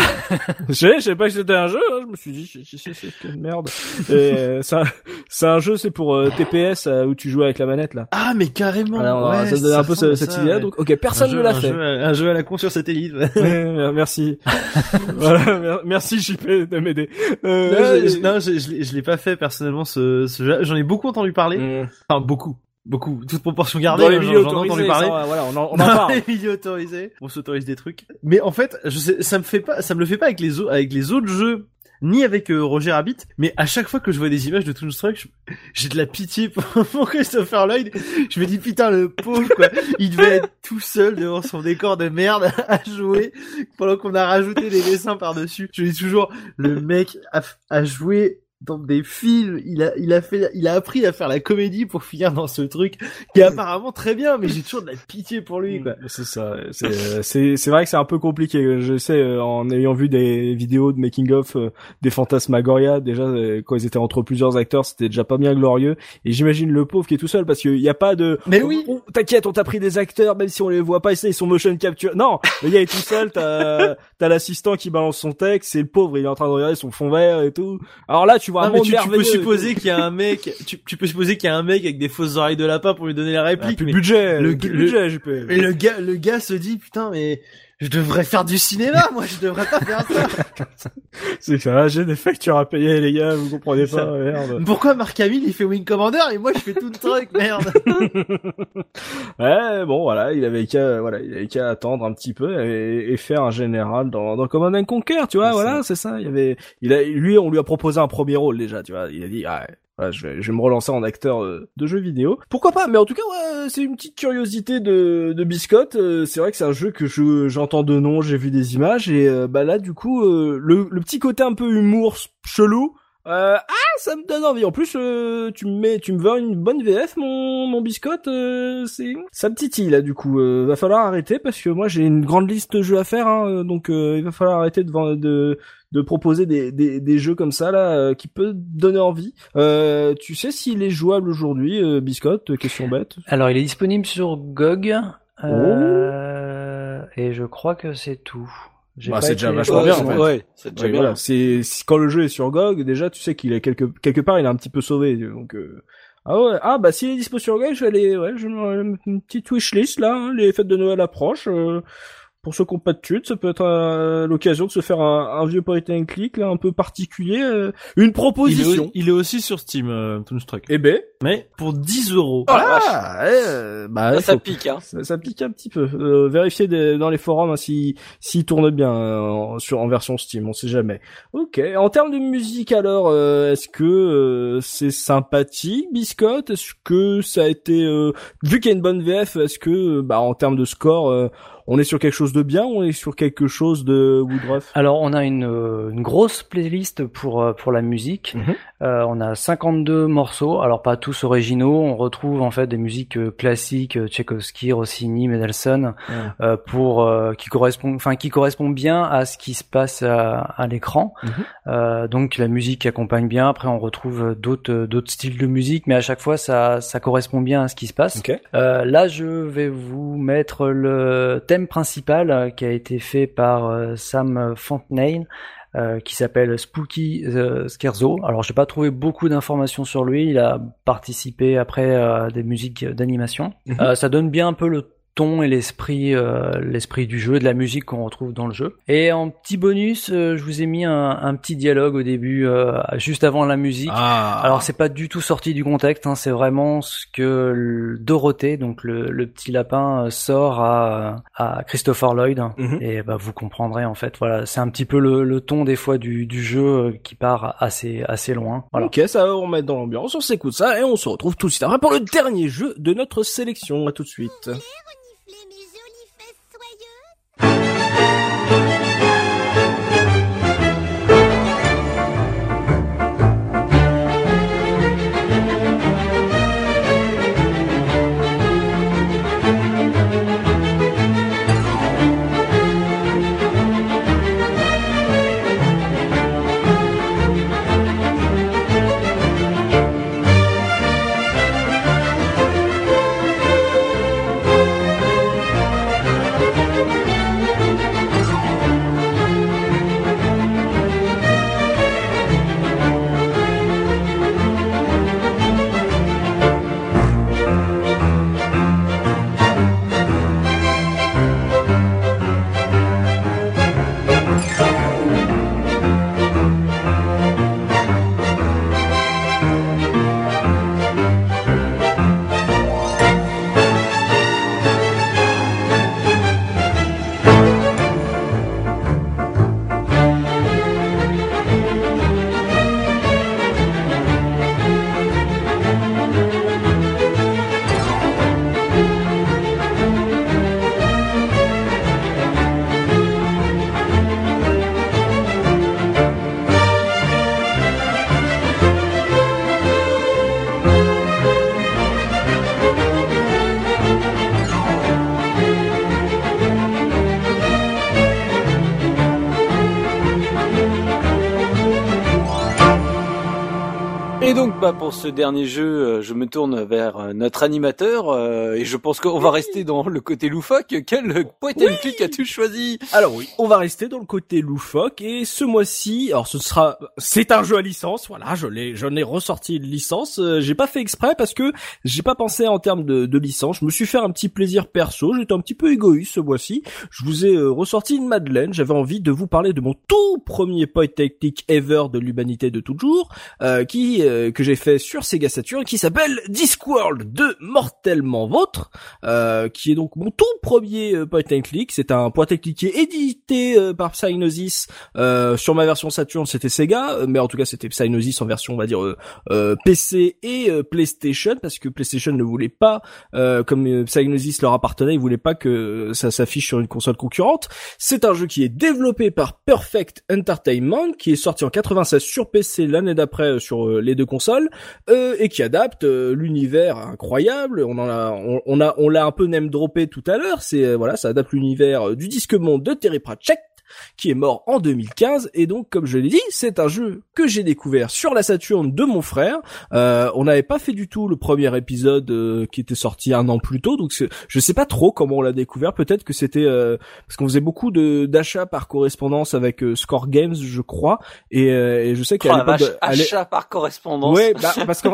je savais, je savais pas que c'était un jeu. hein, je me suis dit, c'est quelle merde. Et, euh, c'est un, c'est un jeu, c'est pour euh, TPS euh, où tu joues avec la manette là. Ah, mais carrément. Alors, ouais, ça donne un peu cette ça, idée-là. ouais. Donc, ok, personne ne l'a fait. un jeu à la con sur satellite. ouais. Ouais, merci. voilà, mer- merci JP de m'aider. Euh, Non, je- non, je, je l'ai- je l'ai pas fait personnellement ce, ce jeu. J'en ai beaucoup entendu parler. Mm. Enfin, beaucoup. Beaucoup. Toute proportion gardée. Dans les hein, j'en- vidéos j'en ai entendu autorisées, parler. ça, voilà, on en, on en Dans parle. les vidéos autorisées. On s'autorise des trucs. Mais en fait, je sais, ça me fait pas, ça me le fait pas avec les autres, avec les autres jeux. Ni avec euh, Roger Rabbit, mais à chaque fois que je vois des images de Toonstruck, j'ai de la pitié pour, Christopher Lloyd. Je me dis putain le pauvre quoi, il devait être tout seul devant son décor de merde à jouer pendant qu'on a rajouté des dessins par dessus. Je dis toujours le mec a joué dans des films, il a il a fait il a appris à faire la comédie pour finir dans ce truc qui est apparemment très bien, mais j'ai toujours de la pitié pour lui quoi. C'est ça. C'est c'est c'est vrai que c'est un peu compliqué. Je sais euh, en ayant vu des vidéos de making of euh, des Fantasmagoria déjà euh, quand ils étaient entre plusieurs acteurs, c'était déjà pas bien glorieux. Et j'imagine le pauvre qui est tout seul parce qu'il y a pas de. Mais oui. Oh, T'inquiète, on t'a pris des acteurs même si on les voit pas. Ils sont motion capture. Non, le gars est tout seul. T'as t'as l'assistant qui balance son texte. C'est le pauvre. Il est en train de regarder son fond vert et tout. Alors là, tu vois un Non, monde tu, tu peux supposer qu'il y a un mec, tu, tu peux supposer qu'il y a un mec avec des fausses oreilles de lapin pour lui donner la Ah, réplique. plus de mais, budget. le- plus le- budget, JP. mais le gars, le gars se dit putain mais je devrais faire du cinéma, moi je devrais pas faire ça. C'est ça. J'ai des factures à payer, les gars. Vous comprenez pas. Merde. Pourquoi Mark Hamill il fait Wing Commander et moi je fais tout le truc, merde. Ouais, bon, voilà, il avait qu'à, voilà, il avait qu'à attendre un petit peu et, et faire un général dans, dans Command and Conquer, tu vois, voilà, c'est ça. Il y avait, il a, lui, on lui a proposé un premier rôle déjà, tu vois. Il a dit, ah, ouais, voilà, je vais, me relancer en acteur euh, de jeux vidéo. Pourquoi pas Mais en tout cas, ouais, c'est une petite curiosité de, de Biscotte. Euh, c'est vrai que c'est un jeu que je, j'entends de nom, j'ai vu des images et euh, bah là, du coup, euh, le, le petit côté un peu humour chelou. Euh, ah, ça me donne envie. En plus, euh, tu me mets, tu me veux une bonne VF, mon, mon biscotte. Euh, c'est, ça me titille là. Du coup, euh, va falloir arrêter parce que moi j'ai une grande liste de jeux à faire. Hein, euh, donc, euh, il va falloir arrêter de vendre- de de proposer des, des, des jeux comme ça là euh, qui peut donner envie. Euh, tu sais s'il est jouable aujourd'hui, euh, biscotte Question bête. Alors, il est disponible sur GOG. euh, Et je crois que c'est tout. Bah, c'est déjà vachement bien, c'est- en fait. ouais, c'est déjà Ouais, bien. voilà, c'est si- quand le jeu est sur GOG, déjà tu sais qu'il est quelque quelque part, il est un petit peu sauvé. Donc euh, ah ouais, ah bah s'il est dispo sur GOG, je vais aller, ouais, je vais me mettre une petite wishlist là. hein, les fêtes de Noël approchent. euh, pour ceux qui n'ont pas de thunes, ça peut être euh, l'occasion de se faire un, un vieux point and click là, un peu particulier. euh, une Il est, proposition. il est aussi sur Steam, euh, Toonstruck. Eh ben, Mais pour 10 euros. ah, ouais, euh, bah Ça, pique, hein. ça, ça pique un petit peu. Euh, vérifiez des- dans les forums hein, si s'il tourne bien euh, en, sur en version Steam, on sait jamais. Ok. En termes de musique alors, euh, est-ce que euh, c'est sympathique, Biscotte? Est-ce que ça a été euh, vu qu'il y a une bonne VF Est-ce que bah en termes de score, euh, on est sur quelque chose de bien ou on est sur quelque chose de Woodruff? Alors, on a une, euh, une grosse playlist pour euh, pour la musique. Mhm. Euh, on a 52 morceaux. Alors, pas tous originaux. On retrouve en fait des musiques classiques, Tchaïkovski, Rossini, Mendelssohn, euh, pour euh, qui correspondent, enfin qui correspondent bien à ce qui se passe à, à l'écran. Mhm. Donc la musique accompagne bien. Après, on retrouve d'autres d'autres styles de musique, mais à chaque fois, ça ça correspond bien à ce qui se passe. Là, je vais vous mettre le thème principal euh, qui a été fait par euh, Sam Fontenay, euh, qui s'appelle Spooky Scherzo. Alors, j'ai pas trouvé beaucoup d'informations sur lui. Il a participé après à des musiques d'animation. Mhm. Ça donne bien un peu le ton et l'esprit euh, l'esprit du jeu, de la musique qu'on retrouve dans le jeu. Et en petit bonus, euh, je vous ai mis un, un petit dialogue au début, euh, juste avant la musique. Ah. Alors c'est pas du tout sorti du contexte, hein, c'est vraiment ce que le Dorothée, donc le, le petit lapin, sort à, à Christopher Lloyd. Mhm. Et bah vous comprendrez en fait. Voilà, c'est un petit peu le, le ton des fois du, du jeu qui part assez assez loin. Voilà. Ok, ça va vous remettre dans l'ambiance. On s'écoute ça et on se retrouve tout de suite après pour le dernier jeu de notre sélection. À tout de suite. Pour ce dernier jeu, euh, je me tourne vers euh, notre animateur euh, et je pense qu'on va rester dans le côté loufoque. Quel point and click as-tu choisi? Alors oui, on va rester dans le côté loufoque et ce mois-ci, alors ce sera, c'est un jeu à licence. Voilà, je l'ai, j'en ai ressorti une licence. Euh, j'ai pas fait exprès parce que j'ai pas pensé en termes de, de licence. Je me suis fait un petit plaisir perso. J'étais un petit peu égoïste ce mois-ci. Je vous ai euh, ressorti une Madeleine. J'avais envie de vous parler de mon tout premier point ever de l'humanité de toujours, euh, qui euh, que j'ai fait sur Sega Saturn, qui s'appelle Discworld 2 mortellement vôtre, euh, qui est donc mon tout premier euh, point and click. C'est un point and click qui est édité euh, par Psygnosis. Euh, sur ma version Saturn, c'était Sega, euh, mais en tout cas c'était Psygnosis en version, on va dire PC et PlayStation, parce que PlayStation ne voulait pas, comme Psygnosis leur appartenait, ils voulaient pas que ça s'affiche sur une console concurrente. C'est un jeu qui est développé par Perfect Entertainment, qui est sorti en 96 sur PC l'année d'après sur les deux consoles, et qui adapte euh, l'univers incroyable. On a, on l'a un peu name droppé tout à l'heure. C'est euh, voilà, ça adapte l'univers euh, du disque monde de Terry Pratchett qui est mort en 2015 et donc comme je l'ai dit c'est un jeu que j'ai découvert sur la Saturn de mon frère. Euh, on n'avait pas fait du tout le premier épisode euh, qui était sorti un an plus tôt. Donc je sais pas trop comment on l'a découvert. Peut-être que c'était euh, parce qu'on faisait beaucoup de d'achats par correspondance avec euh, Score Games je crois. Et, euh, et je sais Oh qu'à la l'époque vache, de- à l'é- achat par correspondance. Ouais, bah, parce que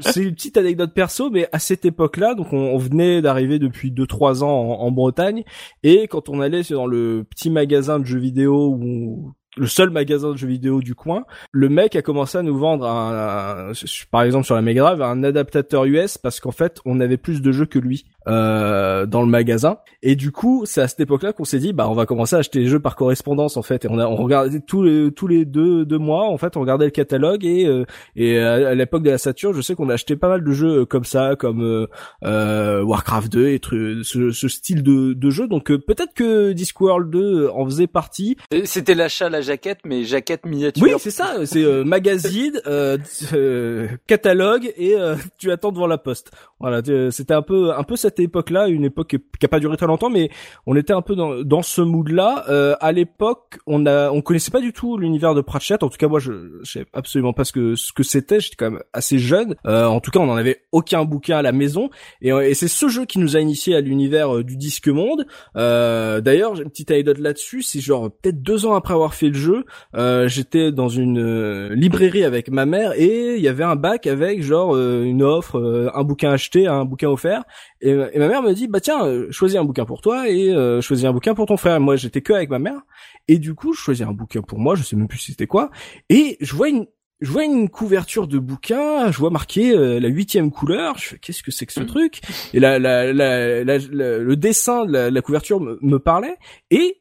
c'est une petite anecdote perso, mais à cette époque-là, donc on, on venait d'arriver depuis 2-3 ans en, en Bretagne, et quand on allait dans le petit magasin de jeux vidéo où le seul magasin de jeux vidéo du coin, le mec a commencé à nous vendre un, un- par exemple sur la Mega Drive un adaptateur US parce qu'en fait on avait plus de jeux que lui euh, dans le magasin et du coup c'est à cette époque-là qu'on s'est dit bah on va commencer à acheter les jeux par correspondance en fait et on a on regardait tous les tous les deux deux mois en fait on regardait le catalogue et euh, et à, à l'époque de la Saturn je sais qu'on a acheté pas mal de jeux comme ça comme euh, euh, Warcraft 2 et ce, ce style de, de jeu donc euh, peut-être que Discworld 2 en faisait partie Euh, C'était l'achat la jaquette, mais jaquette miniature. oui, c'est ça. C'est euh, magazine, euh, euh, catalogue et euh, tu attends devant la poste. Voilà, tu- c'était un peu un peu cette époque-là, une époque qui a pas duré très longtemps, mais on était un peu dans, dans ce mood-là. Euh, à l'époque, on a on connaissait pas du tout l'univers de Pratchett. En tout cas, moi, je je savais absolument pas ce que ce que c'était. J'étais quand même assez jeune. Euh, en tout cas, on en avait aucun bouquin à la maison. Et, et c'est ce jeu qui nous a initié à l'univers euh, du disque monde. Euh, D'ailleurs, j'ai une petite anecdote là-dessus. C'est genre peut-être deux ans après avoir fait le jeu, euh, j'étais dans une euh, librairie avec ma mère et il y avait un bac avec genre euh, une offre, euh, un bouquin acheté, un bouquin offert. Et, et ma mère me dit bah tiens, euh, choisis un bouquin pour toi et euh, choisis un bouquin pour ton frère. Moi, j'étais que avec ma mère et du coup, je choisis un bouquin pour moi. Je sais même plus c'était quoi. Et je vois une je vois une couverture de bouquin, je vois marqué euh, la huitième couleur. Qu'est-ce que c'est que ce truc? Et la, la, la, le dessin de la, la couverture me, me parlait et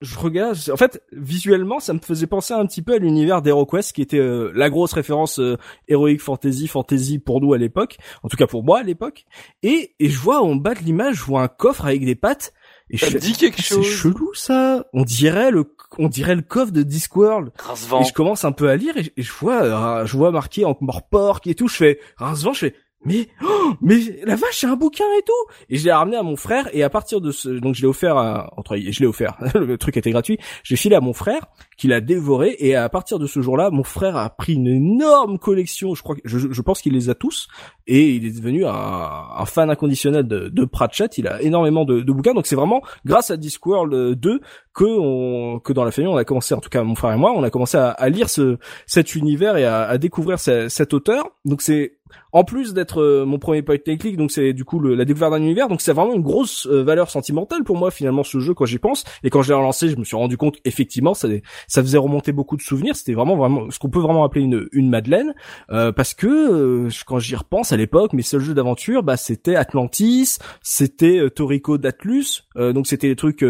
je regarde. En fait, visuellement, ça me faisait penser un petit peu à l'univers d'HeroQuest, qui était euh, la grosse référence euh, héroïque fantasy, fantasy pour nous à l'époque, en tout cas pour moi à l'époque. Et, et je vois en bas de l'image, je vois un coffre avec des pattes. Et je Ça me fais, dit quelque c'est chose. chelou ça. On dirait le, on dirait le coffre de Discworld. Rincevent. Et je commence un peu à lire et, je- et je vois, euh, je vois marqué en mort porc et tout. Je fais rincevent, je fais mais oh, mais la vache, c'est un bouquin et tout. Et je l'ai ramené à mon frère et à partir de ce, donc je l'ai offert à, entre, je l'ai offert. le truc était gratuit. J'ai filé à mon frère qui l'a dévoré et à partir de ce jour-là, mon frère a pris une énorme collection. Je crois, je, je pense qu'il les a tous et il est devenu un, un fan inconditionnel de, de Pratchett. Il a énormément de, de bouquins. Donc c'est vraiment grâce à Discworld 2 que on, que dans la famille on a commencé, en tout cas mon frère et moi, on a commencé à, à lire ce cet univers et à, à découvrir ce- cet auteur. Donc c'est en plus d'être euh, mon premier point click, donc c'est du coup le- la découverte d'un univers, donc c'est vraiment une grosse euh, valeur sentimentale pour moi finalement ce jeu quand j'y pense. Et quand je l'ai relancé, je me suis rendu compte effectivement ça ça faisait remonter beaucoup de souvenirs. C'était vraiment vraiment ce qu'on peut vraiment appeler une une Madeleine, euh, parce que euh, quand j'y repense à l'époque, mes seuls jeux d'aventure, bah c'était Atlantis, c'était euh, Toriko d'Atlus, donc c'était des trucs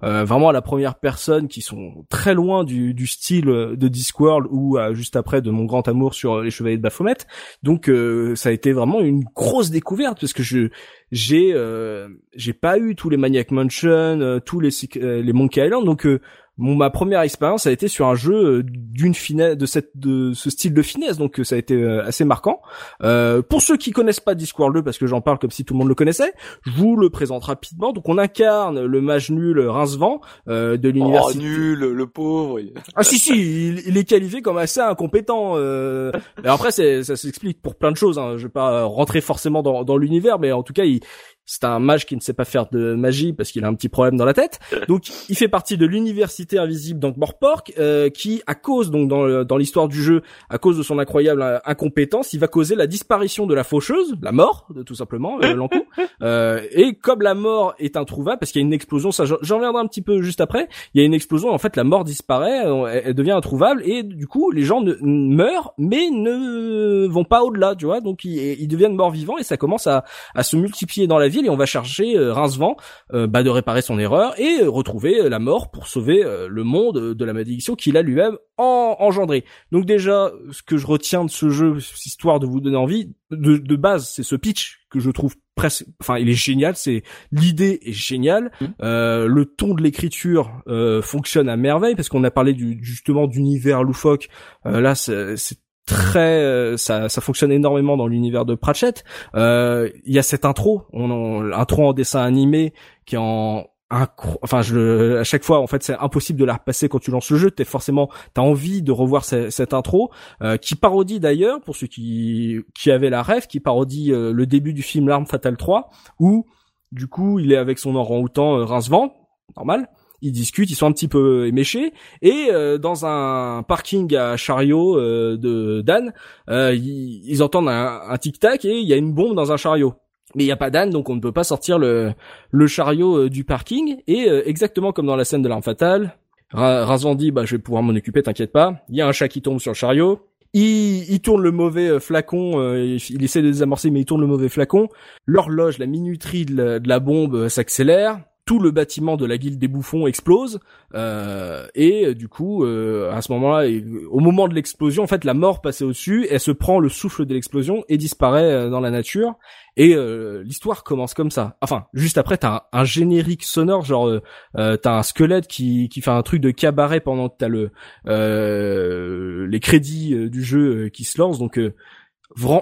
vraiment à la première personne qui sont très loin du, du style de Discworld ou juste après de mon grand amour sur les Chevaliers de Baphomet. Donc euh, ça a été vraiment une grosse découverte parce que je j'ai euh, j'ai pas eu tous les Maniac Mansion, euh, tous les euh, les Monkey Island, donc euh, mon, ma première expérience a été sur un jeu euh, d'une finesse, de cette, de ce style de finesse, donc euh, ça a été euh, assez marquant. Euh, pour ceux qui connaissent pas Discworld 2, parce que j'en parle comme si tout le monde le connaissait, je vous le présente rapidement. Donc on incarne le mage nul Rincevent euh, de Oh, l'université. nul, le pauvre. Ah si si, il, il est qualifié comme assez incompétent. Euh... Et après, ça s'explique pour plein de choses. Hein. Je vais pas rentrer forcément dans, dans l'univers, mais en tout cas, il, c'est un mage qui ne sait pas faire de magie parce qu'il a un petit problème dans la tête. Donc, il fait partie de l'université invisible d'Ankh-Morpork, euh, qui, à cause donc dans, le- dans l'histoire du jeu, à cause de son incroyable euh, incompétence, il va causer la disparition de la faucheuse, la mort, tout simplement, euh. Euh, et comme la mort est introuvable, parce qu'il y a une explosion, ça j'en- reviendrai un petit peu juste après, il y a une explosion, en fait la mort disparaît, euh, elle, elle devient introuvable, et du coup les gens ne, meurent, mais ne vont pas au-delà, tu vois, donc ils, ils deviennent morts vivants, et ça commence à, à se multiplier dans la ville, et on va chercher euh, Rincevent euh, bah, de réparer son erreur, et euh, retrouver la mort pour sauver le monde de la malédiction qu'il a lui-même en, engendré. Donc déjà, ce que je retiens de ce jeu, histoire de vous donner envie, de, de base, c'est ce pitch que je trouve presque, enfin, il est génial. C'est l'idée est géniale. Euh, le ton de l'écriture euh, fonctionne à merveille parce qu'on a parlé du, justement d'univers loufoque. Euh, là, c'est très, euh, ça, ça fonctionne énormément dans l'univers de Pratchett. Euh, Il y a cette intro, on, on- intro en dessin animé qui en enfin je à chaque fois en fait c'est impossible de la repasser quand tu lances le jeu t'es forcément t'as envie de revoir ce- cette intro euh, qui parodie d'ailleurs pour ceux qui qui avaient la rêve qui parodie euh, le début du film l'arme fatale 3 où du coup il est avec son orang-outan euh, Rincevent normal ils discutent, ils sont un petit peu éméchés, et euh, dans un parking à chariot euh, de Dan, euh, ils, entendent un, tic-tac et il y a une bombe dans un chariot. Mais il n'y a pas d'âne, donc on ne peut pas sortir le, chariot euh, du parking. Et euh, exactement comme dans la scène de l'arme fatale, Ra- Razvan dit bah je vais pouvoir m'en occuper, t'inquiète pas. Il y a un chat qui tombe sur le chariot. Il, il tourne le mauvais euh, flacon, euh, il, essaie de désamorcer, mais il tourne le mauvais flacon. L'horloge, la minuterie de la, bombe s'accélère. Tout le bâtiment de la guilde des bouffons explose. Euh, et euh, du coup, euh, à ce moment-là, au moment de l'explosion, en fait, la mort passait au-dessus. Elle se prend le souffle de l'explosion et disparaît euh, dans la nature. Et euh, l'histoire commence comme ça. Enfin, juste après, t'as un, un générique sonore, genre euh, t'as un squelette qui qui fait un truc de cabaret pendant que t'as le les crédits du jeu qui se lancent. Donc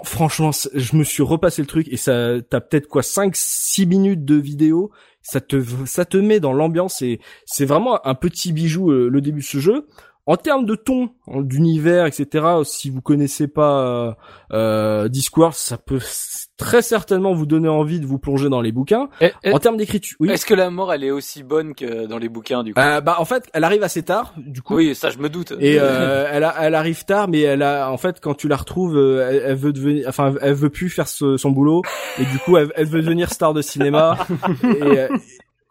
franchement, je me suis repassé le truc et ça t'as peut-être quoi 5 6 minutes de vidéo. Ça te ça te met dans l'ambiance et c'est vraiment un petit bijou euh, le début de ce jeu. En termes de ton, d'univers, etc. Si vous connaissez pas euh, euh, Discworld, ça peut très certainement vous donner envie de vous plonger dans les bouquins. Et- et- En termes d'écriture, oui. Est-ce que la mort, elle est aussi bonne que dans les bouquins, du coup? Euh, bah en fait, elle arrive assez tard, du coup. Oui, ça, je me doute. Et euh, elle, a, elle arrive tard, mais elle a, en fait, quand tu la retrouves, euh, elle, elle veut devenir, enfin, elle veut plus faire ce- son boulot, et du coup, elle, elle veut devenir star de cinéma. et, euh,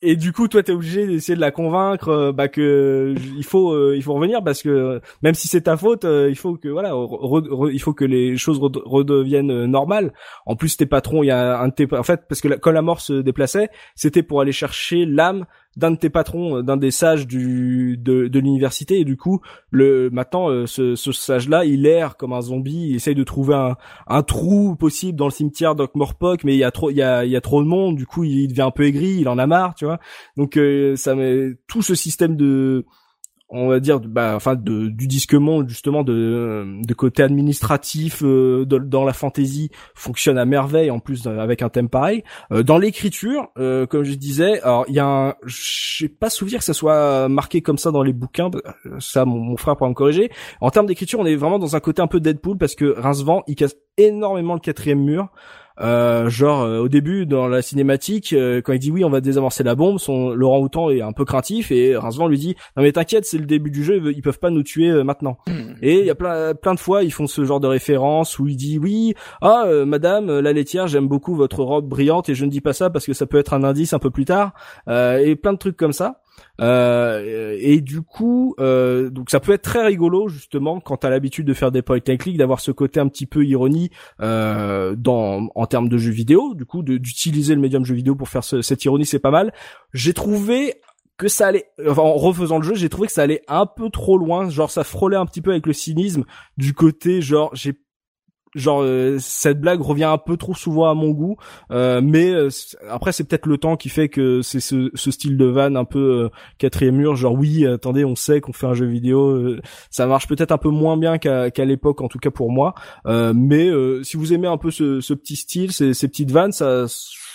et du coup, toi, t'es obligé d'essayer de la convaincre, euh, bah que il faut, euh, il faut revenir parce que euh, même si c'est ta faute, il faut que voilà, il faut que les choses rede- redeviennent normales. En plus, tes patrons, il y a un de tes, en fait, parce que quand la mort se déplaçait, c'était pour aller chercher l'âme d'un de tes patrons, euh, d'un des sages du de, de l'université, et du coup, le maintenant euh, ce, ce sage là il erre comme un zombie. Il essaye de trouver un, un trou possible dans le cimetière d'Okmorpok mais il y a trop il y a il y a trop de monde. Du coup il devient un peu aigri il en a marre tu vois. Donc euh, ça met tout ce système de on va dire bah enfin de, du disque monde justement de de côté administratif euh, dans la fantasy fonctionne à merveille en plus euh, avec un thème pareil. Euh, dans l'écriture euh, comme je disais alors il y a un j'ai pas souvenir que ça soit marqué comme ça dans les bouquins euh, ça mon, mon frère pourra me corriger. En termes d'écriture on est vraiment dans un côté un peu Deadpool parce que Rincevent il casse énormément le quatrième mur euh, genre euh, au début dans la cinématique euh, quand il dit oui on va désamorcer la bombe son Laurent Houtan est un peu craintif et Rincevent lui dit non mais t'inquiète c'est le début du jeu ils ve- ils peuvent pas nous tuer euh, maintenant. Et il y a plein plein de fois ils font ce genre de référence où il dit oui ah euh, madame euh, la laitière j'aime beaucoup votre robe brillante et je ne dis pas ça parce que ça peut être un indice un peu plus tard. Euh, et plein de trucs comme ça euh, et du coup, euh, donc ça peut être très rigolo justement quand t'as l'habitude de faire des point and click, d'avoir ce côté un petit peu ironie euh, dans en termes de jeux vidéo. Du coup, d'utiliser le médium jeu vidéo pour faire ce- cette ironie, c'est pas mal. J'ai trouvé que ça allait, enfin, en refaisant le jeu, j'ai trouvé que ça allait un peu trop loin. Genre, ça frôlait un petit peu avec le cynisme du côté, genre, j'ai genre euh, cette blague revient un peu trop souvent à mon goût euh, mais euh, après c'est peut-être le temps qui fait que c'est ce, style de van un peu quatrième mur genre oui attendez on sait qu'on fait un jeu vidéo ça marche peut-être un peu moins bien qu'à l'époque en tout cas pour moi mais si vous aimez un peu ce, ce petit style ces, ces petites vannes ça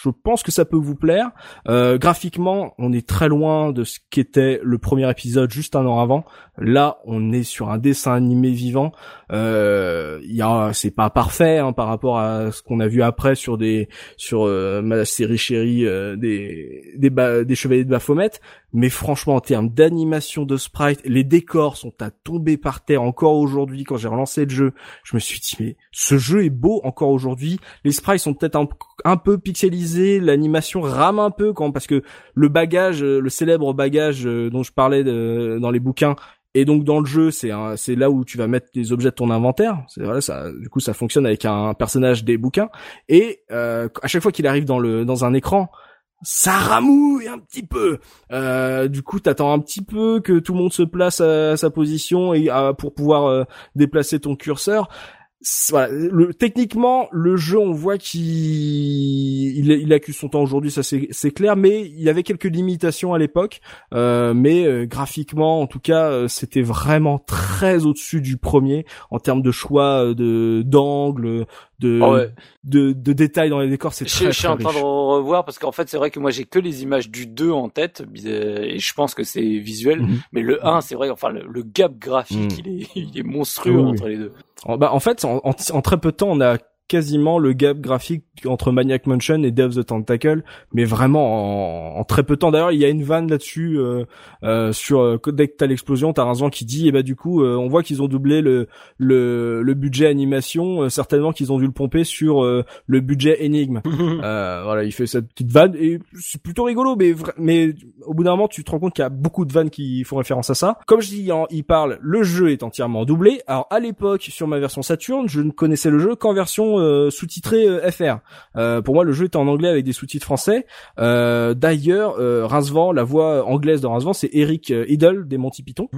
je pense que ça peut vous plaire. Graphiquement on est très loin de ce qu'était le premier épisode juste un an avant là on est sur un dessin animé vivant euh, y c'est pas parfait hein, par rapport à ce qu'on a vu après sur des, sur euh, ma série chérie euh, des, des, chevaliers de Baphomet. Mais franchement, en termes d'animation de sprite, les décors sont à tomber par terre encore aujourd'hui. Quand j'ai relancé le jeu, je me suis dit mais ce jeu est beau encore aujourd'hui. Les sprites sont peut-être un, peu pixelisés, l'animation rame un peu quand parce que le bagage, euh, le célèbre bagage dont je parlais dans les bouquins et donc dans le jeu, c'est c'est là où tu vas mettre les objets de ton inventaire. C'est voilà, ça. Du coup, ça fonctionne avec un personnage des bouquins. Et euh, à chaque fois qu'il arrive dans le dans un écran, ça ramouille un petit peu. Euh, du coup, t'attends un petit peu que tout le monde se place à, sa position et à- pour pouvoir euh, déplacer ton curseur. C'est- Voilà, le, techniquement, le jeu, on voit qu'il il, il accuse son temps aujourd'hui, ça c'est clair, mais il y avait quelques limitations à l'époque. Euh, mais euh, graphiquement, en tout cas, euh, c'était vraiment très au-dessus du premier en termes de choix euh, de d'angle, de, Ah ouais. de de détails dans les décors. C'est Je, très, je suis très en train riche. de revoir parce qu'en fait c'est vrai que moi j'ai que les images du 2 en tête euh, et je pense que c'est visuel Mhm. mais le 1 c'est vrai enfin le, le gap graphique Mhm. il est il est monstrueux Oui, oui. entre les deux. En, bah, en fait, en, très peu de temps, on a quasiment le gap graphique entre Maniac Mansion et of the Tentacle, mais vraiment en, en très peu de temps. D'ailleurs, il y a une vanne là-dessus euh, euh, sur euh, dès que t'as l'explosion, t'as Razan qui dit, et bah du coup, euh, on voit qu'ils ont doublé le le, le budget animation, euh, certainement qu'ils ont dû le pomper sur euh, le budget énigme. Euh, voilà, il fait cette petite vanne et c'est plutôt rigolo, mais mais au bout d'un moment, tu te rends compte qu'il y a beaucoup de vannes qui font référence à ça. Comme je dis, il parle, le jeu est entièrement doublé. Alors à l'époque, sur ma version Saturn, je ne connaissais le jeu qu'en version euh, sous-titrée euh, FR. Euh, pour moi, le jeu était en anglais avec des sous-titres français. Euh, D'ailleurs, euh, Rincevent, la voix anglaise de Rincevent, c'est Eric euh, Idle des Monty Python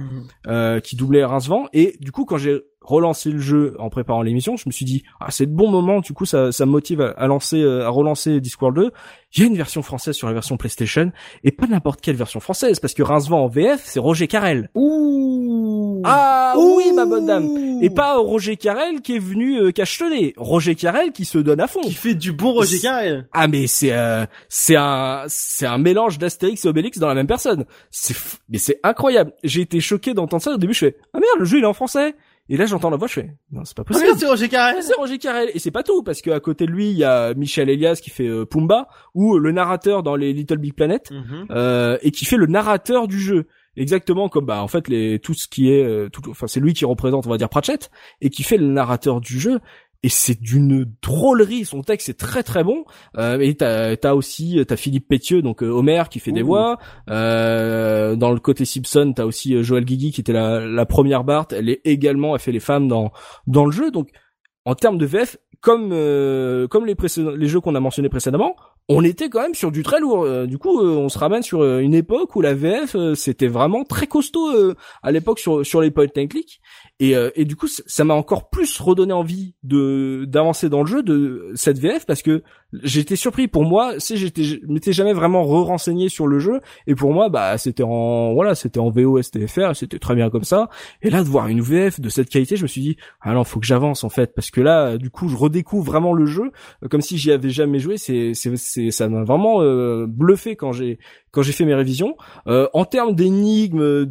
euh, qui doublait Rincevent. Et du coup, quand j'ai relancé le jeu en préparant l'émission, je me suis dit ah c'est le bon moment. Du coup, ça, ça me motive à, à lancer, euh, à relancer Discworld 2. Il y a une version française sur la version PlayStation et pas n'importe quelle version française parce que Rincevent en VF c'est Roger Carrel. Ouh. Ah oui, ma bonne dame. Et pas Roger Carrel qui est venu euh, cachetonner. Roger Carrel qui se donne à fond. Qui fait du bon Roger Carrel. Ah mais c'est euh, c'est un c'est un mélange d'Astérix et Obélix dans la même personne. C'est f- mais c'est incroyable. J'ai été choqué d'entendre ça au début. Je fais ah merde le jeu il est en français. Et là j'entends la voix je fais non c'est pas Ah possible. c'est Roger Carrel. C'est Roger Carrel et c'est pas tout parce qu'à côté de lui il y a Michel Elias qui fait euh, Pumba ou le narrateur dans les Little Big Planet Mhm. euh, et qui fait le narrateur du jeu. Exactement comme bah en fait les tout ce qui est euh, tout enfin c'est lui qui représente on va dire Pratchett et qui fait le narrateur du jeu et c'est d'une drôlerie. Son texte est très très bon. Euh, et t'as t'as aussi t'as Philippe Pétieux donc euh, Homer qui fait des voix. Euh, dans le côté Simpson t'as aussi euh, Joël Guigui qui était la, la première Bart elle est également elle fait les femmes dans dans le jeu. Donc en termes de VF comme euh, comme les précédents les jeux qu'on a mentionnés précédemment on était quand même sur du très lourd. Euh, du coup, euh, on se ramène sur euh, une époque où la VF c'était vraiment très costaud à l'époque sur sur les point and click. Et, euh, et du coup, ça m'a encore plus redonné envie de d'avancer dans le jeu de cette VF parce que j'étais surpris. Pour moi, si j'étais m'étais jamais vraiment re-renseigné sur le jeu et pour moi, bah c'était en voilà, c'était en VO STFR, c'était très bien comme ça. Et là, de voir une VF de cette qualité, je me suis dit ah non, faut que j'avance en fait parce que là, du coup, je redécouvre vraiment le jeu euh, comme si j'y avais jamais joué. C'est c'est c'est ça m'a vraiment euh, bluffé quand j'ai quand j'ai fait mes révisions. Euh, en termes d'énigmes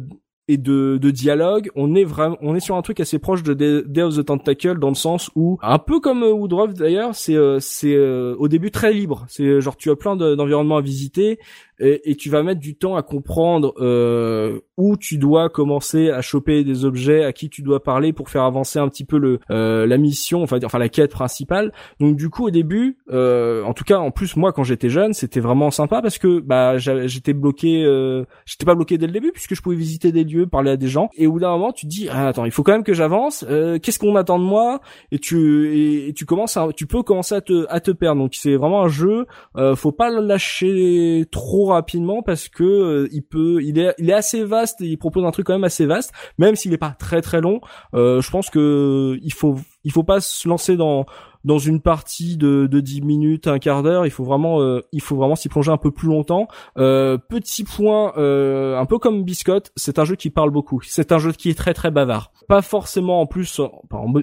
et de, de dialogue, on est vraiment, on est sur un truc assez proche de Day of the Tentacle dans le sens où, un peu comme euh, Woodruff d'ailleurs, c'est euh, c'est euh, au début très libre. C'est genre tu as plein de- d'environnements à visiter et, et tu vas mettre du temps à comprendre euh, où tu dois commencer à choper des objets, à qui tu dois parler pour faire avancer un petit peu le euh, la mission, enfin enfin la quête principale. Donc du coup au début, euh, en tout cas en plus moi quand j'étais jeune, c'était vraiment sympa parce que bah j'étais bloqué, euh, j'étais pas bloqué dès le début puisque je pouvais visiter des lieux, parler à des gens. Et au bout d'un moment tu te dis ah, attends il faut quand même que j'avance. euh, Qu'est-ce qu'on attend de moi? Et tu et, et tu commences à, tu peux commencer à te à te perdre. Donc c'est vraiment un jeu, euh, faut pas le lâcher trop rapidement parce que euh, il peut, il est, il est assez vaste, il propose un truc quand même assez vaste, même s'il est pas très très long. Euh, je pense que il faut, il faut pas se lancer dans dans une partie de, de 10 minutes, un quart d'heure, il faut vraiment, euh, il faut vraiment s'y plonger un peu plus longtemps. Euh, petit point, euh, un peu comme Biscotte, c'est un jeu qui parle beaucoup. C'est un jeu qui est très très bavard. Pas forcément en plus en,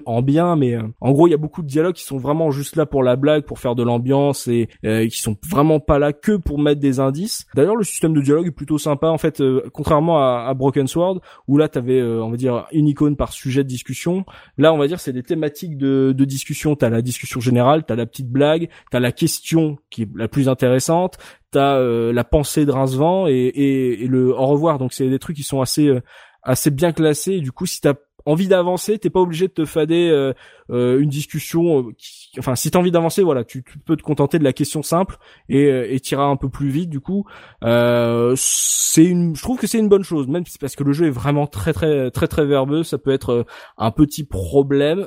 en bien, mais euh, en gros il y a beaucoup de dialogues qui sont vraiment juste là pour la blague, pour faire de l'ambiance et euh, qui sont vraiment pas là que pour mettre des indices. D'ailleurs le système de dialogue est plutôt sympa en fait, euh, contrairement à, à, Broken Sword où là t'avais on va dire une icône par sujet de discussion. Là on va dire c'est des thématiques de, de discussion. Discussion générale, t'as la petite blague, t'as la question qui est la plus intéressante, t'as euh, la pensée de Rincevent et, et, et, le au revoir. Donc c'est des trucs qui sont assez euh, assez bien classés. Du coup, si t'as envie d'avancer, t'es pas obligé de te fader euh, euh, une discussion. Euh, qui, enfin, si t'as envie d'avancer, voilà, tu, tu, peux te contenter de la question simple et et t'iras un peu plus vite. Du coup, c'est une, je trouve que c'est une bonne chose, même parce que le jeu est vraiment très très très très verbeux. Ça peut être un petit problème,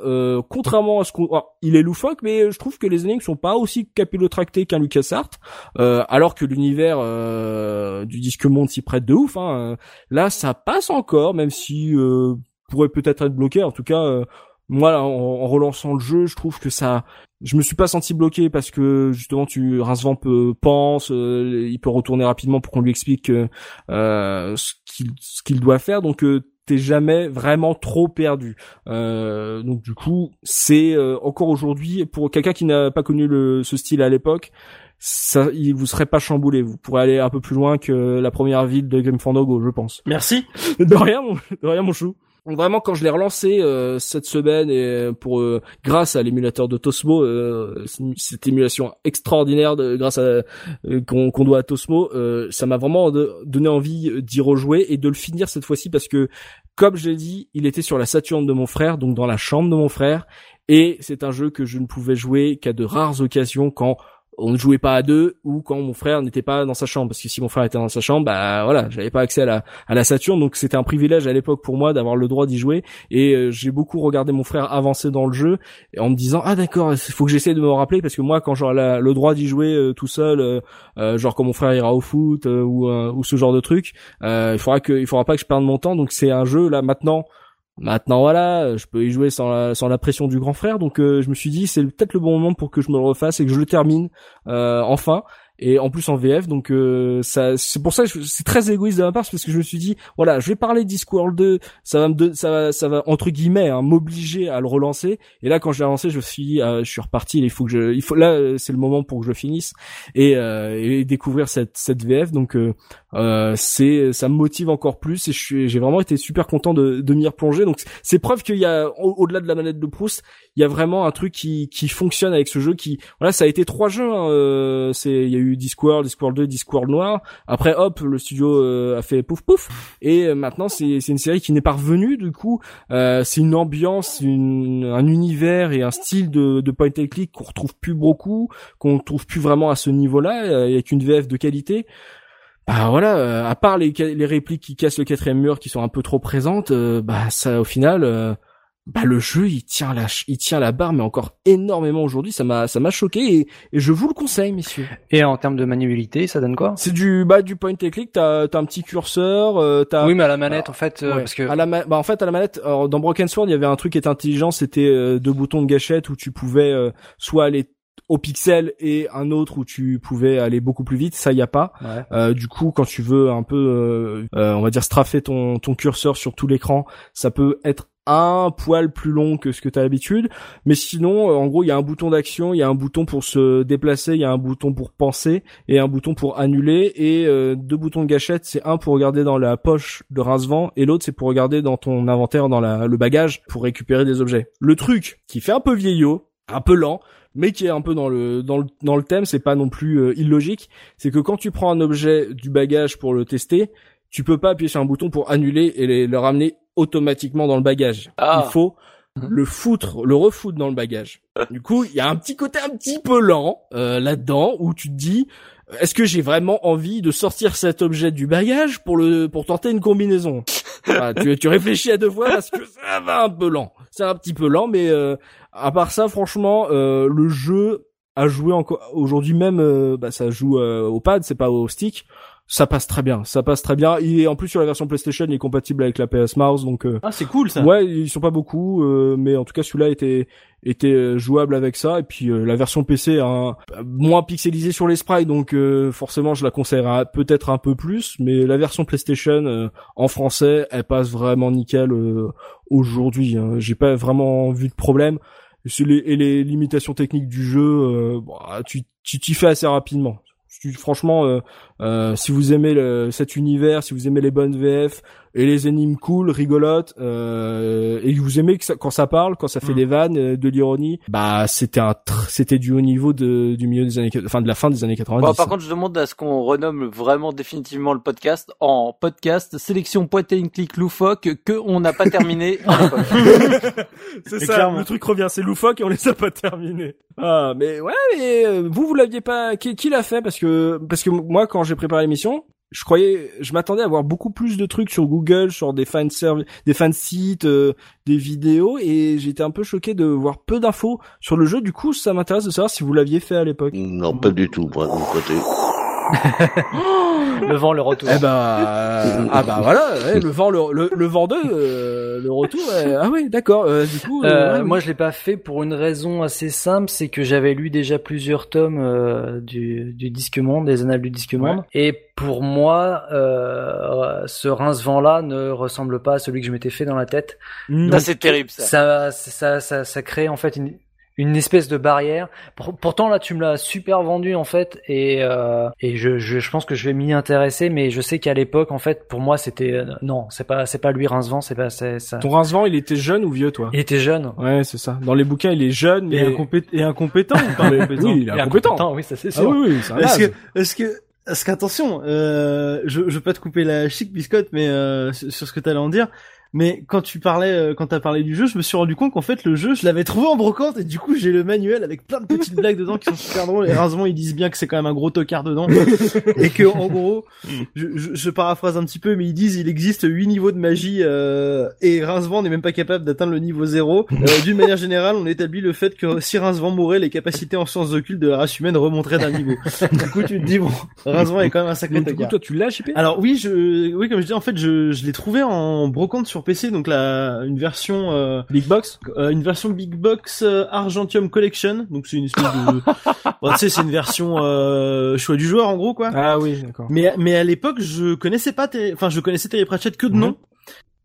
contrairement à ce qu'on, il est loufoque, mais je trouve que les énigmes sont pas aussi capillotractées qu'un LucasArts, alors que l'univers du disque monde s'y prête de ouf. Hein. Là, ça passe encore, même si pourrait peut-être être bloqué. En tout cas, euh, moi, en, relançant le jeu, je trouve que ça, je me suis pas senti bloqué parce que justement, tu Rincevent peut pense, euh, il peut retourner rapidement pour qu'on lui explique euh, ce qu'il ce qu'il doit faire. Donc t'es jamais vraiment trop perdu. donc du coup, c'est encore aujourd'hui pour quelqu'un qui n'a pas connu le, ce style à l'époque, ça, il vous serait pas chamboulé. Vous pourrez aller un peu plus loin que la première ville de Grim Fandango, je pense. Merci. de rien, mon, de rien, mon chou. Vraiment quand je l'ai relancé euh, cette semaine et pour euh, grâce à l'émulateur de Tosmo, euh, cette émulation extraordinaire de, grâce à qu'on doit à Tosmo, ça m'a vraiment donné envie d'y rejouer et de le finir cette fois-ci parce que comme je l'ai dit, il était sur la Saturne de mon frère, donc dans la chambre de mon frère et c'est un jeu que je ne pouvais jouer qu'à de rares occasions quand on ne jouait pas à deux ou quand mon frère n'était pas dans sa chambre parce que si mon frère était dans sa chambre bah voilà j'avais pas accès à la à la Saturne. Donc c'était un privilège à l'époque pour moi d'avoir le droit d'y jouer. Et euh, j'ai beaucoup regardé mon frère avancer dans le jeu en me disant ah d'accord faut que j'essaie de me rappeler parce que moi quand j'aurai le droit d'y jouer euh, tout seul euh, genre quand mon frère ira au foot ou ou ce genre de truc il faudra que il faudra pas que je perde mon temps. Donc c'est un jeu là maintenant Maintenant voilà, je peux y jouer sans la, sans la pression du grand frère, donc euh, je me suis dit c'est peut-être le bon moment pour que je me le refasse et que je le termine euh, enfin. Et en plus en VF donc euh, ça c'est pour ça que c'est très égoïste de ma part parce que je me suis dit voilà je vais parler Discworld 2 ça va me ça va ça va entre guillemets hein, m'obliger à le relancer. Et là quand je l'ai lancé je suis ah, je suis reparti il faut que je il faut là c'est le moment pour que je finisse et, euh, et découvrir cette cette VF donc euh, c'est ça me motive encore plus et j'ai vraiment été super content de de m'y replonger donc c'est preuve qu'il y a au-delà de la manette de Proust il y a vraiment un truc qui qui fonctionne avec ce jeu qui voilà ça a été trois jeux hein, euh, c'est il y a eu Discworld, Discworld 2, Discworld noir. Après hop, le studio euh, a fait pouf pouf et euh, maintenant c'est c'est une série qui n'est pas revenue du coup euh, c'est une ambiance, une, un univers et un style de de point and click qu'on retrouve plus beaucoup, qu'on trouve plus vraiment à ce niveau-là avec une VF de qualité. Bah voilà, à part les, les répliques qui cassent le quatrième mur qui sont un peu trop présentes, bah ça au final bah le jeu il tient la il tient la barre mais encore énormément aujourd'hui ça m'a ça m'a choqué et, je vous le conseille messieurs. Et en termes de maniabilité ça donne quoi? C'est du bah du point and click t'as t'as un petit curseur euh, t'as oui mais à la manette en fait euh, parce que à la bah en fait à la manette dans Broken Sword il y avait un truc qui était intelligent c'était euh, deux boutons de gâchette où tu pouvais euh, soit aller au pixel et un autre où tu pouvais aller beaucoup plus vite ça y a pas. Euh, du coup quand tu veux un peu euh, on va dire straffer ton ton curseur sur tout l'écran ça peut être un poil plus long que ce que tu as l'habitude. Mais sinon euh, en gros il y a un bouton d'action il y a un bouton pour se déplacer il y a un bouton pour penser et un bouton pour annuler. Et euh, deux boutons de gâchette c'est un pour regarder dans la poche de Rincevent et l'autre c'est pour regarder dans ton inventaire dans la, le bagage pour récupérer des objets. Le truc qui fait un peu vieillot un peu lent mais qui est un peu dans le dans le dans le thème c'est pas non plus euh, illogique c'est que quand tu prends un objet du bagage pour le tester tu peux pas appuyer sur un bouton pour annuler et le ramener automatiquement dans le bagage. Ah. Il faut mhm. le foutre, le refoutre dans le bagage. Du coup, il y a un petit côté un petit peu lent euh, là-dedans où tu te dis est-ce que j'ai vraiment envie de sortir cet objet du bagage pour le pour tenter une combinaison? Tu, tu réfléchis à deux fois parce que ça va un peu lent. C'est un petit peu lent, mais euh, à part ça, franchement, euh, le jeu a joué encore aujourd'hui même. bah, ça joue au pad, c'est pas au stick. ça passe très bien, ça passe très bien. Et en plus sur la version PlayStation, il est compatible avec la PS Mouse, donc euh, Ah, c'est cool ça. ouais, ils sont pas beaucoup, euh, mais en tout cas celui-là était était euh, jouable avec ça. Et puis euh, la version PC hein, moins pixelisée sur les sprites, donc euh, forcément je la conseillerais peut-être un peu plus. Mais la version PlayStation euh, en français, elle passe vraiment nickel euh, aujourd'hui. hein. J'ai pas vraiment vu de problème. Et les limitations techniques du jeu, euh, bah, tu t'y fais assez rapidement. Tu- Franchement, euh, si vous aimez le- cet univers, si vous aimez les bonnes VF et les énigmes cool, rigolotes, euh, et que vous aimez que ça- quand ça parle, quand ça fait Mm. des vannes, euh, de l'ironie, bah c'était un, tr- c'était du haut niveau de, du milieu des années, enfin de la fin des années 90. Bon, par contre, je demande à ce qu'on renomme vraiment définitivement le podcast en podcast sélection point and click loufoque que on n'a pas terminé c'est ça, clairement. le truc revient, c'est loufoque et on les a pas terminés. Ah, mais ouais, mais euh, vous, vous l'aviez pas, qui, qui l'a fait? Parce que, parce que moi, quand j'ai préparé l'émission, je croyais, je m'attendais à voir beaucoup plus de trucs sur Google, sur des fan des fan sites, euh, des vidéos, et j'étais un peu choqué de voir peu d'infos sur le jeu. Du coup, ça m'intéresse de savoir si vous l'aviez fait à l'époque. Non, pas du tout, moi, de mon côté. Le vent, le retour. Eh ben, euh, ah bah voilà, ouais, le vent, le, le, le vent 2, euh, le retour. ouais. ah oui, d'accord. euh, du coup, euh, Euh, ouais, moi, je l'ai pas fait pour une raison assez simple, c'est que j'avais lu déjà plusieurs tomes euh, du, du Disque Monde, des Annales du Disque Monde, et pour moi, euh, ce rince-vent-là ne ressemble pas à celui que je m'étais fait dans la tête. Mm. Ça, c'est terrible, ça. Ça, ça, ça, ça crée en fait une, une espèce de barrière. Pour- pourtant, là, tu me l'as super vendu en fait, et euh, et je, je, je pense que je vais m'y intéresser, mais je sais qu'à l'époque, en fait, pour moi, c'était euh, non, c'est pas, c'est pas lui rince-vent, c'est pas, c'est ça. ton rince-vent, il était jeune ou vieux, toi? Il était jeune. Ouais, c'est ça. Dans les bouquins, il est jeune, mais Et, incompét- et incompétent oui, il est incompétent. oui, ça c'est Ah sûr. oui, oui, c'est un Est-ce que, est-ce que, est-ce qu'attention, euh, je, je veux pas te couper la chic biscotte, mais euh, sur sur ce que t'allais en dire. Mais quand tu parlais, euh, quand t'as parlé du jeu, je me suis rendu compte qu'en fait le jeu, je l'avais trouvé en brocante et du coup j'ai le manuel avec plein de petites blagues dedans qui sont super drôles. Et heureusement ils disent bien que c'est quand même un gros tocard dedans et que en gros, je, je, je paraphrase un petit peu, mais ils disent il existe huit niveaux de magie euh, et Rincevent n'est même pas capable d'atteindre le niveau zéro. Euh, D'une manière générale, on établit le fait que si Rincevent mourait, les capacités en sciences occultes de la race humaine remonteraient d'un niveau. du coup, tu te dis bon, Rincevent est quand même un sacré tocard. toi, tu l'as, Alors oui, je, oui, comme je dis, en fait, je, je l'ai trouvé en brocante sur PC, donc la, une version, euh, Big Box euh, une version Big Box euh, Argentium Collection, donc c'est une espèce de, bon, tu sais, c'est une version euh, choix du joueur en gros quoi. Ah oui, d'accord. Mais mais à l'époque, je connaissais pas, Terry- enfin, je connaissais Terry Pratchett que de nom.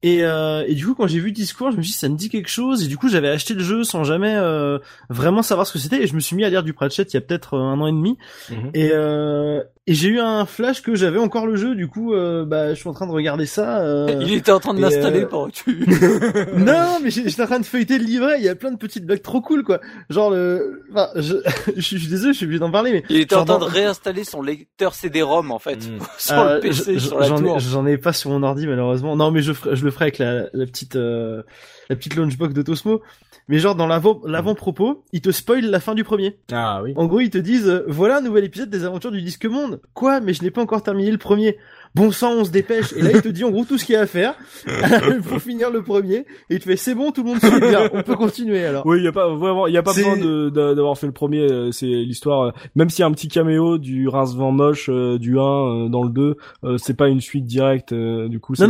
Et, euh, et du coup, quand j'ai vu Discours, je me suis dit, ça me dit quelque chose. Et du coup, j'avais acheté le jeu sans jamais euh, vraiment savoir ce que c'était. Et je me suis mis à lire du Pratchett il y a peut-être euh, un an et demi. Mhm. Et, euh, et j'ai eu un flash que j'avais encore le jeu. Du coup, euh, bah, je suis en train de regarder ça. euh. Il était en train de l'installer euh, pendant que tu... non, mais j'étais en train de feuilleter le livret. Il y a plein de petites blagues trop cool, quoi. Genre le, enfin, je, je suis désolé, je suis obligé d'en parler, mais Il était en train de réinstaller son lecteur CD-ROM, en fait, Mm. sur Euh, le PC, je- sur la j'en tour. ai, j'en ai pas sur mon ordi malheureusement. Non, mais je, ferai- je le ferai avec la, la petite, euh, la petite launchbox de Tosmo. Mais genre dans l'avant, l'avant-propos, ils te spoilent la fin du premier. Ah oui. En gros, ils te disent, euh, voilà un nouvel épisode des aventures du Disque Monde. Quoi? Mais je n'ai pas encore terminé le premier. Bon sang, on se dépêche. Et là, il te dit en gros tout ce qu'il y a à faire pour finir le premier. Et il te fait, c'est bon, tout le monde suit bien. On peut continuer alors. Oui, il y a pas vraiment, il y a pas besoin d'avoir fait le premier. euh, C'est l'histoire. euh, Même s'il y a un petit caméo du rince-vent moche euh, du 1 euh, dans le 2, euh, c'est pas une suite directe. euh, du coup, c'est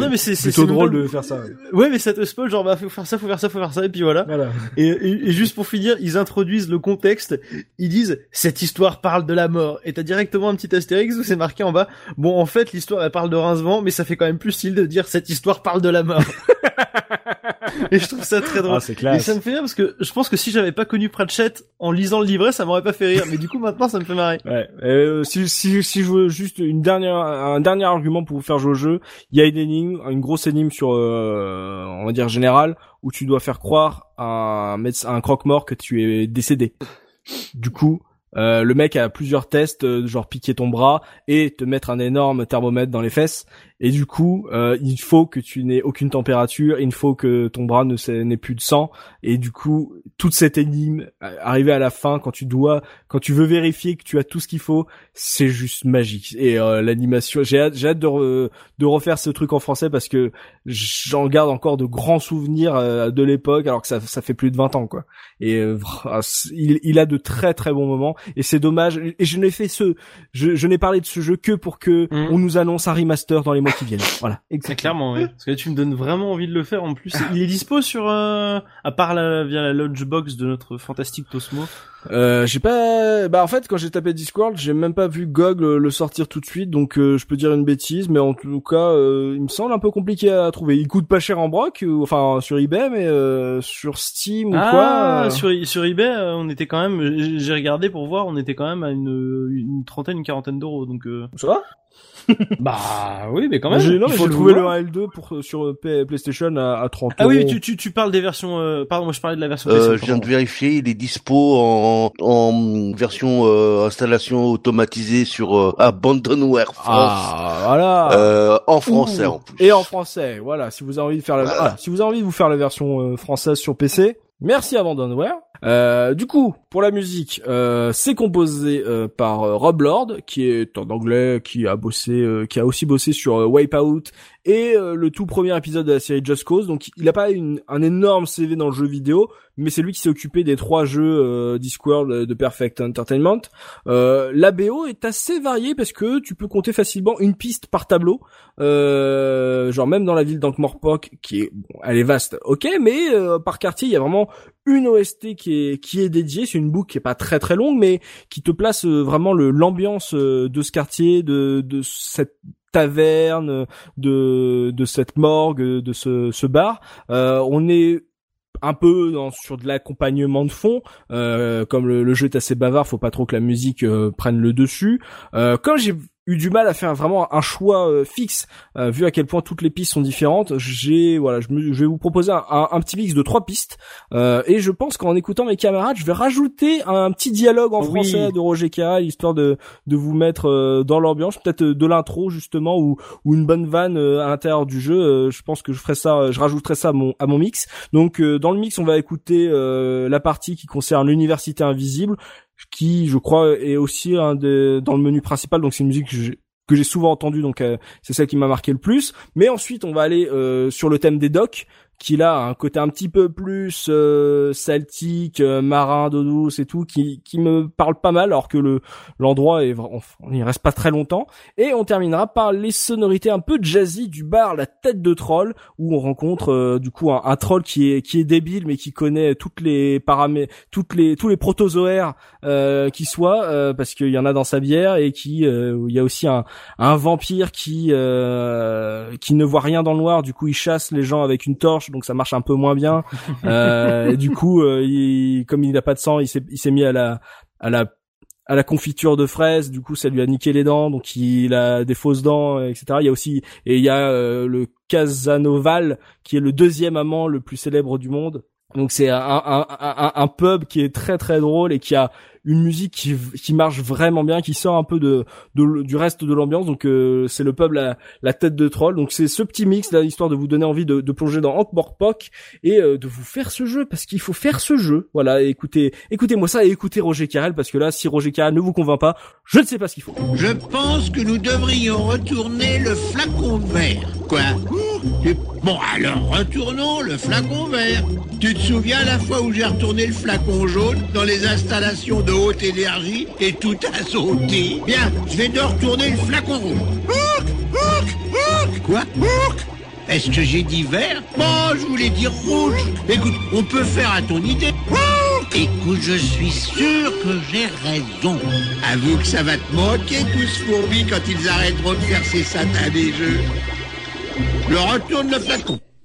plutôt drôle de faire ça. Ouais, mais ça te spoil, genre, bah, faut faire ça, faut faire ça, faut faire ça, et puis voilà. Voilà. Et, et, et juste pour finir, ils introduisent le contexte. Ils disent cette histoire parle de la mort. Et t'as directement un petit astérix où c'est marqué en bas. Bon, en fait, l'histoire parle de Rincevent, mais ça fait quand même plus style de dire cette histoire parle de la mort. et je trouve ça très drôle. Ah, c'est et ça me fait rire parce que je pense que si j'avais pas connu Pratchett en lisant le livret, ça m'aurait pas fait rire. Mais du coup, maintenant, ça me fait marrer. Ouais. Euh, si, si, si je veux juste une dernière, un dernier argument pour vous faire jouer au jeu, il y a une énigme, une grosse énigme sur, euh, on va dire générale, où tu dois faire croire à un médecin, à un croque-mort que tu es décédé. Du coup, euh, le mec a plusieurs tests, euh, genre piquer ton bras et te mettre un énorme thermomètre dans les fesses. Et du coup, euh, il faut que tu n'aies aucune température, il faut que ton bras ne n'ait plus de sang. Et du coup, toute cette énigme, euh, arrivée à la fin, quand tu dois, quand tu veux vérifier que tu as tout ce qu'il faut, c'est juste magique. Et euh, l'animation, j'ai hâte, j'ai hâte de, re- de refaire ce truc en français parce que j'en garde encore de grands souvenirs euh, de l'époque, alors que ça, ça fait plus de 20 ans, quoi. Et euh, vra- il, il a de très très bons moments. et c'est dommage. Et je n'ai fait ce, je, je n'ai parlé de ce jeu que pour que Mhm. on nous annonce un remaster dans les mois qui viennent. Voilà. C'est clairement, oui. Parce que là, tu me donnes vraiment envie de le faire. En plus, il est dispo sur, euh, à part la, via la launchbox de notre fantastique Tosmo. Euh, j'ai pas, bah en fait quand j'ai tapé Discworld, j'ai même pas vu GOG le, le sortir tout de suite, donc euh, je peux dire une bêtise, mais en tout cas, euh, il me semble un peu compliqué à trouver. Il coûte pas cher en broc, ou, enfin sur eBay, mais euh, sur Steam ou ah, quoi. euh, sur, sur eBay, on était quand même, j'ai- regardé pour voir, on était quand même à une, une trentaine, une quarantaine d'euros. Donc, euh, Ça va? bah oui, mais quand même. J'ai non, il faut j'ai le trouvé le vouloir. 1 et le 2 pour sur euh, P- PlayStation à, à 30 Ah oui, tu, tu, tu parles des versions. Euh, pardon, moi je parlais de la version Euh, je viens de vérifier, il est dispo en, en version euh, installation automatisée sur euh, Abandonware France, Ah voilà. euh, en français Ouh. en plus. Et en français, voilà. Si vous avez envie de faire la, Voilà. voilà, si vous avez envie de vous faire la version euh, française sur PC, merci Abandonware. Euh, du coup, pour la musique, euh, c'est composé euh, par euh, Rob Lord, qui est en anglais, qui a bossé, qui a aussi bossé sur Wipeout et euh, le tout premier épisode de la série Just Cause. Donc, il a pas une, un énorme CV dans le jeu vidéo, mais c'est lui qui s'est occupé des trois jeux euh, Discworld de Perfect Entertainment. Euh, est assez variée parce que tu peux compter facilement une piste par tableau. Euh, genre même dans la ville d'Ankh-Morpork, qui est, bon, elle est vaste, ok, mais euh, par quartier, il y a vraiment une OST qui est qui est dédiée. C'est une boucle qui est pas très très longue, mais qui te place euh, vraiment l'ambiance euh, de ce quartier, de de cette taverne, de cette morgue, de ce bar. Euh, on est un peu dans, sur de l'accompagnement de fond, euh, comme le, jeu est assez bavard, faut pas trop que la musique euh, prenne le dessus. Euh, j'ai eu du mal à faire vraiment un choix euh, fixe, euh, vu à quel point toutes les pistes sont différentes, j'ai voilà, je, me- je vais vous proposer un, un- un petit mix de trois pistes, euh, et je pense qu'en écoutant mes camarades, je vais rajouter un petit dialogue en Oui. français de Roger Carrel, histoire de de vous mettre dans l'ambiance, peut-être de l'intro justement ou ou une bonne vanne à l'intérieur du jeu. Je pense que je ferai ça, je rajouterai ça à mon à mon mix. Donc dans le mix, on va écouter la partie qui concerne l'université invisible, qui je crois est aussi un des, dans le menu principal. Donc c'est une musique que j'ai souvent entendue, donc euh, c'est celle qui m'a marqué le plus. Mais ensuite, on va aller euh, sur le thème des docks, qui a un côté un petit peu plus euh, celtique, euh, marin, d'eau douce et tout, qui qui me parle pas mal, alors que le l'endroit est vra- on il reste pas très longtemps. Et on terminera par les sonorités un peu jazzy du bar La Tête de Troll, où on rencontre euh, du coup un, troll qui est qui est débile mais qui connaît toutes les paramètres, toutes les tous les protozoaires euh, qui soient, euh, parce qu'il y en a dans sa bière et qui euh, il y a aussi un un vampire qui qui ne voit rien dans le noir, du coup il chasse les gens avec une torche, donc ça marche un peu moins bien. Euh, et du coup, euh, il, comme il n'a pas de sang, il s'est il s'est mis à la à la à la confiture de fraises, du coup ça lui a niqué les dents, donc il a des fausses dents, etc. Il y a aussi et il y a euh, le Casanoval qui est le deuxième amant le plus célèbre du monde. Donc c'est un, un, un, un pub qui est très très drôle et qui a une musique qui, qui marche vraiment bien, qui sort un peu de, de du reste de l'ambiance. Donc euh, c'est le pub la, la tête de troll. Donc c'est ce petit mix là, histoire de vous donner envie de, de plonger dans Ankh-Morpork et euh, de vous faire ce jeu parce qu'il faut faire ce jeu. Voilà, écoutez, écoutez-moi ça et écoutez Roger Carrel parce que là, si Roger Carrel ne vous convainc pas, je ne sais pas ce qu'il faut. Je pense que nous devrions retourner le flacon vert. Quoi? Bon, alors retournons le flacon vert. Tu te souviens la fois où j'ai retourné le flacon jaune dans les installations de haute énergie et tout a sauté? Bien, je vais de retourner le flacon rouge. Quoi? Est-ce que j'ai dit vert? Bon, je voulais dire rouge. Écoute, on peut faire à ton idée. Écoute, je suis sûr que j'ai raison. Avoue que ça va te manquer tous fourmis quand ils arrêteront de faire ces satanés jeux. Le retourne le flacon. Et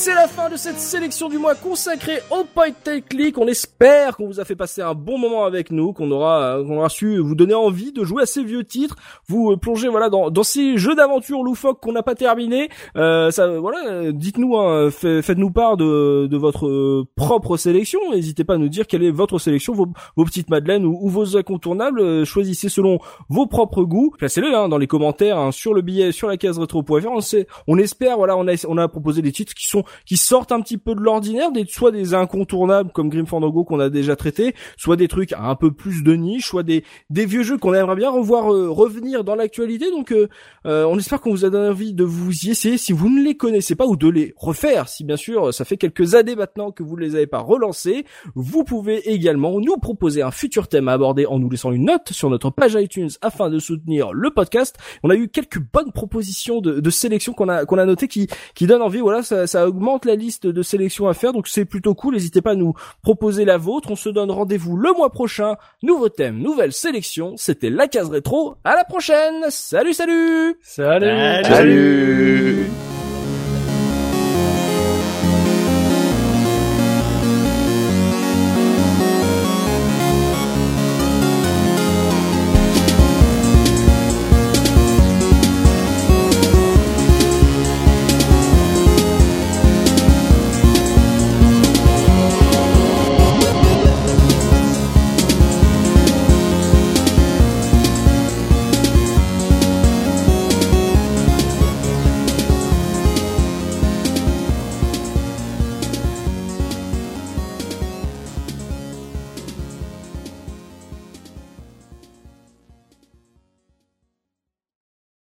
c'est la fin de cette sélection du mois consacrée au point and click. On espère qu'on vous a fait passer un bon moment avec nous, qu'on aura, qu'on aura su vous donner envie de jouer à ces vieux titres, vous euh, plonger voilà dans, dans ces jeux d'aventure loufoques qu'on n'a pas terminé. Euh, ça, voilà, dites-nous, hein, fait- faites-nous part de, de votre euh, propre sélection. N'hésitez pas à nous dire quelle est votre sélection, vos, vos petites madeleines ou, ou vos incontournables. Euh, Choisissez selon vos propres goûts. Placez-le hein, dans les commentaires hein, sur le billet, sur la case rétro.fr. On sait, on espère, voilà, on a, on a proposé des titres qui sont, qui sortent un petit peu de l'ordinaire, soit des incontournables comme Grim Fandango qu'on a déjà traité, soit des trucs un peu plus de niche, soit des, des vieux jeux qu'on aimerait bien revoir euh, revenir dans l'actualité. Donc, euh, euh, on espère qu'on vous a donné envie de vous y essayer si vous ne les connaissez pas ou de les refaire. Si bien sûr, ça fait quelques années maintenant que vous ne les avez pas relancés, vous pouvez également nous proposer un futur thème à aborder en nous laissant une note sur notre page iTunes afin de soutenir le podcast. On a eu quelques bonnes propositions de, de sélection qu'on a qu'on a noté qui qui donnent envie. Voilà, ça, ça augmente la liste de sélections à faire, donc c'est plutôt cool. N'hésitez pas à nous proposer la vôtre. On se donne rendez-vous le mois prochain. Nouveau thème, nouvelle sélection. C'était la case rétro. À la prochaine. Salut, salut. Salut. Salut